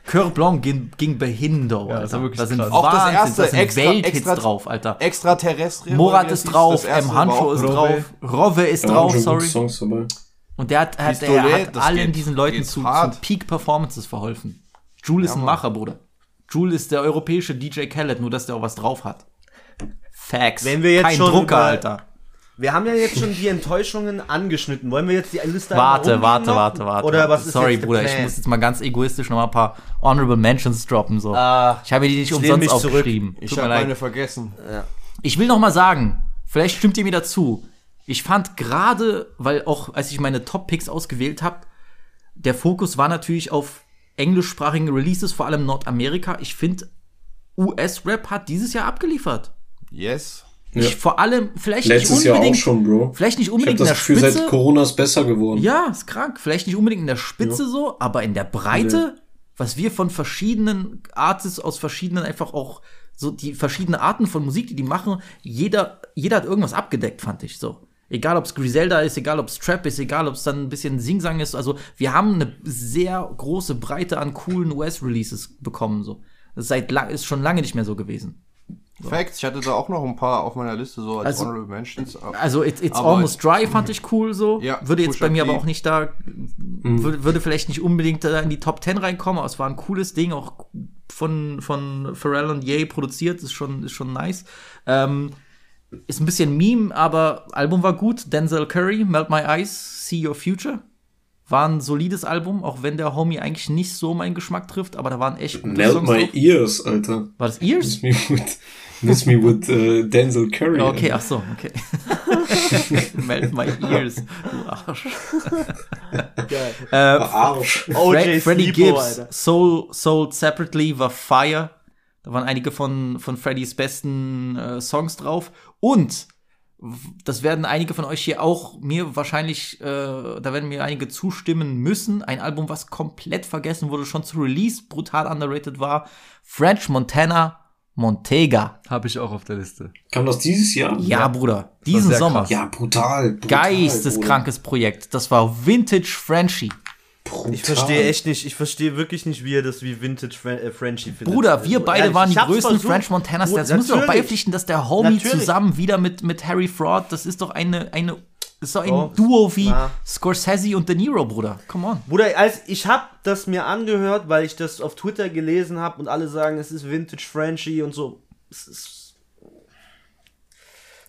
Cœur Blanc ging, ging behindert, Ja, das war wirklich da sind krass. Auch das Wahnsinn, erste da sind extra- Welthits extra- drauf, Alter. Extraterrestrial. Morat das ist drauf, das M. Hancho ist drauf, Rove ist drauf, sorry. Und der hat, hat, Pistolet, der hat das allen geht- diesen Leuten zu, zu hart. Peak-Performances verholfen. Jule ist ein Macher, Bruder. Jule ist der europäische DJ Khaled, nur dass der auch was drauf hat. Facts. Wenn wir jetzt Kein schon Drucker, über- Alter. Wir haben ja jetzt schon die Enttäuschungen angeschnitten. Wollen wir jetzt die Liste Warte, warte, rumgehen warte, noch? warte. Oder was Sorry, Bruder, ich muss jetzt mal ganz egoistisch noch mal ein paar Honorable Mentions droppen. So. Ah, ich habe die nicht umsonst aufgeschrieben. Ich habe meine vergessen. Ich will noch mal sagen, vielleicht stimmt ihr mir dazu. Ich fand gerade, weil auch als ich meine Top-Picks ausgewählt habe, der Fokus war natürlich auf englischsprachigen Releases, vor allem Nordamerika. Ich finde, US-Rap hat dieses Jahr abgeliefert. Yes. Ich vor allem, vielleicht Letztes nicht Jahr unbedingt, auch schon, Bro. vielleicht nicht Ich unbedingt in das der Gefühl, Spitze. seit Corona ist besser geworden. Ja, ist krank. Vielleicht nicht unbedingt in der Spitze so, aber in der Breite, was wir von verschiedenen Artists aus verschiedenen einfach auch so die verschiedenen Arten von Musik, die die machen, jeder, jeder hat irgendwas abgedeckt, fand ich so. Egal, ob es Griselda ist, egal, ob es Trap ist, egal, ob es dann ein bisschen Singsang ist. Also, wir haben eine sehr große Breite an coolen US-Releases bekommen, so. Das ist, seit lang, ist schon lange nicht mehr so gewesen. Facts. Ich hatte da auch noch ein paar auf meiner Liste so als Also- Honorable Mentions. Also It's, it's Almost Dry fand ich cool so. Ja, würde jetzt bei mir aber auch nicht da, würde, würde vielleicht nicht unbedingt da in die Top 10 reinkommen, aber es war ein cooles Ding, auch von, von Pharrell und Ye produziert, ist schon, ist schon nice. Ähm, ist ein bisschen Meme, aber Album war gut. Denzel Curry, Melt My Eyes, See Your Future. War ein solides Album, auch wenn der Homie eigentlich nicht so meinen Geschmack trifft, aber da waren echt gute Melt Songs My drauf. Ears, Alter. War das Ears? Miss Me with, miss me with äh, Denzel Curry. Okay, ach so, okay. Melt my ears, du Arsch. Geil. Äh, Arsch. Fre Sleepo, Gibbs, Alter. Soul, Sold Separately war Fire. Da waren einige von, von Freddys besten äh, Songs drauf. Und das werden einige von euch hier auch mir wahrscheinlich, äh, da werden mir einige zustimmen müssen. Ein Album, was komplett vergessen wurde, schon zu Release brutal underrated war. French Montana Montega. Habe ich auch auf der Liste. Kam das dieses Jahr? Ja, Bruder. war Diesen Sommer. krass. Ja, brutal. brutal Geisteskrankes Projekt. Das war Vintage Frenchie. Brutal. Ich verstehe echt nicht, ich verstehe wirklich nicht, wie ihr das wie Vintage Fren äh, Frenchie findet. Bruder, wir Also, beide ehrlich, waren die größten versucht. French Montanas. Bruder, Das müssen wir auch beipflichten, dass der Homie Natürlich. zusammen wieder mit, mit Harry Fraud, das ist doch eine, eine, ist doch ein Oh, Duo wie na. Scorsese und De Niro, Bruder. Come on. Bruder, als ich hab das mir angehört, weil ich das auf Twitter gelesen habe und alle sagen, es ist Vintage Frenchie und so. Es ist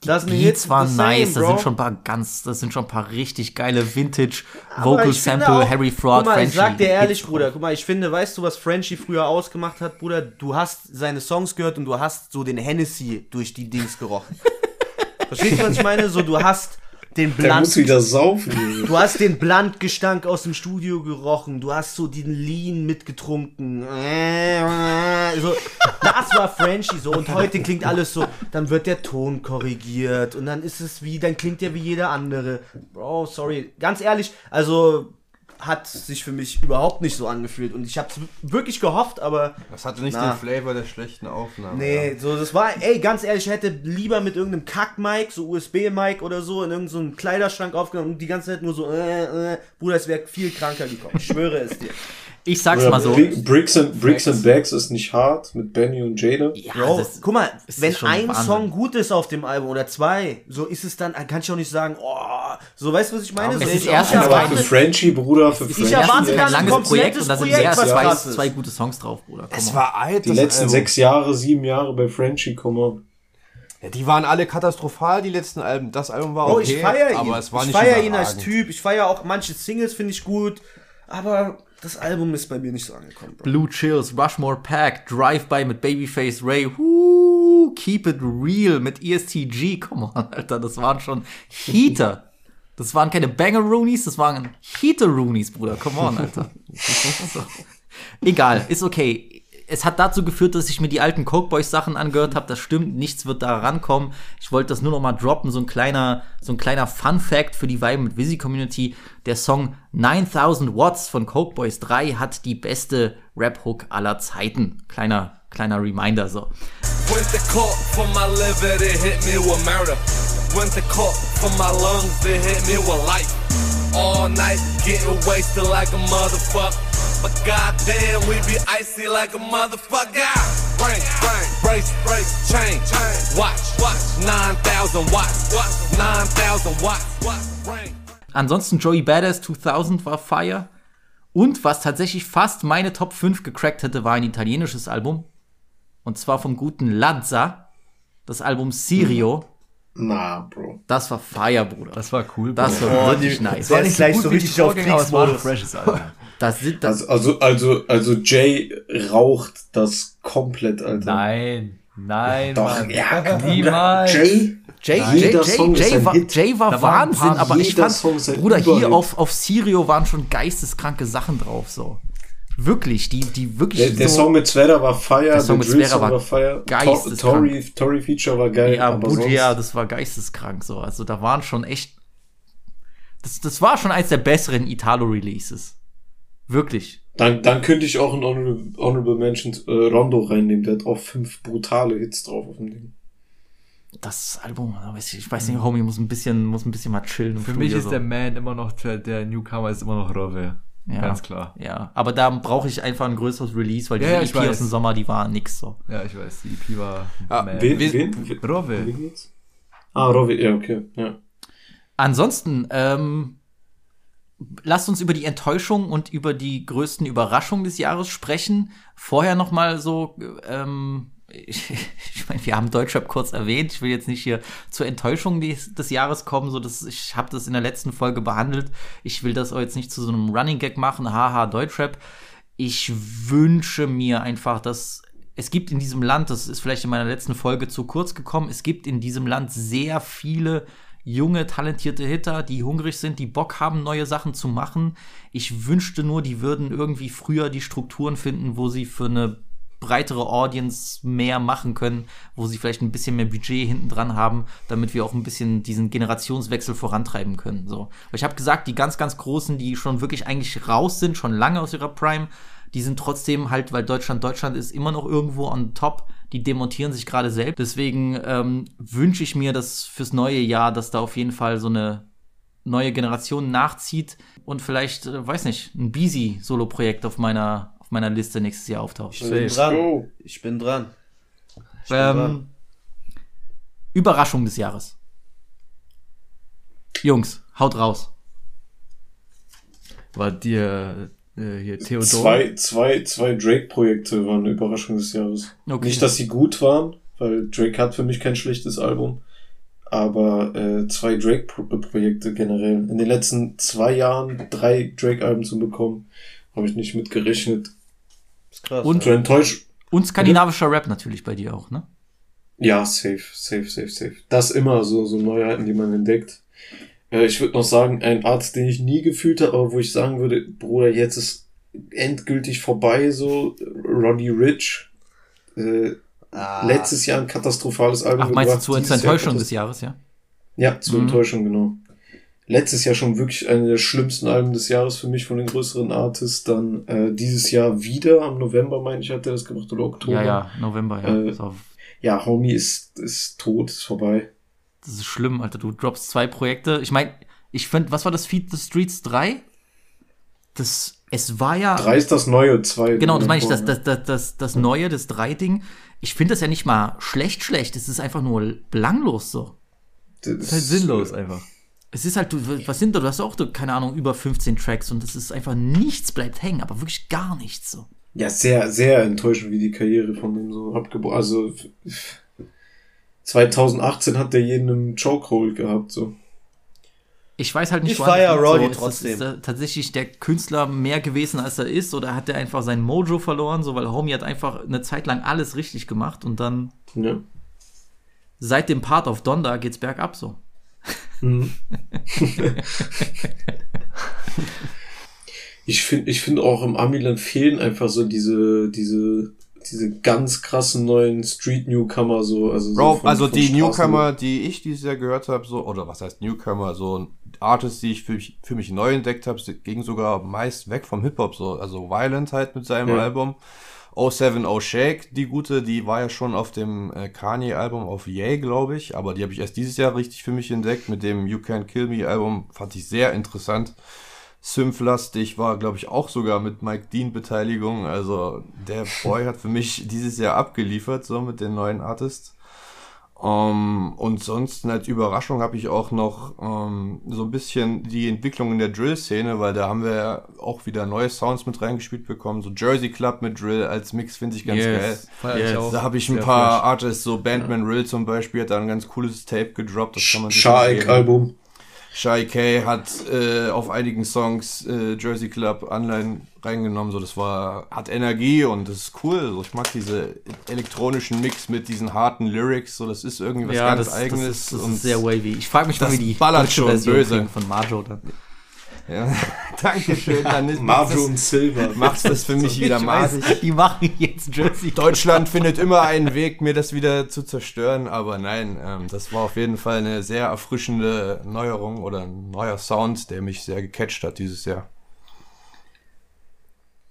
das Die Beats waren nice, da sind schon ein paar ganz, das sind schon ein paar richtig geile Vintage Vocal Sample auch- Harry Fraud Guck mal, Frenchie. ich sag dir ehrlich, Hits Bruder, guck mal, ich finde, weißt du, was Frenchie früher ausgemacht hat, Bruder? Du hast seine Songs gehört und du hast so den Hennessy durch die Dings gerochen. Verstehst du, was ich meine? So, du hast den Der muss Blunt, wieder saufen. Du hast den Bluntgestank aus dem Studio gerochen, du hast so den Lean mitgetrunken. So, das war Frenchie so und heute klingt alles so, dann wird der Ton korrigiert und dann ist es wie, dann klingt der wie jeder andere. Bro, sorry, ganz ehrlich, also hat sich für mich überhaupt nicht so angefühlt und ich hab's wirklich gehofft, aber Das hatte nicht Na. den Flavor der schlechten Aufnahme. Nee, so das war, ey, ganz ehrlich, ich hätte lieber mit irgendeinem Kack-Mic, so USB-Mic oder so, in irgendeinem so Kleiderschrank aufgenommen und die ganze Zeit nur so, äh, äh, Bruder, es wäre viel kranker gekommen. Ich schwöre es dir. Ich sag's Oder mal so. Bri- Bricks and, Bricks and Bags ist nicht hart mit Benny und Jada. Ja, Bro, das- guck mal, es ist wenn ein Wahnsinn. Song gut ist auf dem Album oder zwei, so ist es dann, kann ich auch nicht sagen, oh, so weißt du, was ich meine? Es so, ist ich, erstens ich Aber erwarte- für Frenchie, Bruder, für Ich Frenchie. erwarte Erstens gar ein langes Projekt und da sind erst zwei, ist. zwei gute Songs drauf, Bruder. Come Es war alt, Die das letzten Album. sechs Jahre, sieben Jahre bei Frenchie, komm on. Ja, die waren alle katastrophal, die letzten Alben. Das Album war Bro, okay, ich feiere ihn. aber es war ich nicht feiere ihn als. Typ. Ich feiere auch manche Singles, finde ich gut. Aber das Album ist bei mir nicht so angekommen, Bro. Blue Chills, Rushmore Pack, Drive-By mit Babyface Ray, Woo, Keep It Real mit ESTG, come on, Alter, das waren schon Heater. Das waren keine Banger-Roonies, das waren Heater-Roonies, Bruder, come on, Alter. so. Egal, ist okay. Es hat dazu geführt, dass ich mir die alten Coke Boys Sachen angehört habe. Das stimmt, nichts wird da rankommen. Ich wollte das nur noch mal droppen, so ein kleiner, so ein kleiner Fun Fact für die Vibe mit Visi Community. Der Song 9000 Watts von Coke Boys 3 hat die beste Rap Hook aller Zeiten. Kleiner, kleiner Reminder so. Went the court for my liver, they hit me with murder. Went the court for my lungs, they hit me with life. All night, getting wasted like a motherfucker. But goddamn, we be icy like a motherfucker. Brain, brain, brace, brace, chain, chain. Watch, watch, 9000 watts, watts, 9000 watts, watts, brain. Ansonsten Joey Badass 2000 war Fire. Und was tatsächlich fast meine Top 5 gecrackt hätte, war ein italienisches Album. Und zwar vom guten Lazza. Das Album Sirio. Na, Bro. Das war Fire, Bruder. Das war cool. Das Bruder. war Oh, wirklich die- nice. der ist gleich so wie die richtig auf es war ein Kriegsmodus. Das sind das. Also, also, also, also Jay raucht das komplett, Alter. Nein, nein, Doch, Mann. ja, niemals. Jay, Jay, Nein. Jay, Jay, Jay, war. Jay war Wahnsinn, paar- aber ich fand, Bruder, hier auf, auf Sirio waren schon geisteskranke Sachen drauf, so. Wirklich, die, die wirklich Der, der so, Song mit Zwerda war Fire, Der Song mit Zwerda Song war Fire, geisteskrank. Tory, Tory Feature war geil, ja, aber Budea, sonst, das war geisteskrank, so. Also da waren schon echt, das, das war schon eins der besseren Italo-Releases. Wirklich. dann, dann könnte ich auch ein Honorable, Honorable Mention äh, Rondo reinnehmen, der hat auch fünf brutale Hits drauf auf dem Ding. Das Album, weiß ich, ich weiß nicht, Homie muss ein bisschen, muss ein bisschen mal chillen. Für Studio, mich ist so. der Man immer noch, der, der Newcomer ist immer noch Rove. Ja. Ganz klar. Ja, aber da brauche ich einfach ein größeres Release, weil die Ja, EP aus weiß. dem Sommer, die war nix so. Ja, ich weiß, die EP war Ah, Man. Wen, wen, wen, Rove. Ah, Rovi, ja, okay, ja. Ansonsten, ähm, lasst uns über die Enttäuschung und über die größten Überraschungen des Jahres sprechen. Vorher noch mal so, ähm, ich, ich meine, wir haben Deutschrap kurz erwähnt. Ich will jetzt nicht hier zur Enttäuschung des, des Jahres kommen. So, dass ich habe das in der letzten Folge behandelt. Ich will das auch jetzt nicht zu so einem Running Gag machen. Haha, Deutschrap. Ich wünsche mir einfach, dass es gibt in diesem Land, das ist vielleicht in meiner letzten Folge zu kurz gekommen, es gibt in diesem Land sehr viele junge, talentierte Hitter, die hungrig sind, die Bock haben, neue Sachen zu machen. Ich wünschte nur, die würden irgendwie früher die Strukturen finden, wo sie für eine breitere Audience mehr machen können, wo sie vielleicht ein bisschen mehr Budget hinten dran haben, damit wir auch ein bisschen diesen Generationswechsel vorantreiben können. So. Aber ich habe gesagt, die ganz, ganz Großen, die schon wirklich eigentlich raus sind, schon lange aus ihrer Prime, die sind trotzdem halt, weil Deutschland Deutschland ist, immer noch irgendwo on top. Die demontieren sich gerade selbst. Deswegen ähm, wünsche ich mir, dass fürs neue Jahr, dass da auf jeden Fall so eine neue Generation nachzieht und vielleicht, äh, weiß nicht, ein Beezy-Solo-Projekt auf meiner, auf meiner Liste nächstes Jahr auftaucht. Ich bin dran. Ich bin dran. Ich bin Ähm, dran. Überraschung des Jahres. Jungs, haut raus. War dir äh, hier Theodor? Zwei, zwei, zwei Drake-Projekte waren eine Überraschung des Jahres. Okay. Nicht, dass sie gut waren, weil Drake hat für mich kein schlechtes Album. Aber äh, zwei Drake-Projekte generell. In den letzten zwei Jahren drei Drake-Alben zu bekommen, habe ich nicht mit gerechnet. Ist krass. Und, So enttäuscht. und skandinavischer Rap natürlich bei dir auch, ne? Ja, safe, safe, safe, safe. Das immer so, so Neuheiten, die man entdeckt. Äh, ich würde noch sagen, ein Arzt, den ich nie gefühlt habe, aber wo ich sagen würde, Bruder, jetzt ist endgültig vorbei, so Roddy Rich. Äh, Letztes Jahr ein katastrophales Album. Ach, meinst du gebracht, zur dieses zur Jahr Enttäuschung katas- des Jahres, ja? Ja, zur Mhm. Enttäuschung, genau. Letztes Jahr schon wirklich eine der schlimmsten Alben des Jahres für mich von den größeren Artists. Dann äh, dieses Jahr wieder, am November, meine ich, hat er das gemacht, oder Oktober. Ja, ja, November, ja. Äh, So. ja, Homie ist, ist tot, ist vorbei. Das ist schlimm, Alter. Du droppst zwei Projekte. Ich meine, ich finde, was war das Feed the Streets 3? Das, es war ja. Drei ist das Neue, zwei. Genau, das meine ich, das, das, das, das, das Neue, das 3-Ding. Ich finde das ja nicht mal schlecht, schlecht. Es ist einfach nur belanglos so. Das ist halt sinnlos einfach. Es ist halt, du, was sind da? Du hast auch, du, keine Ahnung, über 15 Tracks und es ist einfach nichts bleibt hängen, aber wirklich gar nichts so. Ja, sehr, sehr enttäuschend, wie die Karriere von dem so abgebrochen. Also 2018 hat der jeden im Chokehold gehabt, so. Ich weiß halt nicht, Ich feier. Roddy so, ist, trotzdem. Ist, äh, tatsächlich der Künstler mehr gewesen, als er ist, oder hat er einfach sein Mojo verloren, so, weil Homie hat einfach eine Zeit lang alles richtig gemacht und dann Ja. seit dem Part auf Donda geht's bergab so. Mhm. Ich finde, ich finde auch im Amiland fehlen einfach so diese, diese, diese ganz krassen neuen Street Newcomer so, also so Bro, von- also von die Straßen- Newcomer, die ich dieses Jahr gehört habe, so, oder was heißt Newcomer, so Artists, die ich für mich, für mich neu entdeckt habe, gingen sogar meist weg vom Hip-Hop, so, also Violent halt mit seinem Ja. Album. 070 Shake, die gute, die war ja schon auf dem äh, Kanye-Album auf Yay, glaube ich, aber die habe ich erst dieses Jahr richtig für mich entdeckt. Mit dem You Can't Kill Me-Album fand ich sehr interessant. Synth-lastig war, glaube ich, auch sogar mit Mike Dean Beteiligung. Also der Boy hat für mich dieses Jahr abgeliefert, so mit den neuen Artists. Um, und sonst als Überraschung habe ich auch noch um, so ein bisschen die Entwicklung in der Drill-Szene, weil da haben wir ja auch wieder neue Sounds mit reingespielt bekommen. So Jersey Club mit Drill als Mix finde ich ganz Yes, geil. auch. Da habe ich ein Sehr paar fresh. Artists, so Bandman Rill zum Beispiel, hat da ein ganz cooles Tape gedroppt. Das kann man sich. Shaik-Album. Shy K hat äh, auf einigen Songs äh, Jersey Club Anleihen reingenommen, so das war hat Energie und das ist cool. So, ich mag diese elektronischen Mix mit diesen harten Lyrics, so das ist irgendwie was ganz das, eigenes das, ist, das und ist sehr wavy. Ich frage mich mal, wie die ballert schon böse. von Marjo dann. Ja, Dankeschön, dann ist Marjo und Silver. Macht's das für mich wieder Ich weiß, maßig. Die machen jetzt Jersey. Deutschland findet immer einen Weg, mir das wieder zu zerstören, aber nein, ähm, das war auf jeden Fall eine sehr erfrischende Neuerung oder ein neuer Sound, der mich sehr gecatcht hat dieses Jahr.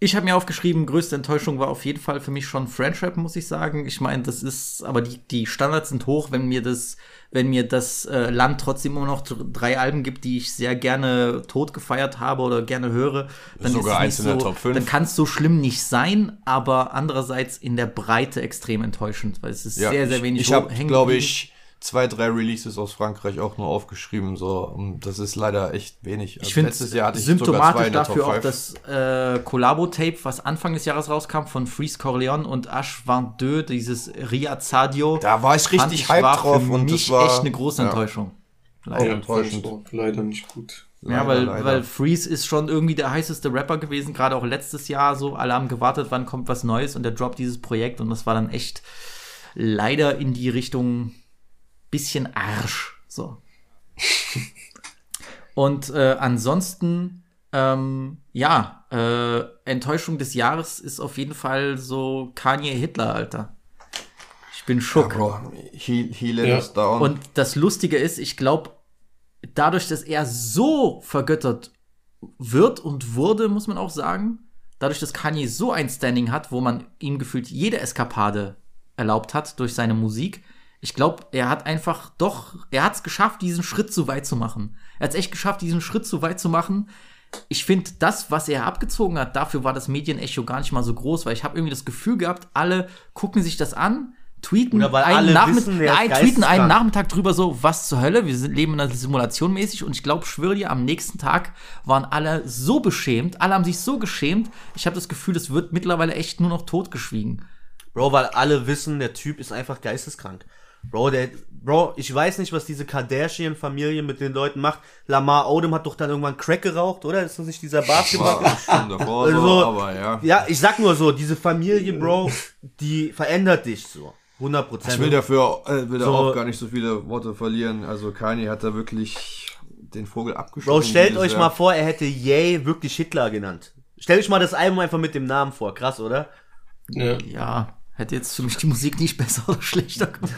Ich habe mir aufgeschrieben, größte Enttäuschung war auf jeden Fall für mich schon Friendship, muss ich sagen. Ich meine, das ist, aber die, die Standards sind hoch, wenn mir das, wenn mir das äh, Land trotzdem immer noch dr- drei Alben gibt, die ich sehr gerne tot gefeiert habe oder gerne höre, dann Sogar ist eins es in nicht der so, Top 5. dann kann es so schlimm nicht sein, aber andererseits in der Breite extrem enttäuschend, weil es ist sehr, sehr wenig Ich, ich habe, glaube ich, zwei, drei Releases aus Frankreich auch nur aufgeschrieben. So, das ist leider echt wenig. Also Ich finde letztes Jahr hatte ich sogar zwei symptomatisch in der dafür Top auch 5. das äh, Collabo-Tape, was Anfang des Jahres rauskam von Freeze Corleone und Ash Van Deux, dieses Ria Zadio. Da war ich richtig hyped war drauf für und mich das war- echt eine große ja. Enttäuschung. Leider. enttäuschend. Leider nicht gut. Ja, weil, weil Freeze ist schon irgendwie der heißeste Rapper gewesen, gerade auch letztes Jahr so. Alle haben gewartet, wann kommt was Neues und der droppt dieses Projekt und das war dann echt leider in die Richtung bisschen Arsch. So. und äh, ansonsten, ähm, ja, äh, Enttäuschung des Jahres ist auf jeden Fall so Kanye Hitler, Alter. Ich bin schock. he, he let us down. Und das Lustige ist, ich glaube, dadurch, dass er so vergöttert wird und wurde, muss man auch sagen, dadurch, dass Kanye so ein Standing hat, wo man ihm gefühlt jede Eskapade erlaubt hat durch seine Musik, ich glaube, er hat einfach doch, er hat es geschafft, diesen Schritt so weit zu machen. Er hat es echt geschafft, diesen Schritt so weit zu machen. Ich finde, das, was er abgezogen hat, dafür war das Medienecho gar nicht mal so groß, weil ich habe irgendwie das Gefühl gehabt, alle gucken sich das an, tweeten einen, Nachmitt wissen, wer ist ein, tweeten einen. Nachmittag drüber so, was zur Hölle, wir sind, leben in einer Simulation mäßig und ich glaube, schwöre dir, am nächsten Tag waren alle so beschämt, alle haben sich so geschämt, ich habe das Gefühl, das wird mittlerweile echt nur noch totgeschwiegen. Bro, weil alle wissen, der Typ ist einfach geisteskrank. Bro, der, Bro, ich weiß nicht, was diese Kardashian-Familie mit den Leuten macht. Lamar Odom hat doch dann irgendwann Crack geraucht, oder? Ist das nicht dieser Basketball? War schon davor so, aber ja. Ja, ich sag nur so, diese Familie, Bro, die verändert dich so. 100 Prozent. Ich will dafür äh, will da So- auch gar nicht so viele Worte verlieren. Also Kanye hat da wirklich den Vogel abgeschossen. Bro, stellt euch mal vor, er hätte Ye wirklich Hitler genannt. Stellt euch mal das Album einfach mit dem Namen vor. Krass, oder? Ja. Ja, hätte jetzt für mich die Musik nicht besser oder schlechter gemacht.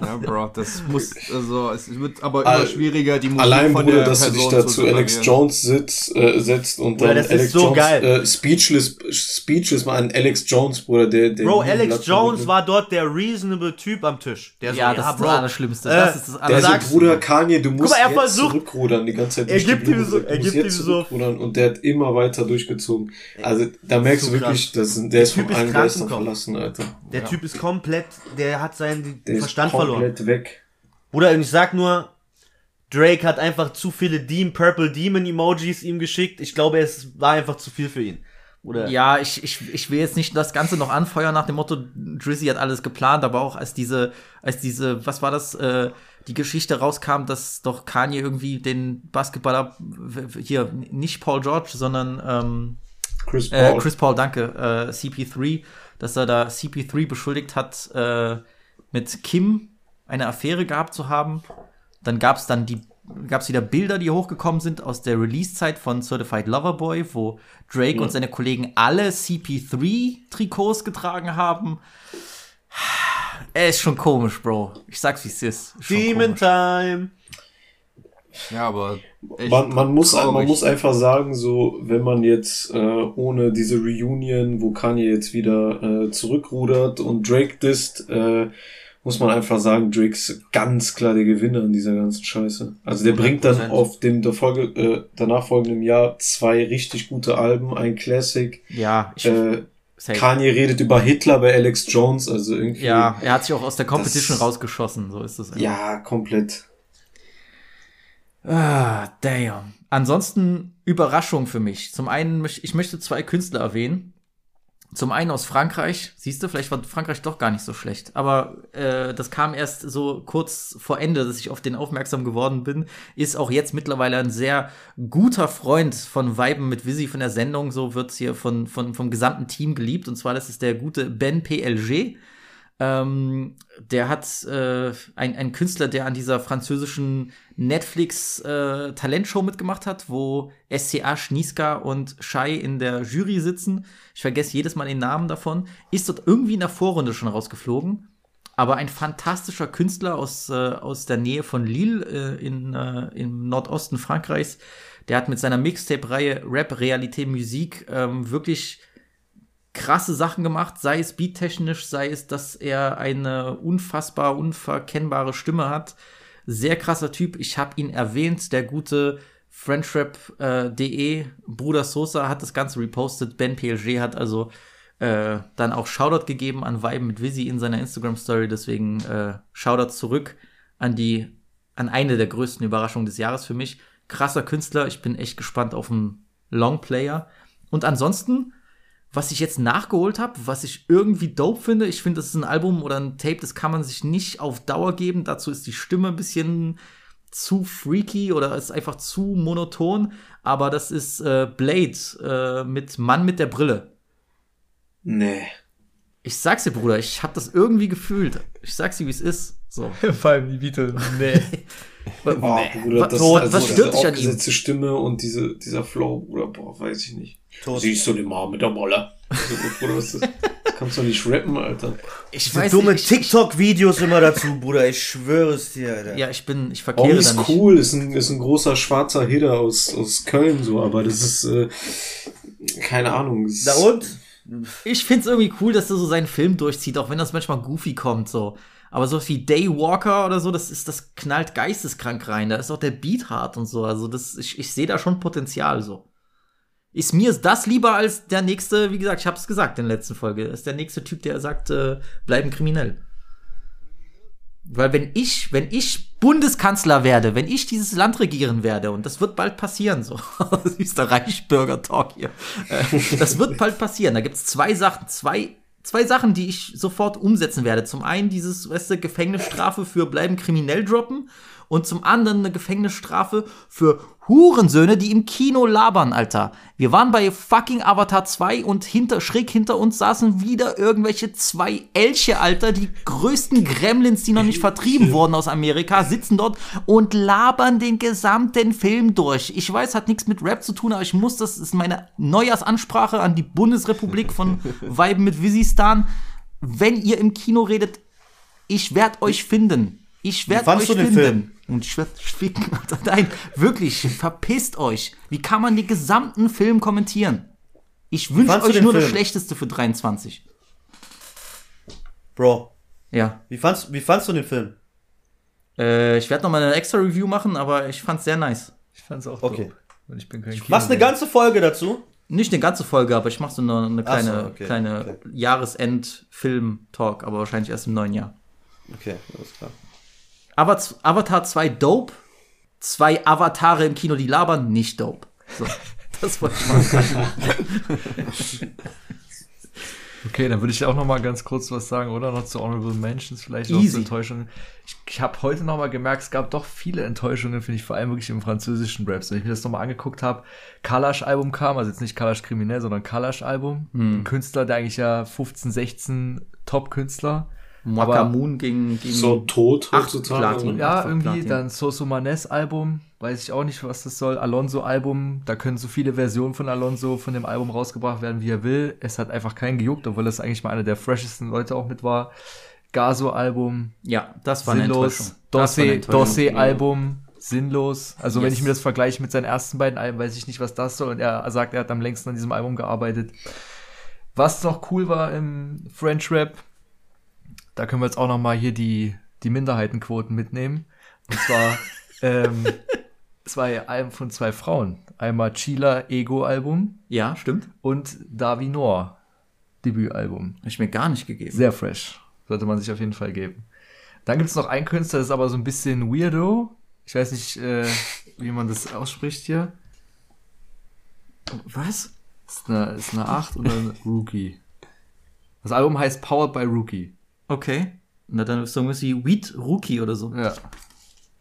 Ja, Bro, das muss, also, es wird aber All- immer schwieriger, die Musik Allein, von Bruder, der dass du Person dich da zu Alex. Jones sitzt, äh, setzt und Bruder, dann das ist Alex so Jones, geil. Äh, Speechless, Speechless mal an Alex Jones, Bruder, der, der Bro, Alex Blatt Jones vom war dort der reasonable Typ am Tisch. Der so, Ja, das ist das Allerschlimmste. Äh, Das ist das Der so, Bruder, Kanye, du musst mal, er jetzt versucht- zurückrudern die ganze Zeit. Er gibt ihm so- er Du gibt ihm so- und der hat immer weiter durchgezogen. Also, da merkst so du wirklich, dass, der ist ist allen Geistern verlassen, Alter. Der Typ ist komplett, der hat seinen Der Verstand ist verloren. komplett weg. Bruder, und ich sag nur, Drake hat einfach zu viele Deem, Purple Demon Emojis ihm geschickt. Ich glaube, es war einfach zu viel für ihn. Oder? Ja, ich, ich, ich will jetzt nicht das Ganze noch anfeuern nach dem Motto, Drizzy hat alles geplant, aber auch als diese, als diese, was war das, äh, die Geschichte rauskam, dass doch Kanye irgendwie den Basketballer, hier, nicht Paul George, sondern ähm, Chris äh, Paul. Chris Paul, danke, äh, CP3, dass er da CP3 beschuldigt hat, äh, mit Kim eine Affäre gehabt zu haben. Dann gab es dann die gab es wieder Bilder, die hochgekommen sind aus der Release-Zeit von Certified Lover Boy, wo Drake Ja. und seine Kollegen alle CP3-Trikots getragen haben. Er ist schon komisch, Bro. Ich sag's, wie es ist. ist. Demon komisch. Time. Ja, aber echt Man, man, muss, man muss einfach sagen, so, wenn man jetzt äh, ohne diese Reunion, wo Kanye jetzt wieder äh, zurückrudert und Drake disst, äh, muss man einfach sagen, Drake ist ganz klar der Gewinner in dieser ganzen Scheiße. Also der bringt dann 100%. auf dem der Folge, äh, danach folgenden Jahr zwei richtig gute Alben, ein Classic. Ja, ich, Äh, safe. Kanye redet über Hitler bei Alex Jones, also irgendwie. ja, er hat sich auch aus der Competition Das- rausgeschossen, so ist es. einfach. Ja, komplett. Ah, damn. Ansonsten Überraschung für mich. Zum einen, ich möchte zwei Künstler erwähnen. Zum einen aus Frankreich. Siehst du, vielleicht war Frankreich doch gar nicht so schlecht. Aber äh, das kam erst so kurz vor Ende, dass ich auf den aufmerksam geworden bin. Ist auch jetzt mittlerweile ein sehr guter Freund von Weiben mit Visi von der Sendung. So wird's hier von, von, vom gesamten Team geliebt. Und zwar, das ist der gute Ben PLG. Ähm, der hat äh, ein, ein Künstler, der an dieser französischen Netflix äh, Talentshow mitgemacht hat, wo SCA, Schniska und Shai in der Jury sitzen. Ich vergesse jedes Mal den Namen davon. Ist dort irgendwie in der Vorrunde schon rausgeflogen. Aber ein fantastischer Künstler aus, äh, aus der Nähe von Lille äh, in, äh, im Nordosten Frankreichs. Der hat mit seiner Mixtape-Reihe Rap, Realité, Musik ähm, wirklich krasse Sachen gemacht, sei es beattechnisch, sei es, dass er eine unfassbar unverkennbare Stimme hat. Sehr krasser Typ. Ich habe ihn erwähnt, der gute Friendship.de Bruder Sosa hat das Ganze repostet. Ben PLG hat also äh, dann auch Shoutout gegeben an Vibe mit Visi in seiner Instagram Story. Deswegen äh, Shoutout zurück an die, an eine der größten Überraschungen des Jahres für mich. Krasser Künstler, ich bin echt gespannt auf einen Longplayer. Und ansonsten, was ich jetzt nachgeholt habe, was ich irgendwie dope finde, ich finde, das ist ein Album oder ein Tape, das kann man sich nicht auf Dauer geben. Dazu ist die Stimme ein bisschen zu freaky oder ist einfach zu monoton. Aber das ist äh, Blade äh, mit Mann mit der Brille. Nee. Ich sag's dir, Bruder, ich hab das irgendwie gefühlt. Ich sag's dir, wie es ist. So. Vor allem die Beatles. Nee. Oh, Nee. Bruder, Was- das, so, also was diese stört dich an ihm? Stimme und diese, dieser Flow, Bruder, boah, weiß ich nicht. Siehst du den mal mit der Molle? Also, Bruder, was ist das? Kannst du nicht rappen, Alter. Ich weiß dumme TikTok-Videos immer dazu, Bruder. Ich schwöre es dir, Alter. Ja, ich bin, ich Auch verkehre ist da nicht. cool, ist ein, ist ein großer schwarzer Hitter aus, aus Köln, so, aber das ist, äh, keine Ahnung. Na und? Ich find's irgendwie cool, dass er so seinen Film durchzieht, auch wenn das manchmal goofy kommt, so. Aber so wie Daywalker oder so, das ist, das knallt geisteskrank rein. Da ist auch der Beat hart und so. Also das, ich, ich sehe da schon Potenzial, so. Ist mir das lieber als der nächste, wie gesagt, ich hab's gesagt in der letzten Folge, ist der nächste Typ, der sagt, äh, bleiben kriminell. Weil wenn ich, wenn ich Bundeskanzler werde, wenn ich dieses Land regieren werde, und das wird bald passieren, so, süßer Reichsbürger-Talk hier, äh, das wird bald passieren. Da gibt's zwei Sachen, zwei, zwei Sachen, die ich sofort umsetzen werde. Zum einen dieses, weißt du, Gefängnisstrafe für bleiben kriminell droppen und zum anderen eine Gefängnisstrafe für Hurensöhne, die im Kino labern, Alter. Wir waren bei fucking Avatar 2 und hinter, schräg hinter uns saßen wieder irgendwelche zwei Elche, Alter, die größten Gremlins, die noch nicht vertrieben wurden aus Amerika, sitzen dort und labern den gesamten Film durch. Ich weiß, hat nichts mit Rap zu tun, aber ich muss, das ist meine Neujahrsansprache an die Bundesrepublik von Weiben mit Visistan. Wenn ihr im Kino redet, ich werd euch finden. Ich werd fandst euch finden. Und ich werd ficken. Nein, wirklich, verpisst euch. Wie kann man den gesamten Film kommentieren? Ich wünsche euch nur das Film? Schlechteste für 23. Bro. Ja. Wie fandst, wie fandst du den Film? Äh, ich werde noch mal eine extra Review machen, aber ich fand's sehr nice. Ich fand's auch Okay. dope. Und ich bin kein Machst eine ganze Folge dazu? Nicht eine ganze Folge, aber ich mache so eine, eine Ach so, kleine, okay, kleine Jahresend-Film-Talk, aber wahrscheinlich erst im neuen Jahr. Okay, alles klar. Avatar 2 dope, zwei Avatare im Kino, die labern, nicht dope. So, das wollte ich mal sagen. Okay, dann würde ich auch noch mal ganz kurz was sagen, oder? Noch zu Honorable Mentions, vielleicht noch zu Enttäuschungen. Ich, ich habe heute noch mal gemerkt, es gab doch viele Enttäuschungen, finde ich, vor allem wirklich im französischen Raps. Wenn ich mir das noch mal angeguckt habe, Kalash-Album kam, also jetzt nicht Kalash kriminell, sondern Kalash-Album. Hm. Ein Künstler, der eigentlich ja 15, 16 Top-Künstler. Makamun ging, ging So tot acht heutzutage, Platin? Ja, irgendwie Platin. dann Soso Manes Album, weiß ich auch nicht, was das soll. Alonso Album, da können so viele Versionen von Alonso von dem Album rausgebracht werden, wie er will. Es hat einfach keinen gejuckt, obwohl das eigentlich mal einer der freshesten Leute auch mit war. Gaso Album, Ja, das war sinnlos. Dorsey Album, sinnlos. Also wenn Yes. ich mir das vergleiche mit seinen ersten beiden Alben, weiß ich nicht, was das soll. Und er sagt, er hat am längsten an diesem Album gearbeitet. Was noch cool war im French Rap, da können wir jetzt auch noch mal hier die, die Minderheitenquoten mitnehmen. Und zwar ähm, zwei Alben von zwei Frauen. Einmal Chila Ego-Album Ja, stimmt. und Davi Noir Debütalbum. Hab ich mir gar nicht gegeben. Sehr fresh. Sollte man sich auf jeden Fall geben. Dann gibt's noch einen Künstler, das ist aber so ein bisschen weirdo. Ich weiß nicht, äh, wie man das ausspricht hier. Was? Ist eine, ist eine 8 oder eine Rookie? Das Album heißt Powered by Rookie. Okay. Na, dann ist irgendwas wie Weed Rookie oder so. Ja.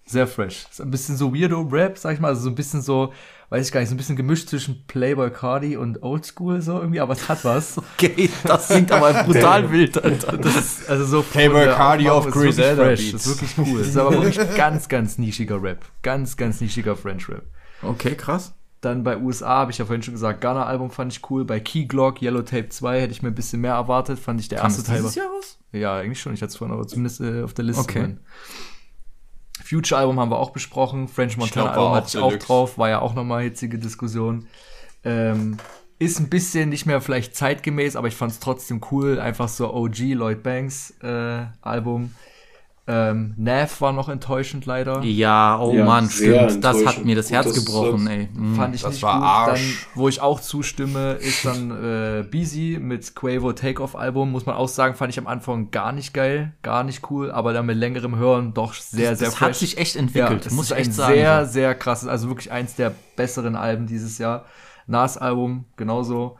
Sehr fresh. Ist ein bisschen so weirdo Rap, sag ich mal. Also so ein bisschen so, weiß ich gar nicht, so ein bisschen gemischt zwischen Playboy Cardi und Oldschool so irgendwie, aber es hat was. Okay, das klingt aber brutal wild, Alter. Das ist also so Playboy Cardi auf Griselda fresh. Beats. Das ist wirklich cool. Das ist aber wirklich ganz, ganz nischiger Rap. Ganz, ganz nischiger French Rap. Okay, krass. Dann bei USA habe ich ja vorhin schon gesagt, Ghana Album fand ich cool. Bei Key Glock, Yellow Tape 2 hätte ich mir ein bisschen mehr erwartet. Fand ich der Kam erste Teil. dieses Jahr raus? Ja, eigentlich schon. Ich hatte es vorhin aber zumindest äh, auf der Liste. Okay. drin. Future Album haben wir auch besprochen. French Montana Album auch hatte ich auch drauf. War ja auch nochmal hitzige Diskussion. Ähm, ist ein bisschen nicht mehr vielleicht zeitgemäß, aber ich fand es trotzdem cool. Einfach so OG Lloyd Banks äh, Album. Ähm, Nav war noch enttäuschend leider. Ja, oh Ja, Mann, stimmt. Das hat mir das Herz dass du gebrochen, ey. Mhm. Fand ich Das nicht war gut. Arsch. Dann, wo ich auch zustimme, ist dann äh, Beezy mit Quavo Takeoff-Album. Muss man auch sagen, fand ich am Anfang gar nicht geil, gar nicht cool, aber dann mit längerem Hören doch sehr, Das- sehr das hat fresh. sich echt entwickelt, ja, es muss ist ich echt ein sagen, Sehr, sehr krasses, also wirklich eins der besseren Alben dieses Jahr. Nas-Album, genauso.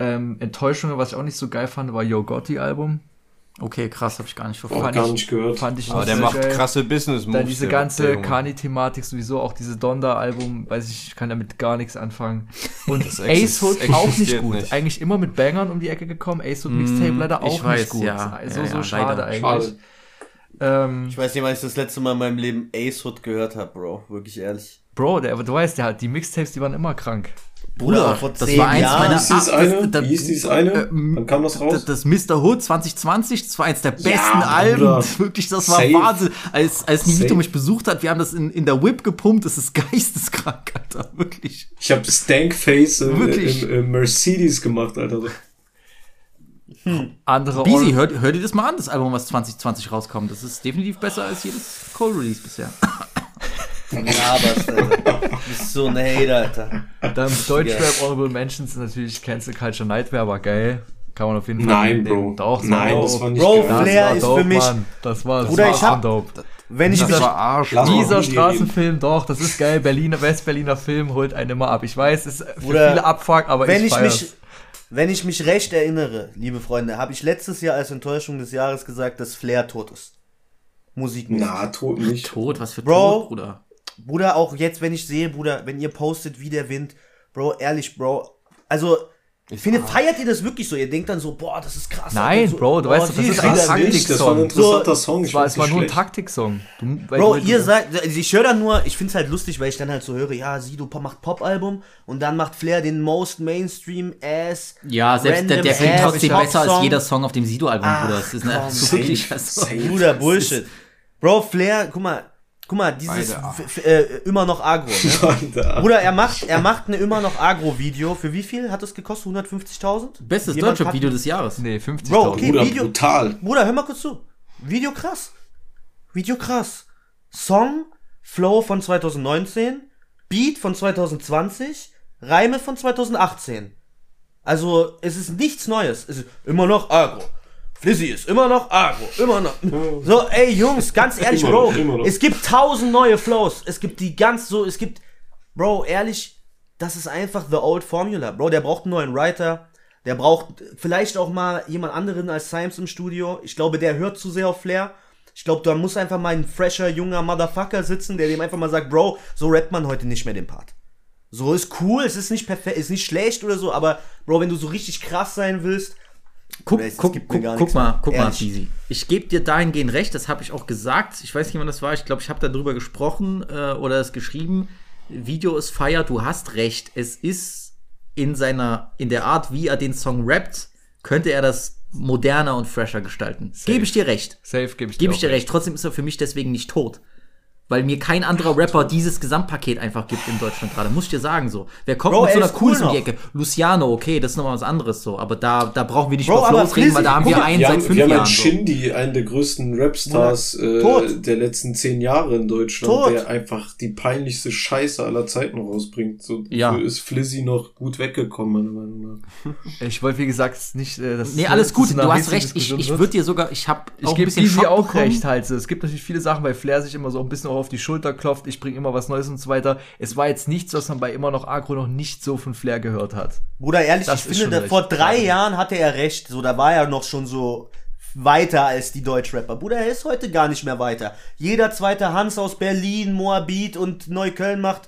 Ähm, Enttäuschungen, was ich auch nicht so geil fand, war Yo Gotti-Album. Okay, krass, habe ich gar nicht verfolgt. gar nicht gehört. Fand ich Aber nicht der so macht geil. krasse business Dann diese ganze Kani-Thematik sowieso, auch diese Donda-Album, weiß ich, ich kann damit gar nichts anfangen. Und Ace Hood auch nicht gut. nicht. Eigentlich immer mit Bangern um die Ecke gekommen. Ace Hood Mixtape Mm, leider ich auch weiß, nicht gut. ja. So, Ja, so ja, schade leider. eigentlich. Schade. Ähm, Ich weiß nicht, wann ich das letzte Mal in meinem Leben Ace Hood gehört habe, Bro. Wirklich ehrlich. Bro, der, du weißt ja halt, die Mixtapes, die waren immer krank. Bruder, vor das zehn war eins Jahren. meiner Wie ist dieses eine? das- Wie hieß dieses eine? ähm, Wann kam das raus? Das, das Mr. Hood 2020, das war eins der besten Bruder. Alben. Wirklich, das war Safe. Wahnsinn. Als, als Nivito mich besucht hat, wir haben das in, in der Whip gepumpt, das ist geisteskrank, Alter. Wirklich. Ich habe Stankface im, Wirklich? im, im Mercedes gemacht, Alter. Andere Beezy, Or- hört, hört ihr das mal an, das Album, was 2020 rauskommt. Das ist definitiv besser als jedes Cold Release bisher. Laberst, Alter. Du bist so ein Hater, Alter. Dann Deutschrap Honorable Mentions ist natürlich Cancel Culture Nightmare, war geil. Kann man auf jeden Fall Nein. Bro. Doch, Nein, war das war nicht Bro, geil. Das Flair ist dope, für mich- Mann. Das war, das Bruder, war ich hab- dope. Wenn ich Das mich. war Arsch. Dieser die Straßenfilm, doch, das ist geil. Berliner, Westberliner Film holt einen immer ab. Ich weiß, es ist für Bruder, viele Abfuck, aber wenn ich, ich mich, wenn ich mich recht erinnere, liebe Freunde, habe ich letztes Jahr als Enttäuschung des Jahres gesagt, dass Flair tot ist. Musikmäßig. Na, tot nicht. Tot, was für Bro. Tod, Bruder. Bruder, auch jetzt, wenn ich sehe, Bruder, wenn ihr postet wie der Wind, Bro, ehrlich, Bro, also, ich finde, feiert ihr das wirklich so? Ihr denkt dann so, boah, das ist krass. Nein, so, Bro, du boah, weißt doch, das ist ein nicht, das war ein Taktiksong. interessanter Song. Es Ich war, es war nur ein. Taktiksong. Bro, du, ihr sagt, also ich höre dann nur, ich find's halt lustig, weil ich dann halt so höre, ja, Sido macht Pop-Album und dann macht Flair den most Mainstream-Ass. Ja, selbst der, der klingt ass trotzdem besser als jeder Song auf dem Sido-Album, Bruder. Das ist ne. Also, safe. Bruder, Bullshit. Bro, Flair, guck mal, guck mal, dieses äh, immer noch Agro, ne? Bruder, er macht, er macht eine immer noch Agro-Video. Für wie viel hat es gekostet? 150.000? Bestes Jemand Deutschrap-Video hat- des Jahres. nee, 50.000. Bro, okay, Bruder, Video. brutal. Bruder, hör mal kurz zu. Video krass. Video krass. Song, Flow von 2019, Beat von 2020, Reime von 2018. Also, es ist nichts Neues. Es ist immer noch Agro. Flizzy ist immer noch Agro. Immer noch. So, ey, Jungs, ganz ehrlich, Immer Bro. noch, noch. Es gibt tausend neue Flows. Es gibt die ganz so, es gibt, Bro, ehrlich, das ist einfach the old formula. Bro, der braucht einen neuen Writer. Der braucht vielleicht auch mal jemand anderen als Symes im Studio. Ich glaube, der hört zu sehr auf Flair. Ich glaube, da muss einfach mal ein fresher, junger Motherfucker sitzen, der dem einfach mal sagt, Bro, so rappt man heute nicht mehr den Part. So ist cool, es ist nicht perfekt, ist nicht schlecht oder so, aber Bro, wenn du so richtig krass sein willst, Guck, es guck, guck, guck mal, guck mal. Cheesy. Ich gebe dir dahingehend recht, das habe ich auch gesagt. Ich weiß nicht, wann das war. Ich glaube, ich habe darüber gesprochen äh, oder es geschrieben. Video ist feier, du hast recht. Es ist in seiner, in der Art, wie er den Song rappt, könnte er das moderner und fresher gestalten. Gebe ich dir recht. Safe gebe ich dir ich dir auch recht. Trotzdem ist er für mich deswegen nicht tot. Weil mir kein anderer Rapper dieses Gesamtpaket einfach gibt in Deutschland gerade. Muss ich dir sagen so. Wer kommt Bro, mit so er einer ist Cooles cool um die. Ecke? Luciano, okay, das ist nochmal was anderes so. Aber da, da brauchen wir nicht Bro, über Flows reden, weil da haben wir einen Wir seit haben, fünf wir haben Jahren. einen So. Shindy, einen der größten Rapstars äh, der letzten zehn Jahre in Deutschland, Tot. der einfach die peinlichste Scheiße aller Zeiten rausbringt. So Ja. dafür ist Flizzy noch gut weggekommen, meiner Meinung nach. Ich wollte, wie gesagt, nicht. Äh, das Nee, alles gut, du hast recht. Ich, ich würde dir sogar, ich habe Ich auch ein gebe Schock auch bekommen. recht halt. so. Es gibt natürlich viele Sachen, weil Flair sich immer so ein bisschen auch auf die Schulter klopft. Ich bringe immer was Neues und so weiter. Es war jetzt nichts, was man bei immer noch Agro noch nicht so von Flair gehört hat. Bruder, ehrlich, Das ich finde, vor drei Ja. Jahren hatte er recht. So, da war er noch schon so weiter als die Deutschrapper. Bruder, er ist heute gar nicht mehr weiter. Jeder zweite Hans aus Berlin, Moabit und Neukölln macht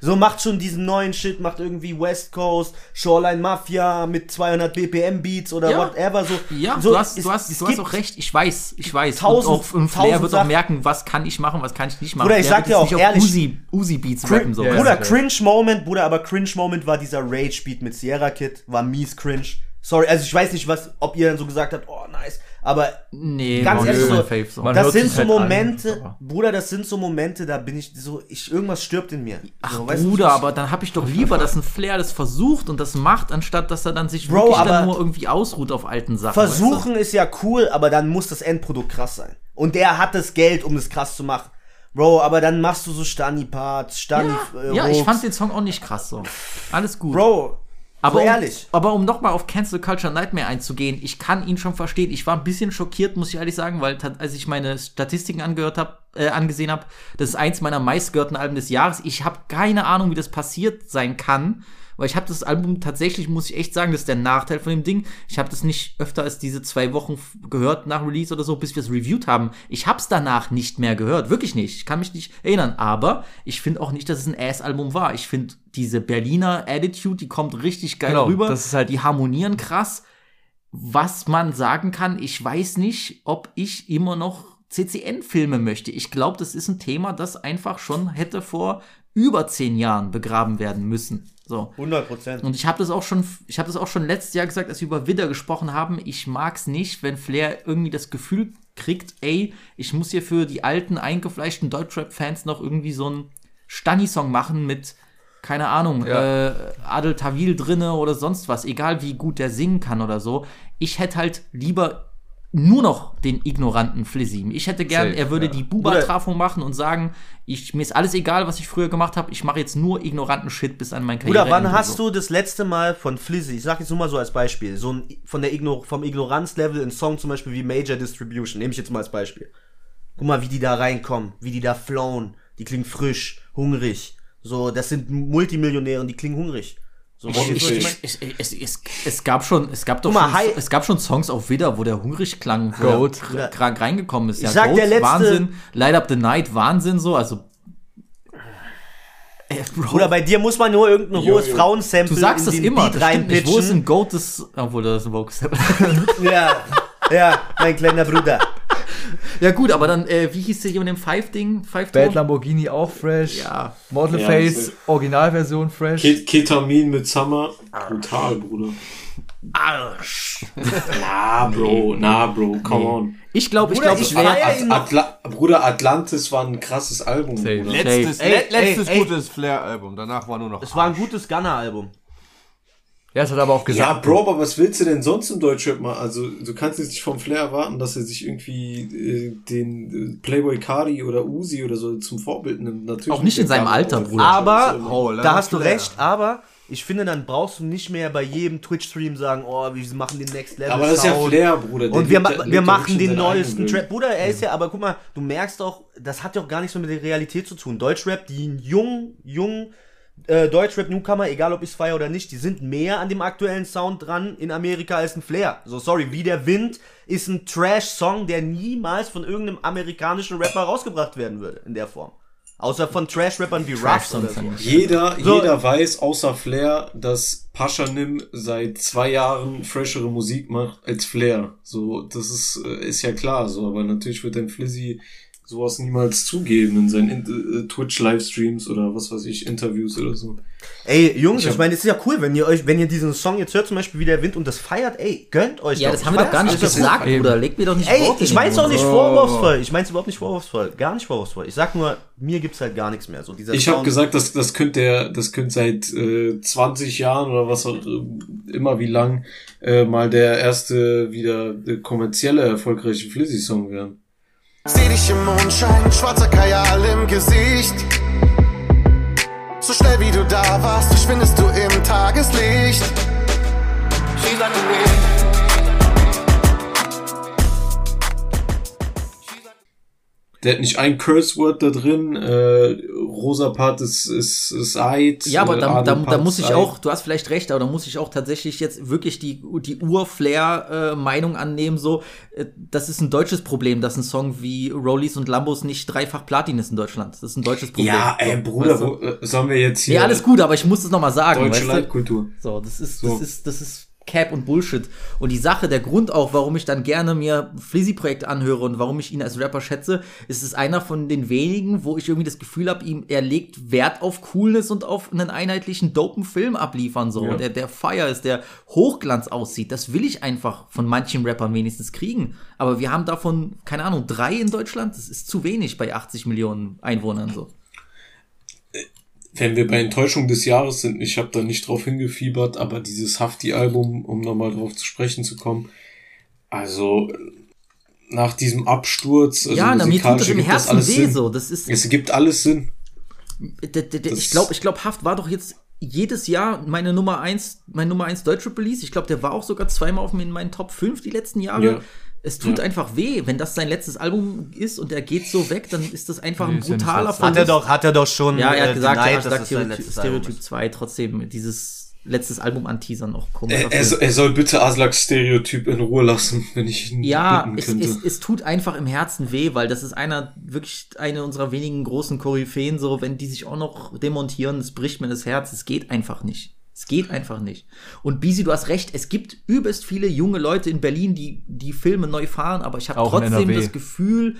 so macht schon diesen neuen Shit, macht irgendwie West Coast, Shoreline Mafia mit 200 BPM Beats oder Ja. whatever so. Ja, so, du hast, es- du hast, du hast auch recht. Ich weiß, ich weiß. tausend- und auch, und Flair wird auch merken, was kann ich machen, was kann ich nicht machen. Bruder, ich Flair sag dir auch ehrlich, Uzi, Uzi Beats Crin- rappen so. Weißt Bruder? Cringe Moment, Bruder, aber Cringe Moment war dieser Rage Beat mit Sierra Kid, war mies cringe. Sorry, also ich weiß nicht, was, ob ihr dann so gesagt habt, oh nice, Aber Nee, ganz ehrlich, so. Man das sind so halt an, Momente, aber- Bruder, das sind so Momente, da bin ich so, ich irgendwas stirbt in mir. Ach so, weißt du, Bruder, was- aber dann habe ich doch lieber, dass ein Flair das versucht und das macht, anstatt dass er dann sich Bro, wirklich aber dann nur irgendwie ausruht auf alten Sachen. weißt Versuchen ist ja cool, aber dann muss das Endprodukt krass sein. Und der hat das Geld, um das krass zu machen. Bro, aber dann machst du so Stani-Parts, Stani du? äh, Ja, ich fand den Song auch nicht krass so. Alles gut. Bro, aber so um, ehrlich. Aber um nochmal auf Cancel Culture Nightmare einzugehen, ich kann ihn schon verstehen. Ich war ein bisschen schockiert, muss ich ehrlich sagen, weil als ich meine Statistiken angehört hab, äh, angesehen habe, das ist eins meiner meistgehörten Alben des Jahres. Ich habe keine Ahnung, wie das passiert sein kann. Weil ich habe das Album tatsächlich, muss ich echt sagen, das ist der Nachteil von dem Ding. Ich habe das nicht öfter als diese zwei Wochen gehört nach Release oder so, bis wir es reviewed haben. Ich habe es danach nicht mehr gehört, wirklich nicht. Ich kann mich nicht erinnern. Aber ich finde auch nicht, dass es ein Ass-Album war. Ich finde diese Berliner Attitude, die kommt richtig geil Genau, rüber. das ist halt- die harmonieren krass. Was man sagen kann, ich weiß nicht, ob ich immer noch CCN-Filme möchte. Ich glaube, das ist ein Thema, das einfach schon hätte vor über zehn Jahren begraben werden müssen. So. 100 Prozent. Und ich habe das auch schon, ich habe das auch schon letztes Jahr gesagt, als wir über Widder gesprochen haben. Ich mag's nicht, wenn Flair irgendwie das Gefühl kriegt, ey, ich muss hier für die alten eingefleischten Deutschrap-Fans noch irgendwie so einen Stani-Song machen mit keine Ahnung, Ja. äh, Adel Tawil drinne oder sonst was, egal wie gut der singen kann oder so. Ich hätte halt lieber nur noch den ignoranten Flizzy. Ich hätte gern, Safe, er würde ja. die Buba-Trafo machen und sagen, ich, mir ist alles egal, was ich früher gemacht habe, ich mache jetzt nur ignoranten Shit bis an mein Karriere. Bruder, wann hast du das letzte Mal von Flizzy, ich sag jetzt nur mal so als Beispiel, so ein, von der Igno vom Ignoranzlevel ein Song zum Beispiel wie Major Distribution, nehme ich jetzt mal als Beispiel. Guck mal, wie die da reinkommen, wie die da flown, die klingen frisch, hungrig. So, das sind Multimillionäre und die klingen hungrig. So, Ich, ich, ich, ich mein? ich, es, es, es gab schon, es gab doch mal, schon, es gab schon Songs auf Widder, wo der hungrig klang, wo Goat. er krank reingekommen ist. Ich sag, der letzte- Wahnsinn, Light Up the Night, Wahnsinn so, also Ey, Bro, Bruder, bei dir muss man nur irgendein Jo, hohes. Frauensample du sagst das immer, Beat das stimmt nicht. Wo ist reinpitchen. ein Goat des, obwohl das ist ein Vogue Ja, ja, mein kleiner Bruder. Ja gut, aber dann, äh, wie hieß der hier mit dem Five-Ding? Five Bad Lamborghini auch fresh. Ja. Model Ja, Face. Originalversion fresh. Ket Ketamin mit Summer. Brutal, Bruder. Arsch. Na, Bro, na, Bro, come on. Ich glaube, ich Bruder, glaube, ich ich wäre. Atla Bruder, Atlantis war ein krasses Album. Letztes, Ey, le letztes ey, gutes Flair-Album. Danach war nur noch. Es war ein gutes Gunner-Album. Ja, es hat aber auch gesagt. Ja, Bro, aber was willst du denn sonst im Deutschrap mal? Also, du kannst jetzt nicht vom Flair erwarten, dass er sich irgendwie äh, den äh, Playboy Cardi oder Uzi oder so zum Vorbild nimmt. Natürlich Auch nicht in seinem Alter, Bruder. Aber, Oh, Leonard da hast du Flair. recht, aber ich finde, dann brauchst du nicht mehr bei jedem Twitch-Stream sagen, oh, wir machen den Next Level Aber das ist ja. Flair, Bruder. Der Und wir, ja- lebt wir ja machen den neuesten Trap. Bruder, er ist ja, aber guck mal, du merkst auch, das hat ja auch gar nichts mehr mit der Realität zu tun. Deutschrap, die jungen, jungen äh, Deutschrap-Newcomer, egal ob ich es feiere oder nicht, die sind mehr an dem aktuellen Sound dran in Amerika als ein Flair. So, sorry, Wie der Wind ist ein Trash-Song, der niemals von irgendeinem amerikanischen Rapper rausgebracht werden würde, in der Form. Außer von Trash-Rappern wie Ruffs oder so. Jeder, So. jeder weiß, außer Flair, dass Paschanim seit zwei Jahren freshere Musik macht als Flair. So, das ist, äh, ist ja klar, so, aber natürlich wird ein Flizzy sowas niemals zugeben in seinen In- äh, Twitch-Livestreams oder was weiß ich, Interviews oder so. Ey, Jungs, Ich ich, meine, es ist ja cool, wenn ihr euch, wenn ihr diesen Song jetzt hört, zum Beispiel wie der Wind und das feiert, ey, gönnt euch Ja, doch. das haben wir Ich doch gar nicht ist ja gesagt, Eben. Bruder. Leg mir doch nicht Ey, ich mein's auch nicht vorwurfsvoll. Ich mein's überhaupt nicht vorwurfsvoll. Gar nicht vorwurfsvoll. Ich sag nur, mir gibt's halt gar nichts mehr. So dieser Ich habe gesagt, das, das könnte der, das könnte seit äh, 20 Jahren oder was auch äh, immer wie lang äh, mal der erste wieder äh, kommerzielle erfolgreiche Flizzy-Song werden. Seh dich im Mondschein, schwarzer Kajal im Gesicht. So schnell wie du da warst, verschwindest du im Tageslicht. She's like a Der hat nicht ein Curse-Word da drin, äh, rosa Part ist, ist, ist Eid. Ja, aber äh, da, da, da muss ist ich Eid. auch, du hast vielleicht recht, aber da muss ich auch tatsächlich jetzt wirklich die, die Ur-Flair-Meinung annehmen, so, äh, das ist ein deutsches Problem, dass ein Song wie Rollies und Lambos nicht dreifach Platin ist in Deutschland. Das ist ein deutsches Problem. Ja, ey, Bruder, weißt du? wo, äh, sollen wir jetzt hier... Ja, alles gut, aber ich muss es nochmal sagen, Deutsche weißt du? Leitkultur. So, das ist, So. das ist, das ist Cap und Bullshit. Und die Sache, der Grund auch, warum ich dann gerne mir Flizzy-Projekte anhöre und warum ich ihn als Rapper schätze, ist es einer von den wenigen, wo ich irgendwie das Gefühl habe, ihm, er legt Wert auf Coolness und auf einen einheitlichen, dopen Film abliefern, so. Ja. Der, der Fire ist, der Hochglanz aussieht. Das will ich einfach von manchen Rappern wenigstens kriegen. Aber wir haben davon, keine Ahnung, drei in Deutschland. Das ist zu wenig bei 80 Millionen Einwohnern, so. Wenn wir bei Enttäuschung des Jahres sind, ich habe da nicht drauf hingefiebert, aber dieses Hafti-Album, um nochmal drauf zu sprechen zu kommen, also nach diesem Absturz, also Ja, na, mir tut das im Herzen alles weh Sinn. so. Das ist- es gibt alles Sinn. Das- ich glaube, ich glaub, Haft war doch jetzt jedes Jahr meine Nummer 1, mein Nummer 1 deutsche Release. Ich glaube, der war auch sogar zweimal auf in meinen Top 5 die letzten Jahre. Ja. Es tut Ja. einfach weh, wenn das sein letztes Album ist und er geht so weg, dann ist das einfach Nee, ein brutaler letztes. Hat er doch- hat er doch schon, Ja, er hat äh, gesagt, denied, er hat gesagt es Stereotyp, Stereotyp 2, trotzdem dieses letztes Album anteasern auch komisch. Er, er, soll- er soll bitte Aslaks Stereotyp in Ruhe lassen, wenn ich ihn Ja, bitten es, könnte. es, es tut einfach im Herzen weh, weil das ist einer, wirklich eine unserer wenigen großen Koryphäen, so, wenn die sich auch noch demontieren, das bricht mir das Herz, es geht einfach nicht. Es geht einfach nicht. Und Bisi, du hast recht, es gibt übelst viele junge Leute in Berlin, die die Filme neu fahren, aber ich habe trotzdem das Gefühl,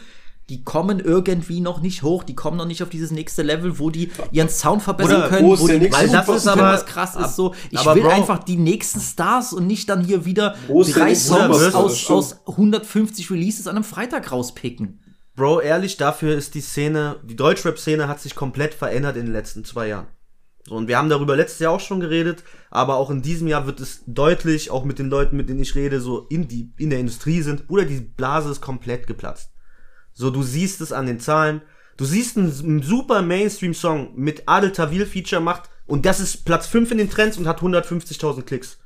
die kommen irgendwie noch nicht hoch, die kommen noch nicht auf dieses nächste Level, wo die ihren Sound verbessern Oder können, wo die weil das ist aber was krass ist so, ich will Bro- einfach die nächsten Stars und nicht dann hier wieder drei Songs aus, aus 150 Releases an einem Freitag rauspicken. Bro, ehrlich, dafür ist die Szene, die Deutschrap-Szene hat sich komplett verändert in den letzten zwei Jahren. So, und wir haben darüber letztes Jahr auch schon geredet, aber auch in diesem Jahr wird es deutlich, auch mit den Leuten, mit denen ich rede, so in die, in der Industrie sind, oder die Blase ist komplett geplatzt. So, du siehst es an den Zahlen. Du siehst einen, super Mainstream-Song mit Adel Tawil Feature macht und das ist Platz 5 in den Trends und hat 150.000 Klicks.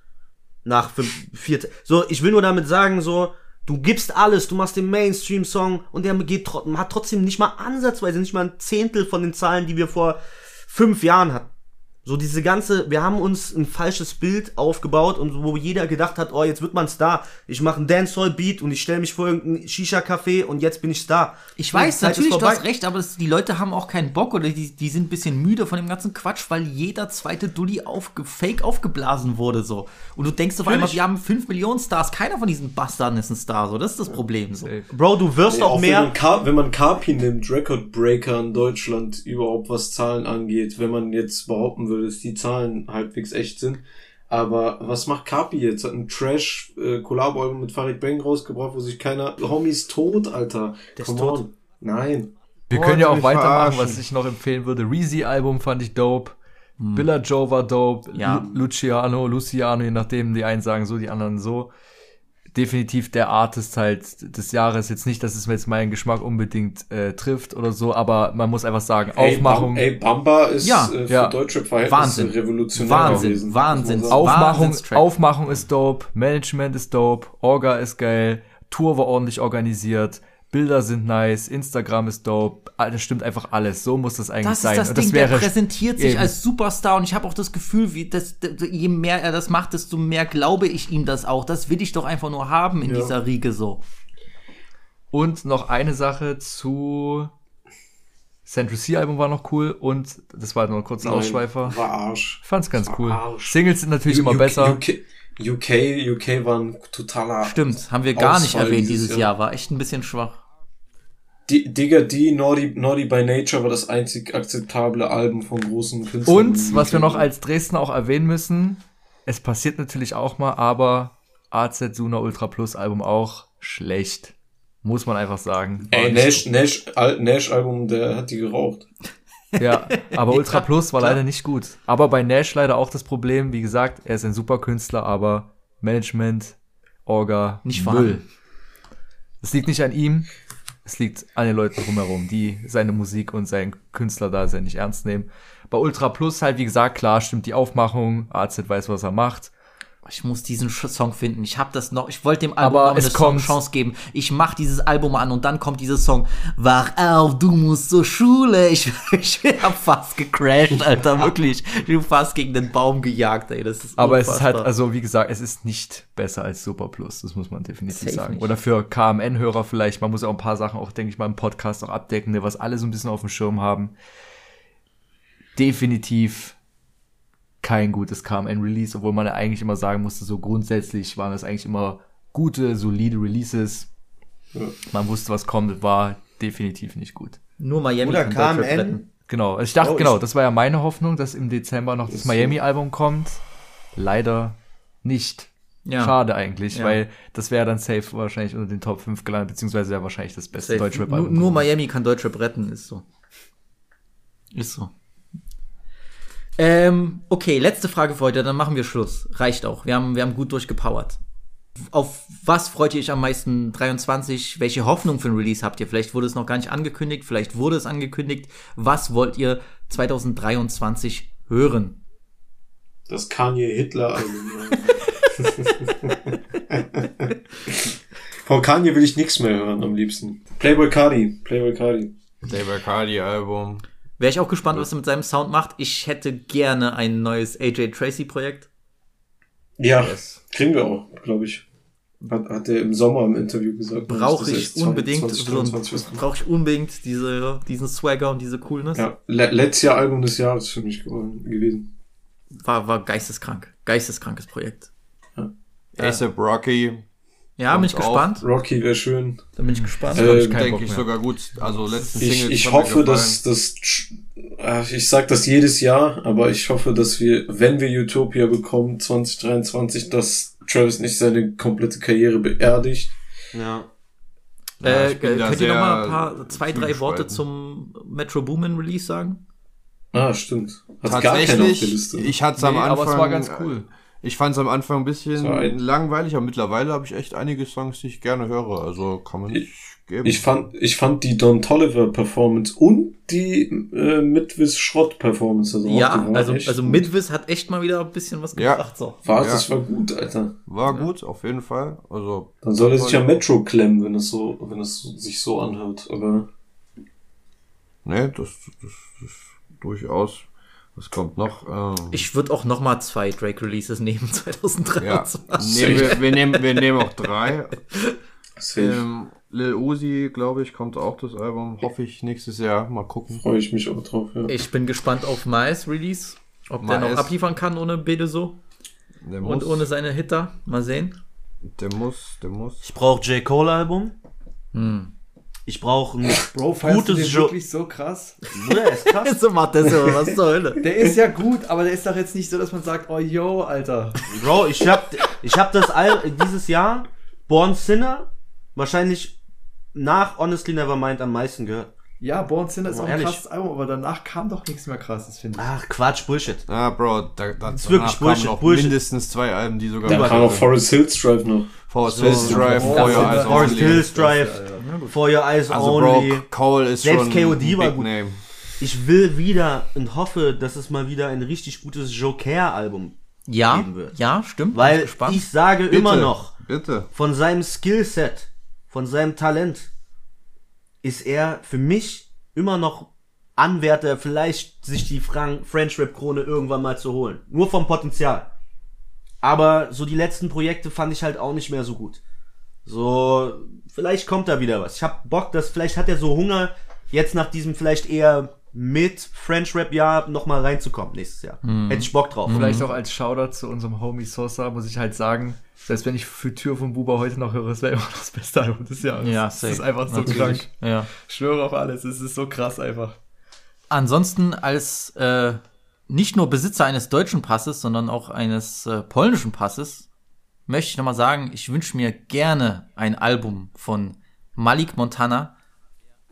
Nach fünf, vier, so, ich will nur damit sagen, so, du gibst alles, du machst den Mainstream-Song und der geht, hat trotzdem nicht mal ansatzweise, nicht mal ein Zehntel von den Zahlen, die wir vor fünf Jahren hatten. So diese ganze, wir haben uns ein falsches Bild aufgebaut und wo jeder gedacht hat, oh, jetzt wird man Star. Ich mache einen Dancehall-Beat und ich stelle mich vor irgendein Shisha-Café und jetzt bin ich Star. Ich weiß, natürlich, du hast recht, aber das, die Leute haben auch keinen Bock oder die, die sind ein bisschen müde von dem ganzen Quatsch, weil jeder zweite Dulli aufge, fake aufgeblasen wurde so. Und du denkst auf einmal, wir haben 5 Millionen Stars, keiner von diesen Bastarden ist ein Star, so. Das ist das Problem. So. Bro, du wirst Nee, auch Wenn mehr. man, Ka wenn man Kapi nimmt, Record Breaker in Deutschland überhaupt was Zahlen angeht, wenn man jetzt behaupten würde, dass die Zahlen halbwegs echt sind. Aber was macht Kapi jetzt? Hat ein Trash äh, Collabo-Album mit Farid Bang rausgebracht, wo sich keiner. Homie ist tot, Alter. Der ist tot. on. Nein. Wir Oh, können ja auch weitermachen, verarschen. was ich noch empfehlen würde. Reezy-Album fand ich dope. Billa Joe war dope. Ja. Lu Luciano, Luciano, je nachdem, die einen sagen so, die anderen so. Definitiv der Artist halt des Jahres. Jetzt nicht, dass es mir jetzt meinen Geschmack unbedingt äh, trifft oder so, aber man muss einfach sagen, Ey, Aufmachung. Bam- ey, Bamba ist Ja. äh, für Ja. deutsche Verhältnisse Wahnsinn. revolutionär Wahnsinn, gewesen. Wahnsinn. Aufmachung. Aufmachung ist dope, Management ist dope, Orga ist geil, Tour war ordentlich organisiert, Bilder sind nice, Instagram ist dope, ah, das stimmt einfach alles. So muss das eigentlich Das sein. ist das Und Ding, der wäre präsentiert sich eben. als Superstar und ich habe auch das Gefühl, wie das, je mehr er das macht, desto mehr glaube ich ihm das auch. Das will ich doch einfach nur haben in Ja. dieser Riege so. Und noch eine Sache zu Central C Album war noch cool und das war nur ein kurzer Nein, Ausschweifer. War Arsch. Ich fand's ganz War cool. Arsch. Singles sind natürlich immer UK, besser. UK, UK, UK war ein totaler. Stimmt, haben wir gar nicht Ausfall erwähnt dieses Jahr. War echt ein bisschen schwach. Die, Digga, die Naughty, Naughty by Nature war das einzig akzeptable Album von großen Künstlern. Und was wir noch als Dresden auch erwähnen müssen, es passiert natürlich auch mal, aber AZ Suna Ultra Plus Album auch schlecht. Muss man einfach sagen. Ey, Nash, Nash, Al- Nash Album, der hat die geraucht. Ja, aber Ultra Plus war leider nicht gut. Aber bei Nash leider auch das Problem, wie gesagt, er ist ein super Künstler, aber Management, Orga, Nicht Müll. Es liegt nicht an ihm, es liegt an den Leuten drumherum, die seine Musik und seinen Künstler da sehr nicht ernst nehmen. Bei Ultra Plus halt, wie gesagt, klar stimmt die Aufmachung, AZ weiß, was er macht. Ich muss diesen Song finden. Ich habe das noch. Ich wollte dem Album eine Song Chance geben. Ich mach dieses Album an und dann kommt dieser Song. Wach auf, du musst zur Schule. Ich, ich hab fast gecrashed, Alter, wirklich. Ich bin fast gegen den Baum gejagt, ey. Das ist Aber es ist halt, unfassbar. also wie gesagt, es ist nicht besser als Super Plus, das muss man definitiv Safe sagen. nicht. Oder für KMN-Hörer vielleicht, man muss auch ein paar Sachen auch, denke ich mal, im Podcast auch abdecken, ne, was alle so ein bisschen auf dem Schirm haben. Definitiv kein gutes KMN-Release, obwohl man ja eigentlich immer sagen musste, so grundsätzlich waren das eigentlich immer gute, solide Releases. Man wusste, was kommt, war definitiv nicht gut. Nur Miami Oder kann Deutschrap KMN? retten. Genau, also ich dachte, Oh, genau, ich- das war ja meine Hoffnung, dass im Dezember noch das Miami-Album kommt. Leider nicht. Ja. Schade eigentlich, Ja. weil das wäre dann safe wahrscheinlich unter den Top 5 gelandet, beziehungsweise wäre wahrscheinlich das beste. Deutschrap-Album. Nur, nur. Miami kann Deutschrap retten, ist so. Ist so. Ähm, okay, letzte Frage für heute, dann machen wir Schluss. Reicht auch. Wir haben, wir haben gut durchgepowert. Auf was freut ihr euch am meisten 23? Welche Hoffnung für ein Release habt ihr? Vielleicht wurde es noch gar nicht angekündigt, vielleicht wurde es angekündigt. Was wollt ihr 2023 hören? Das Kanye Hitler Album. Von Kanye will ich nichts mehr hören am liebsten. Playboy Cardi, Playboy Cardi. Playboy Cardi Album. Wäre ich auch gespannt, was er mit seinem Sound macht. Ich hätte gerne ein neues AJ Tracy Projekt. Ja, kriegen wir auch, glaube ich. Hat, hat er im Sommer im Interview gesagt. Brauche ich unbedingt, 2023 so brauche ich unbedingt diese, diesen Swagger und diese Coolness. Ja, le letztes Jahr Album des Jahres für mich geworden, gewesen. War, war geisteskrank. Geisteskrankes Projekt. ASAP Rocky. Ja, bin ich gespannt. Rocky wäre schön. Da bin ich gespannt. Äh, denke ich sogar gut. Also letzten Ich, Singles ich hoffe, dass das, äh, ich sag das jedes Jahr, aber ich hoffe, dass wir, wenn wir Utopia bekommen, 2023, dass Travis nicht seine komplette Karriere beerdigt. Ja. Äh, ich da könnt ihr noch sehr mal ein paar, zwei, drei. Worte zum Metro Boomin Release sagen? Ah, stimmt. Hat gar keiner auf der Liste. ich hatte es am Nee, Anfang. aber es war ganz cool. Ich fand es am Anfang ein bisschen So ein- langweilig, aber mittlerweile habe ich echt einige Songs, die ich gerne höre. Also kann man nicht geben. Ich fand, ich fand die Don Tolliver Performance und die äh, Midwis Schrott Performance. Also ja, also, also gut. Midwis hat echt mal wieder ein bisschen was Ja. gebracht. So. War, Ja. das war gut, Alter. War gut, auf jeden Fall. Also Dann soll er sich ja Metro klemmen, wenn es so, wenn es sich so anhört. Aber Ne, das, das ist durchaus. Was kommt noch? Ähm, Ich würde auch noch mal zwei Drake Releases nehmen ja. 2023. nehmen wir, wir, nehmen, wir nehmen auch drei. Ähm, Lil Uzi, glaube ich, kommt auch das Album. Hoffe ich nächstes Jahr. Mal gucken. freue ich mich auch drauf, ja. Ich bin gespannt auf Miles Release. Ob der noch Miles. abliefern kann ohne Bede so. Der Und muss, ohne seine Hitter. Mal sehen. der muss, der muss. Ich brauche J. Cole Album. Hm. Ich brauche ein Bro, feierst du gutes den wirklich so krass? Bruder, ist krass. so macht das aber was zur Hölle. Der ist ja gut, aber der ist doch jetzt nicht so, dass man sagt, oh yo, Alter. Bro, ich hab, ich hab das Al dieses Jahr Born Sinner wahrscheinlich nach Honestly Nevermind am meisten gehört. Ja, Born Sinner ist Oh, auch ein ehrlich? krasses Album, aber danach kam doch nichts mehr krasses, finde ich. Ach, Quatsch, Bullshit. Ah, Bro, da, da ist wirklich danach kamen Bullshit, noch Bullshit. mindestens zwei Alben, die sogar. Dann kam auch Forest Hills Drive noch. Forest Hills Drive, For Your Eyes Forest Only. Hills Drive, For Your Eyes Also, Only. Cole ist Selbst schon KOD war gut. Name. Ich will wieder und hoffe, dass es mal wieder ein richtig gutes Joker-Album Ja, geben wird. ja, stimmt. Weil ich sage Bitte, immer noch, Bitte. von seinem Skillset, von seinem Talent, ist er für mich immer noch Anwärter, vielleicht sich die Fran French Rap Krone irgendwann mal zu holen. Nur vom Potenzial. Aber so die letzten Projekte fand ich halt auch nicht mehr so gut. So, vielleicht kommt da wieder was. Ich hab Bock, dass vielleicht hat er so Hunger, jetzt nach diesem vielleicht eher mit French Rap Jahr nochmal reinzukommen nächstes Jahr. Mhm. Hätte ich Bock drauf. Vielleicht auch als Shoutout zu unserem Homie Sosa muss ich halt sagen, selbst wenn ich für Tür von Buba heute noch höre, es wäre immer noch das beste Album des Jahres. Ja, das safe. ist einfach so Natürlich. krank. Ja. Ich schwöre auf alles, es ist so krass einfach. Ansonsten als äh, nicht nur Besitzer eines deutschen Passes, sondern auch eines äh, polnischen Passes, möchte ich nochmal sagen, ich wünsche mir gerne ein Album von Malik Montana,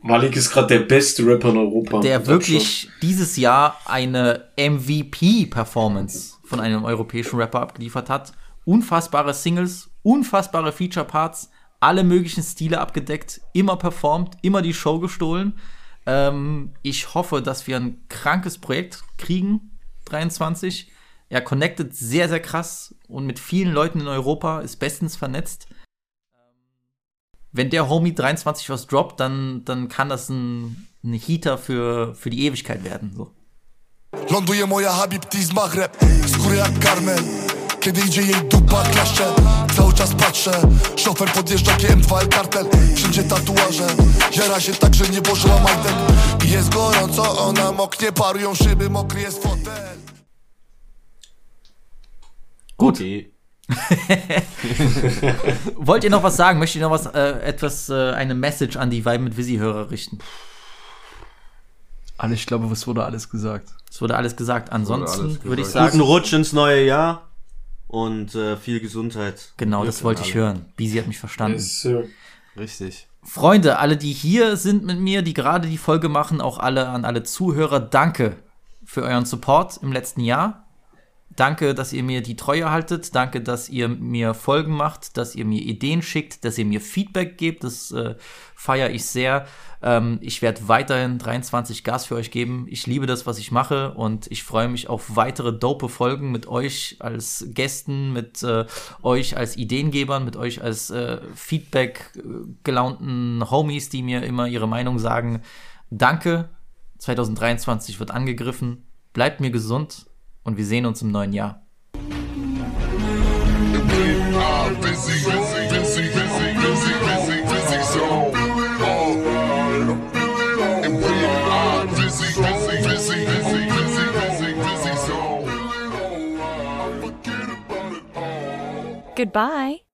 Malik ist gerade der beste Rapper in Europa. der wirklich dieses Jahr eine MVP-Performance von einem europäischen Rapper abgeliefert hat. Unfassbare Singles, unfassbare Feature-Parts, alle möglichen Stile abgedeckt, immer performt, immer die Show gestohlen. Ähm, ich hoffe, dass wir ein krankes Projekt kriegen, 23. Er connectet sehr, sehr krass und mit vielen Leuten in Europa, ist bestens vernetzt wenn der Homie 23 was droppt, dann, dann kann das ein, ein Heater für, für die Ewigkeit werden. So. Ląduje moja Habibti z Maghreb Skóry jak karmel Kiedy idzie jej dupa klaszcze Cały czas patrzę Szofer podjeżdża GM2 kartel Wszędzie tatuaże Jara się tak, że nie włożyła majtek jest gorąco, ona moknie Parują szyby, mokry jest fotel Gut. Okay. Wollt ihr noch was sagen? Möchtet ihr noch was, äh, etwas, äh, eine Message an die Vibe mit Visi-Hörer richten? Alles, ich glaube, es wurde alles gesagt. Es wurde alles gesagt. Ansonsten alles würde ich sagen, Guten Rutsch ins neue Jahr und äh, viel Gesundheit. genau, das wollte ich hören. Bisi hat mich verstanden. Yes, sir. Richtig. Freunde, alle, die hier sind mit mir, die gerade die Folge machen, auch alle an alle Zuhörer, danke für euren Support im letzten Jahr. Danke, dass ihr mir die Treue haltet. Danke, dass ihr mir Folgen macht, dass ihr mir Ideen schickt, dass ihr mir Feedback gebt. Das äh, feiere ich sehr. Ähm, ich werde weiterhin 23 Gas für euch geben. Ich liebe das, was ich mache und ich freue mich auf weitere dope Folgen mit euch als Gästen, mit äh, euch als Ideengebern, mit euch als äh, Feedback gelaunten Homies, die mir immer ihre Meinung sagen. Danke. 2023 wird angegriffen. Bleibt mir gesund und wir sehen uns im neuen Jahr. Goodbye.